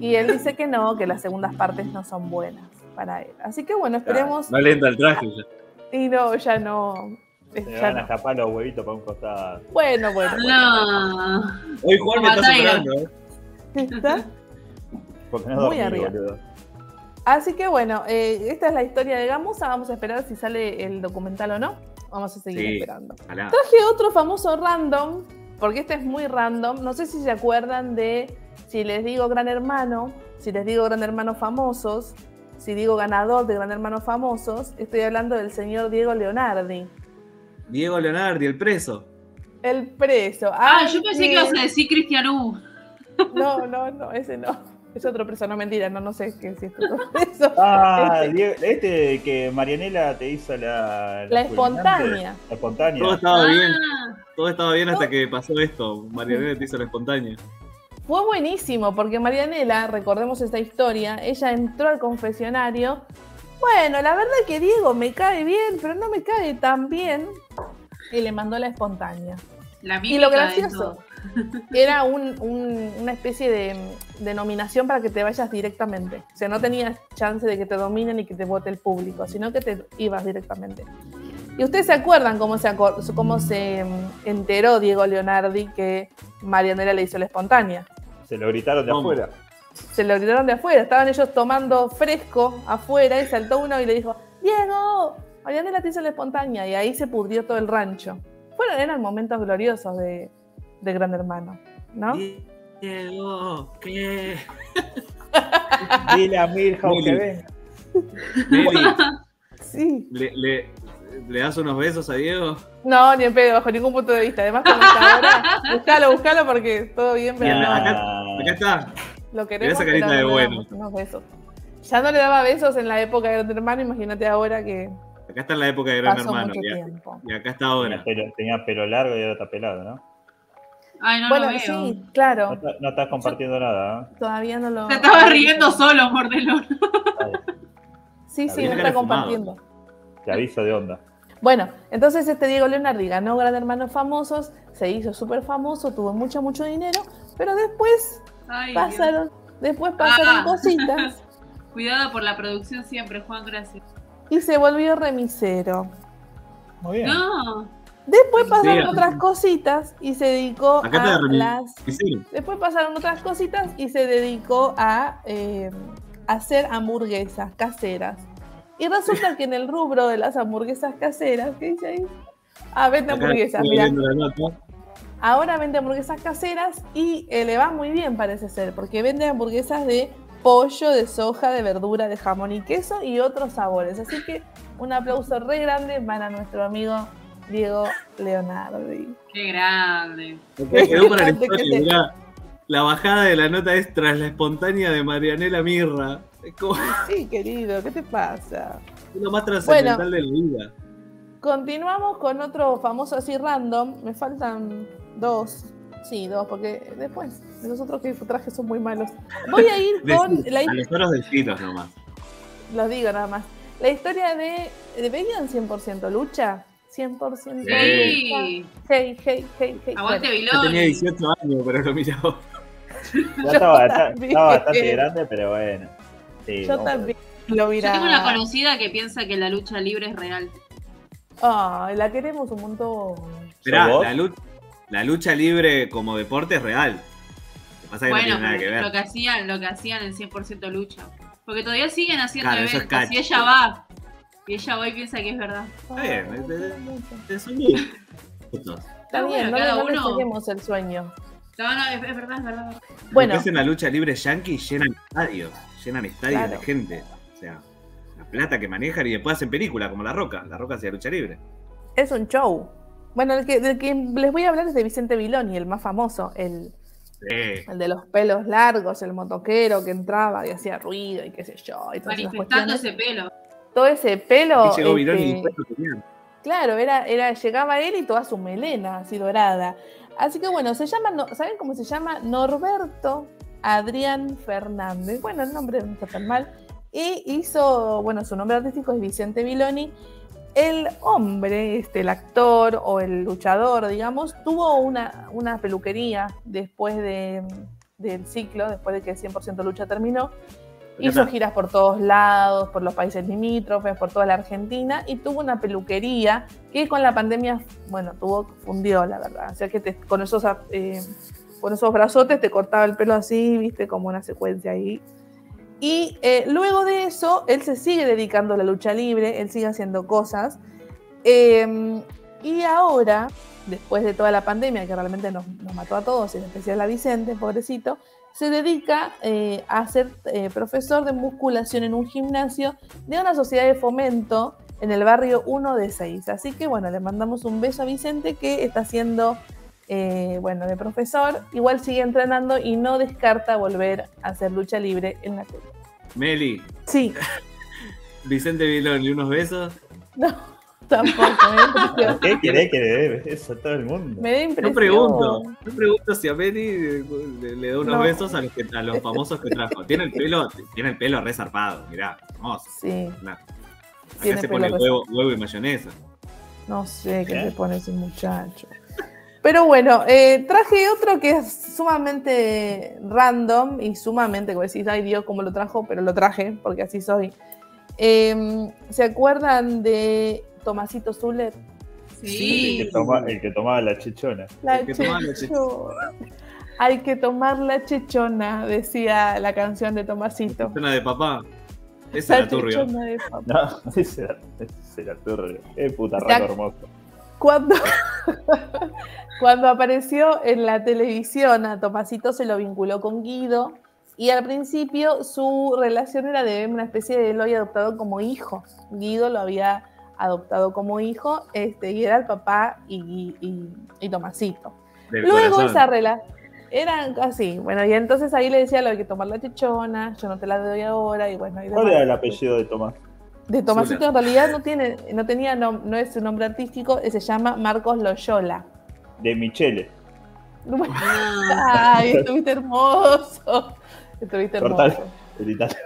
Y él dice que no, que las segundas partes no son buenas para él. Así que bueno, esperemos. No le entra el traje ya. Y no, ya no. Ya van a escapar los huevitos para un costado. Bueno, bueno. No. Hoy Juan me está superando, ¿eh? ¿Está? Porque no Muy dormí, arriba. boludo. Así que bueno, eh, esta es la historia de Gamusa. Vamos a esperar si sale el documental o no. Vamos a seguir Sí, esperando. Traje otro famoso random, porque este es muy random. No sé si se acuerdan de si les digo Gran Hermano, si les digo Gran Hermano famosos, si digo ganador de Gran Hermano famosos. Estoy hablando del señor Diego Leonardi, Diego Leonardi, el preso. el preso. Ah, yo pensé que ibas a decir Cristian U. (laughs) No, no, no, ese no. Es otro preso, no mentira, no, no sé qué es esto. otro (laughs) preso. Ah, Este- Diego- este que Marianela te hizo la. La espontánea. La espontánea. Todo estaba bien. Ah, Todo estaba bien hasta que pasó esto. Marianela te hizo la espontánea. Fue buenísimo porque Marianela, recordemos esta historia, ella entró al confesionario. Bueno, la verdad que Diego me cae bien, pero no me cae tan bien. Y le mandó la espontánea. la Y lo gracioso (laughs) era un- un- una especie de, de nominación para que te vayas directamente. O sea, no tenías chance de que te dominen y que te vote el público, sino que te ibas directamente. Y ustedes se acuerdan cómo se, acor- cómo se mm, enteró Diego Leonardi que Marianela le hizo la espontánea. Se lo gritaron de ¿Cómo? afuera. Se lo gritaron de afuera, estaban ellos tomando fresco afuera y saltó uno y le dijo, Diego, Marianela te hizo la espontánea y ahí se pudrió todo el rancho. Fueron, eran momentos gloriosos de, de Gran Hermano, ¿no? Diego, ¿qué? (laughs) Dile a Milhouse que venga. (laughs) Sí. ¿le, le, le das unos besos a Diego? No, ni en pedo, bajo ningún punto de vista. Además, como está ahora, buscalo, buscalo porque todo bien, pero no, acá, acá está. Lo queremos. esa carita pero de bueno. besos. Ya no le daba besos en la época de Gran Hermano, imagínate ahora que Acá está en la época de Gran Hermano. mucho Y, tiempo. y acá está tenía, ahora. pelo, tenía pelo largo y ahora está pelado, ¿no? Ay, no bueno, lo veo. sí, claro, no estás compartiendo nada. ¿eh? todavía no lo. Se estaba riendo solo, Mordelón. Sí, sí, no está compartiendo. Te aviso de onda. Bueno, entonces este Diego Leonardi ganó Gran Hermanos Famosos, se hizo súper famoso, tuvo mucho, mucho dinero, pero después Ay, Dios. pasaron, después pasaron Ah. cositas (laughs) Cuidado por la producción siempre, Juan, gracias. y se volvió remisero. Muy bien. No. Después pasaron Sí, otras cositas y se dedicó Acá a las. Después pasaron otras cositas y se dedicó a eh, hacer hamburguesas caseras. Y resulta (laughs) que en el rubro de las hamburguesas caseras, ¿qué dice ahí? Ah, vende hamburguesas, mira. Ahora vende hamburguesas caseras y eh, le va muy bien, parece ser, porque vende hamburguesas de pollo, de soja, de verdura, de jamón y queso y otros sabores. Así que un aplauso re grande para nuestro amigo Diego Leonardi. Qué grande. Acá quedó para la ¿De qué historia. te- mirá. La bajada de la nota es tras la espontánea de Marianela Mirra. Es como (laughs) Sí, querido, ¿qué te pasa? lo más trascendental Bueno. de la vida. Continuamos con otro famoso así random. Me faltan dos. Sí, dos, porque después de los otros que traje son muy malos. Voy a ir (laughs) con Decí- la a los oros deciros nomás. Los digo nada más. La historia de. ¿de ¿Veían 100% lucha? 100% Sí. lucha. Hey, hey, hey, hey. Aguante Bueno, Yo tenía Viloni. 18 años, pero lo miraba. Ya estaba, (laughs) bastante grande, pero bueno. Sí, yo también lo Yo tengo una miraba. conocida que piensa que la lucha libre es real. Ay, la queremos un montón. Esperá, la, lucha, la lucha libre como deporte es real. Lo que pasa es que Bueno, no tiene nada que ver. lo que hacían, lo que hacían en 100% lucha. Porque todavía siguen haciendo Claro, es eventos. Y ella va. Y ella va y piensa que es verdad. Está bien, es- un. Está no, cada uno- saquemos el sueño. No, no, es, es verdad, es verdad. Bueno, Lo que hacen la lucha libre yankee llenan estadios. Llenan estadios Claro. de gente. O sea, la plata que manejan y después hacen película como La Roca. La Roca hacía lucha libre. es un show. Bueno, el que, del que les voy a hablar es de Vicente Viloni, el más famoso, el, Sí. el de los pelos largos, el motoquero que entraba y hacía ruido y qué sé yo. Y todas Manifestando ese pelo. Todo ese pelo. Aquí llegó Vironi y este, después lo tenían. Claro, era, era, llegaba él y toda su melena así dorada. Así que bueno, se llama, no- ¿saben cómo se llama? Norberto Adrián Fernández. Bueno, el nombre no está tan mal. Y hizo, bueno, su nombre artístico es Vicente Viloni. El hombre, este, el actor o el luchador, digamos, tuvo una, una peluquería después de, del ciclo, después de que 100% lucha terminó. Hizo giras por todos lados, por los países limítrofes, por toda la Argentina y tuvo una peluquería que con la pandemia, bueno, tuvo, fundió, la verdad. O sea que te- con, esos, eh, con esos brazotes te cortaba el pelo así, viste, como una secuencia ahí. Y eh, luego de eso, él se sigue dedicando a la lucha libre, él sigue haciendo cosas. Eh, y ahora, después de toda la pandemia que realmente nos, nos mató a todos, en especial a Vicente, pobrecito, se dedica eh, a ser eh, profesor de musculación en un gimnasio de una sociedad de fomento en el barrio 1 de 6. Así que bueno, le mandamos un beso a Vicente que está haciendo, eh, bueno, de profesor. Igual sigue entrenando y no descarta volver a hacer lucha libre en la tele. Meli, Sí, (laughs) Vicente Vilón y unos besos. no, (laughs) tampoco. me da. ¿Qué querés que le dé a todo el mundo? Me da impresión. No pregunto, no pregunto si a Meli le, le da unos No. besos a los, que, a los famosos que trajo. Tiene el pelo, tiene el pelo resarpado, mirá, hermoso. Sí, Nah. Acá Tiene se pone huevo, huevo y mayonesa. no sé qué ¿Eh? le pone ese muchacho. Pero bueno, eh, traje otro que es sumamente random y sumamente, como decís, ay Dios, cómo lo trajo, pero lo traje, porque así soy. Eh, ¿Se acuerdan de Tomasito Zuller? El Sí. que, toma- el que tomaba la chichona. La El que tomaba la chechona. Hay que tomar la chechona, decía la canción de Tomasito. Cena de papá. Esa La era de papá. No, (laughs) ese era, ese era turbio. Qué puta rato hermoso. Cuando, (laughs) cuando apareció en la televisión, a Tomasito se lo vinculó con Guido y al principio su relación era de una especie de él lo había adoptado como hijo. Guido lo había adoptado como hijo este, y era el papá y, y- y Tomasito. Del Luego corazón. esa relación eran así, bueno, y entonces ahí le decía lo hay que tomar la chichona, yo no te la doy ahora, y bueno, y ¿Cuál era el apellido de Tomás? De Tomasito en realidad no tiene, no tenía, nom- no es su nombre artístico, se llama Marcos Loyola. De Michele. (laughs) Ay, estuviste hermoso. Estuviste hermoso. Cortale.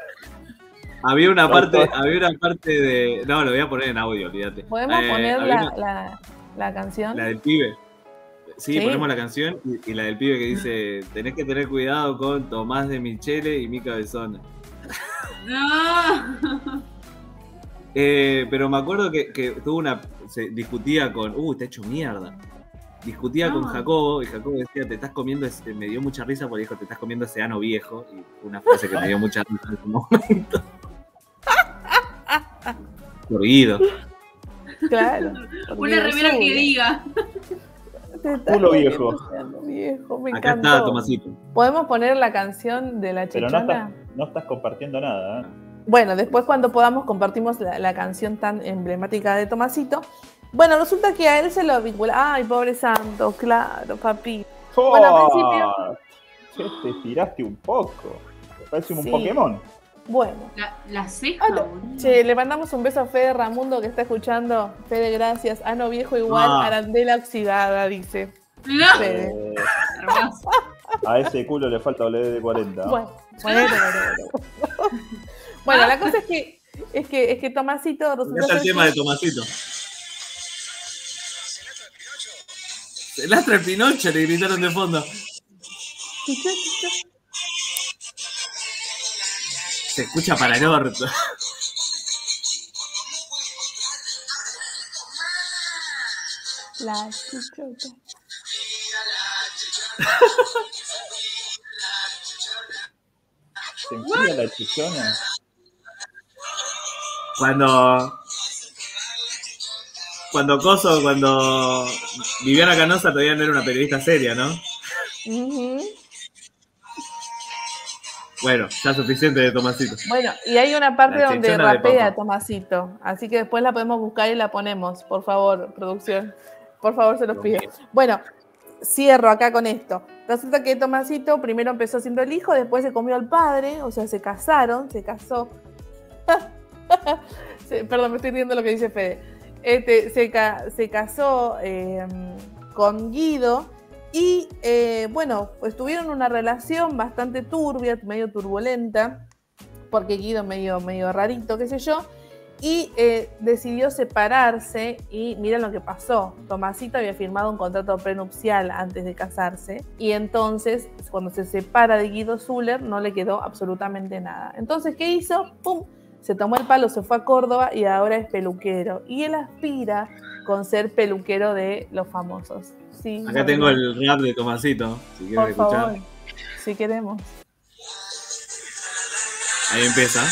Había una No, parte, no. había una parte de. No, lo voy a poner en audio, olvídate. ¿Podemos Eh, poner la, una- la, la canción? la del pibe. Sí, Sí. ponemos la canción y, y la del pibe que dice: Tenés que tener cuidado con Tomás de Michele y mi cabezona. (laughs) (laughs) No. Eh, pero me acuerdo que, que tuvo una. Se discutía con. Uh, está hecho mierda. Discutía con No. Jacobo y Jacobo decía: Te estás comiendo. Ese, me dio mucha risa porque dijo: Te estás comiendo ese ano viejo. Y fue una frase que me dio mucha risa en ese momento. (laughs) Por Guido. Claro. Una remera que diga. Te comiendo viejo. viejo, me Acá encantó. está Tomasito. ¿Podemos poner la canción de la Pero no chichona? estás, no estás compartiendo nada. ¿eh? Bueno, después cuando podamos compartimos la, la canción tan emblemática de Tomasito. Bueno, resulta que a él se lo vincula. Ay, pobre santo, claro, papi. Bueno, al principio- Che, te tiraste un poco. Parece un Sí. Pokémon. Bueno. La, la ceja, Ah. Che, le mandamos un beso a Fede Ramundo que está escuchando. Fede, gracias. Ano viejo igual, Ah. arandela oxidada, dice. No. Fede. Eh, a ese culo le falta WD-40. Bueno, bueno, bueno, bueno. Bueno, la cosa es que es que, es que Tomasito está el tema que- de Tomasito. Se lastra el Pinocho, le gritaron de fondo. Se escucha para el orto. La chichota. ¿Se enfría la chichona? Cuando. Cuando Coso, cuando Viviana Canosa todavía no era una periodista seria, ¿no? Ujú. Bueno, ya suficiente de Tomasito. Bueno, y hay una parte La donde rapea. Tomasito. Así que después la podemos buscar y la ponemos. Por favor, producción. Por favor, se los pido. Bueno, cierro acá con esto. Resulta que Tomasito primero empezó siendo el hijo, después se comió al padre, o sea, se casaron, se casó. (laughs) (laughs) Perdón, me estoy riendo lo que dice Fede. Este, se, se casó eh, con Guido y, eh, bueno, pues tuvieron una relación bastante turbia, medio turbulenta, porque Guido medio, medio rarito, qué sé yo, y eh, decidió separarse y miren lo que pasó. Tomasito había firmado un contrato prenupcial antes de casarse y entonces cuando se separa de Guido Zuller no le quedó absolutamente nada. Entonces, ¿qué hizo? ¡Pum! se tomó el palo, se fue a Córdoba y ahora es peluquero. Y él aspira con ser peluquero de los famosos. Sí, Acá tengo el rap de Tomasito, si quieres escuchar. Si queremos. Ahí empieza.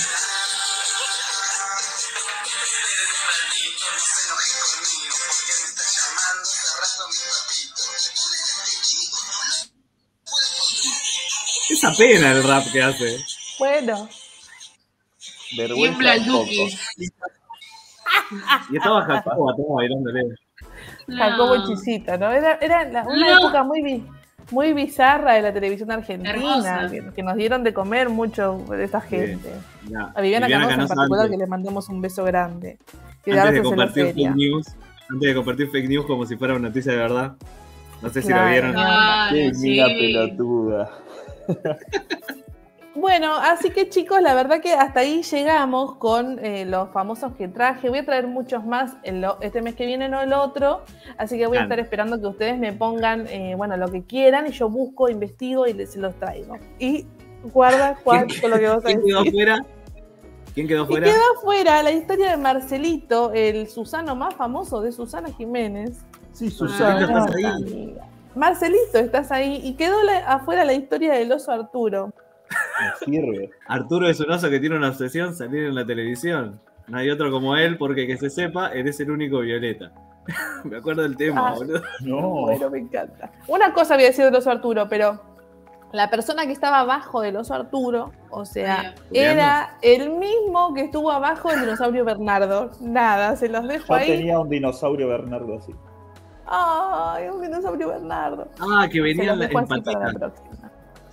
Es apenas el rap que hace. Bueno, Tiembla el Duki. (laughs) Y estaba bailándole. Jacobo y Chisita, ¿no? Era, era la- una No. época muy, muy bizarra de la televisión argentina, que, que nos dieron de comer mucho de esa gente. A Viviana, Canosa en particular, antes- que le mandamos un beso grande. Que antes de compartir fake news, antes de compartir fake news como si fuera una noticia de verdad. No sé si lo vieron. Claro, Qué sí. mina pelotuda. (laughs) Bueno, así que chicos, la verdad que hasta ahí llegamos con eh, los famosos que traje. Voy a traer muchos más el o- este mes que viene, no el otro. Así que voy a estar esperando que ustedes me pongan, eh, bueno, lo que quieran y yo busco, investigo y les se los traigo. Y guarda, (laughs) Juan, con lo que vos (laughs) ¿Quién quedó fuera? ¿Quién quedó Y fuera? quedó afuera la historia de Marcelito, el Susano más famoso de Susana Jiménez. Sí, Susana, Susana. estás ahí. Marcelito, estás ahí. Y quedó la- afuera la historia del oso Arturo. Sirve. Arturo es un oso que tiene una obsesión salir en la televisión. No hay otro como él, porque que se sepa, eres el único violeta. (laughs) Me acuerdo del tema, Ah. boludo. No. Bueno, me encanta. Una cosa había sido del oso Arturo, pero la persona que estaba abajo del oso Arturo, o sea, era el mismo que estuvo abajo del dinosaurio Bernardo. Nada, se los dejo Yo ahí. tenía un dinosaurio Bernardo así. Ay, un dinosaurio Bernardo. Ah, que dejo en así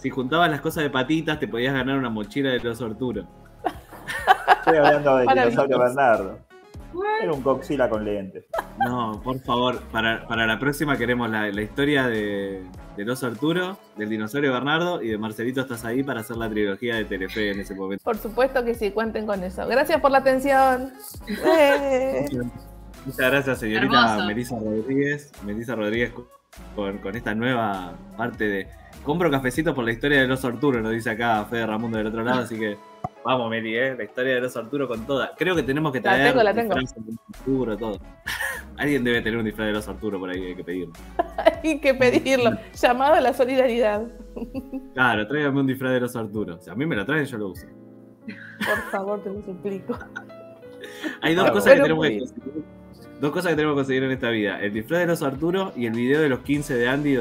Si juntabas las cosas de patitas, te podías ganar una mochila del oso Arturo. Estoy hablando del Maravilloso. dinosaurio Bernardo. Era un coxila con lentes. No, por favor, para, para la próxima queremos la, la historia de, del oso Arturo, del dinosaurio Bernardo y de Marcelito Estás ahí para hacer la trilogía de Telefe en ese momento. Por supuesto que sí, cuenten con eso. Gracias por la atención. Eh. Muchas gracias, señorita Hermoso. Melissa Rodríguez. Melissa Rodríguez con, con esta nueva parte de. Compro cafecito por la historia del oso Arturo, nos dice acá Fede Ramundo del otro lado, así que vamos, Meli, ¿eh? la historia del oso Arturo con toda. Creo que tenemos que La traer tengo, la tengo. del oso Arturo, todo. (laughs) Alguien debe tener un disfraz del oso Arturo por ahí, hay que pedirlo. (laughs) Hay que pedirlo. Llamado a la solidaridad. (laughs) Claro, tráigame un disfraz del oso Arturo. Si a mí me lo traen, yo lo uso. Por favor, te lo suplico. Hay dos cosas que tenemos que. Dos cosas que tenemos que conseguir en esta vida. El disfraz del oso Arturo y el video de los 15 de Andy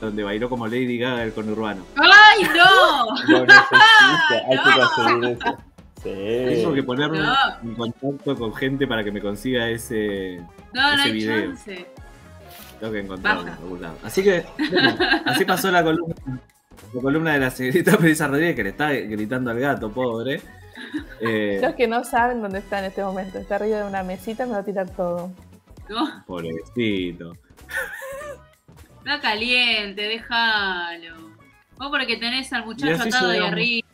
donde bailó como Lady Gaga el conurbano. ¡Ay, no! Lo (laughs) necesita, hay que conseguir eso. Tengo que Sí. ponerme No. en contacto con gente para que me consiga ese. No, no Ese hay video. chance. Tengo que encontrarlo en Baja. algún lado. Así que, bueno, así pasó la columna, la columna de la señorita Melissa Rodríguez que le está gritando al gato, pobre. Eh, Los que no saben dónde está en este momento. Está arriba de una mesita, me va a tirar todo. No, pobrecito. Está caliente, déjalo. Vos porque tenés al muchacho atado de arriba.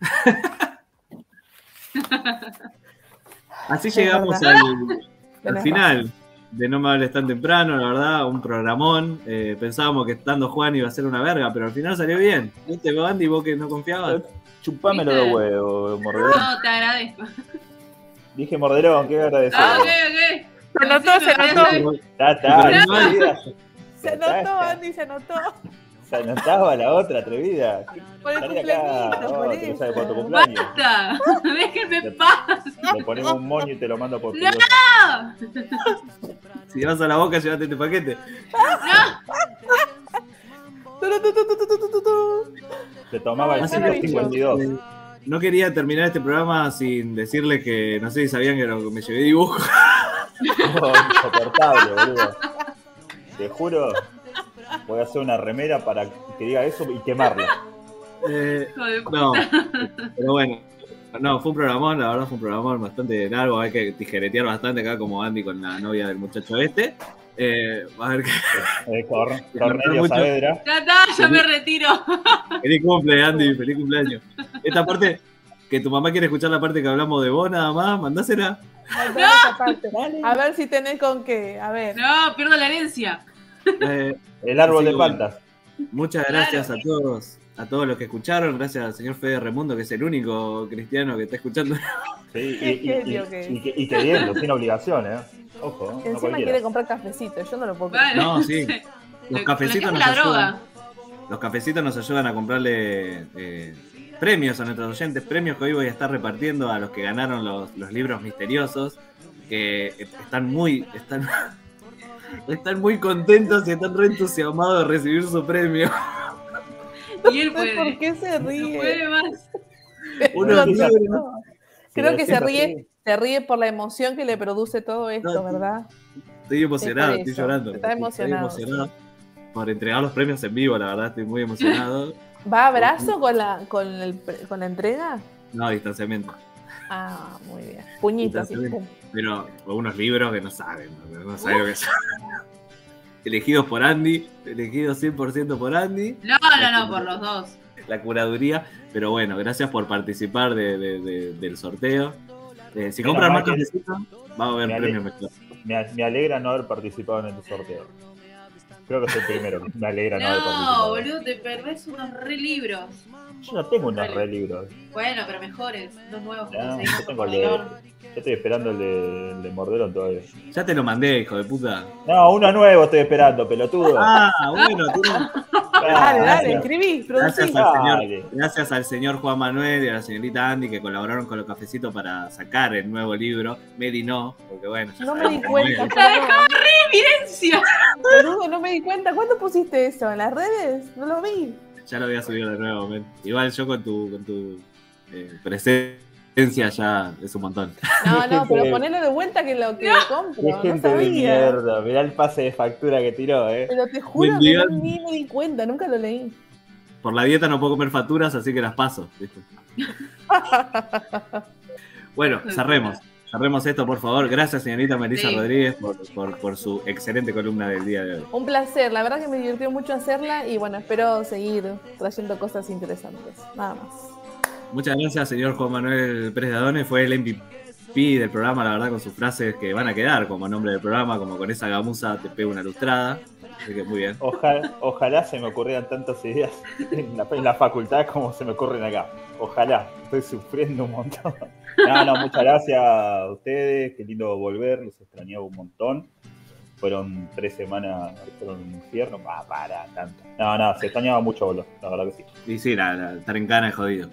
(laughs) Así Es llegamos (laughs) al, final de No me hables tan temprano, la verdad, un programón. Eh, pensábamos que estando Juan iba a ser una verga, pero al final salió bien. ¿Viste, Andy, vos que no confiabas? Chupámelo de huevo, morderón. No, te agradezco. Dije morderón, qué agradecido. Ah, ok, ok. Se notó, se notó. Ya está. Se anotó, Andy, se anotó. (laughs) Se anotaba la otra atrevida. Por el cumpleaños, por no por tu eso. cumpleaños. ¡Basta! (laughs) ¡Déjenme en paz! Le ponemos un moño y te lo mando por ¡No! Si vas a la boca, llévate este paquete. Tu. Te tomaba el Ay, maravilloso. 152. Eh, No quería terminar este programa sin decirles que no sé si sabían que me llevé dibujo. (laughs) Oh, insoportable, boludo. Te juro, voy a hacer una remera para que diga eso y quemarla. Eh, Hijo de puta. no, pero bueno. No, fue un programón, la verdad fue un programón bastante largo, hay que tijeretear bastante acá como Andy con la novia del muchacho este. Eh, va a ver que Eh, (laughs) Cor- Cornelio mucho. Saavedra. Ya está, ya me retiro. feliz cumple, Andy, feliz cumpleaños. Esta parte, que tu mamá quiere escuchar la parte que hablamos de vos nada más, mandásela. Parte. A ver si tenés con qué. A ver. No, pierdo la herencia. Eh, (laughs) El árbol de que bueno. plantas. Muchas gracias a todos, a todos los que escucharon, gracias al señor Fede Remundo, que es el único cristiano que está escuchando. Sí, y, Qué y, y- y que- y queriendo, sin obligación, ¿eh? Ojo, no Encima cualquiera. quiere comprar cafecito. Yo no lo puedo creer. Bueno, No, sí. (laughs) Los cafecitos nos droga. ayudan. Los cafecitos nos ayudan a comprarle eh, premios a nuestros oyentes, premios que hoy voy a estar repartiendo a los que ganaron los, los libros misteriosos, que están muy, están, están muy contentos y están re entusiasmados de recibir su premio. Y él No puede. ¿Por qué se No ríe? puede más. (laughs) Uno empieza- siento. Creo que se ríe, se ríe por la emoción que le produce todo esto, No, ¿verdad? Estoy emocionado, Es estoy llorando. está emocionado, Estoy emocionado por entregar los premios en vivo, la verdad, estoy muy emocionado. ¿Va a abrazo con la, con, el, con la entrega? No, distanciamiento. Ah, muy bien. Puñito así. Distanciamiento. pum. Pero unos libros que no saben, no, no saben lo que son. (laughs) Elegidos por Andy, elegidos 100% por Andy. No, no, no, por los dos. la curaduría. Pero bueno, gracias por participar de- de- de- del sorteo. Eh, si Menos compran más cafecito, va a haber Me premio ale- mejor. Me, me alegra no haber participado en el sorteo. Creo que soy el primero. Me alegra no, haber No, participado. boludo, te perdés unos re libros. Yo no tengo unos re libros. Bueno, pero mejores, los nuevos No, yo tengo el de. Yo estoy esperando el de, el de todavía. Ya te lo mandé, hijo de puta. No, uno nuevo estoy esperando, pelotudo. Ah, bueno, tiene- Dale, dale, gracias. escribí, Gracias al, señor, gracias al señor Juan Manuel y a la señorita Andy que colaboraron con los cafecitos para sacar el nuevo libro. Medi no, porque bueno, ya No me di cuenta. es. perdón. ¡Evidencia! Boludo, no me di cuenta. ¿Cuándo pusiste eso? ¿En las redes? No lo vi. Ya lo voy a subir de nuevo, men. Igual yo con tu, con tu eh, presencia ya es un montón. No, no, (laughs) pero ponelo de vuelta que lo que compro. No gente de sabía. mierda. Mirá el pase de factura que tiró, eh. Pero te juro que no, ni me di cuenta, nunca lo leí. Por la dieta no puedo comer facturas, así que las paso. ¿viste? (laughs) Bueno, cerremos. Cerremos esto, por favor. Gracias, señorita Melissa Sí. Rodríguez, por, por- por su excelente columna del día de hoy. Un placer, la verdad que me divirtió mucho hacerla y bueno, espero seguir trayendo cosas interesantes. Nada más. Muchas gracias, señor Juan Manuel Pérez de Adone. Fue el MVP del programa, la verdad, con sus frases que van a quedar como nombre del programa, como con esa gamuza te pego una lustrada. Así que muy bien. Ojalá, ojalá se me ocurrieran tantas ideas en la, en la facultad como se me ocurren acá. Ojalá. Estoy sufriendo un montón. No, no, muchas gracias a ustedes. Qué lindo volver. Los extrañaba un montón. Fueron tres semanas, fueron un infierno. Ah, para, tanto. No, no, se extrañaba mucho volver. La verdad que sí. Y sí, la, la- estar en cana es jodido.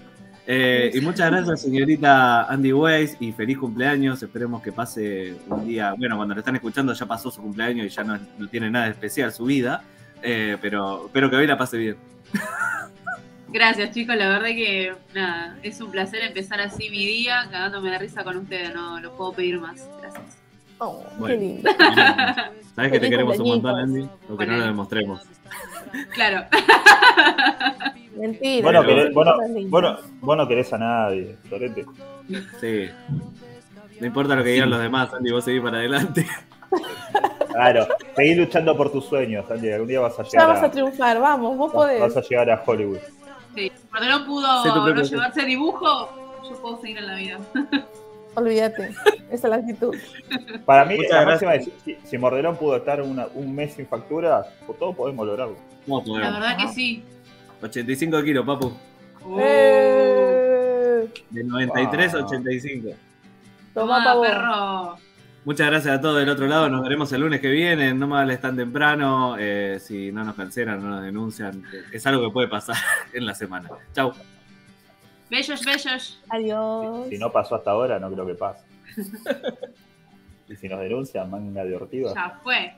Eh, y muchas gracias, señorita Andy Weiss, y feliz cumpleaños. Esperemos que pase un día. Bueno, cuando lo están escuchando ya pasó su cumpleaños y ya no, no tiene nada de especial su vida. Eh, pero espero que hoy la pase bien. Gracias, chicos. La verdad que nada, es un placer empezar así mi día, cagándome de risa con ustedes. No lo puedo pedir más. Gracias. Oh, Bueno. qué lindo. Sabes que te queremos un montón. Andy, aunque no lo demostremos. Claro. Mentira. Bueno, querés- bueno, bueno, vos no querés a nadie, Torete. Sí. No importa lo que digan los demás, Andy, vos seguís para adelante. Claro, seguí luchando por tus sueños, Andy. Algún día vas a Ya llegar vas a a, triunfar, vamos, vos vas podés. a, llegar a Hollywood. Sí. Cuando no pudo no llevarse dibujo, yo puedo seguir en la vida. (laughs) Olvídate. Esa es la actitud. Para mí, la máxima es, si, si Mordelón pudo estar una- un mes sin factura, por todo podemos lograrlo. ¿Cómo La verdad que sí. 85 kilos, papu. Uh, Eh, De 93 a Ah. 85. Toma, Toma, pavo. perro. Muchas gracias a todos del otro lado. Nos veremos el lunes que viene. No me tan temprano. Eh, si no nos cancelan, no nos denuncian. Es algo que puede pasar (laughs) en la semana. Chau. Bellos, bellos. Adiós. Si no pasó hasta ahora, no creo que pase. (laughs) y si nos denuncian, manga de ortiga. Ya fue.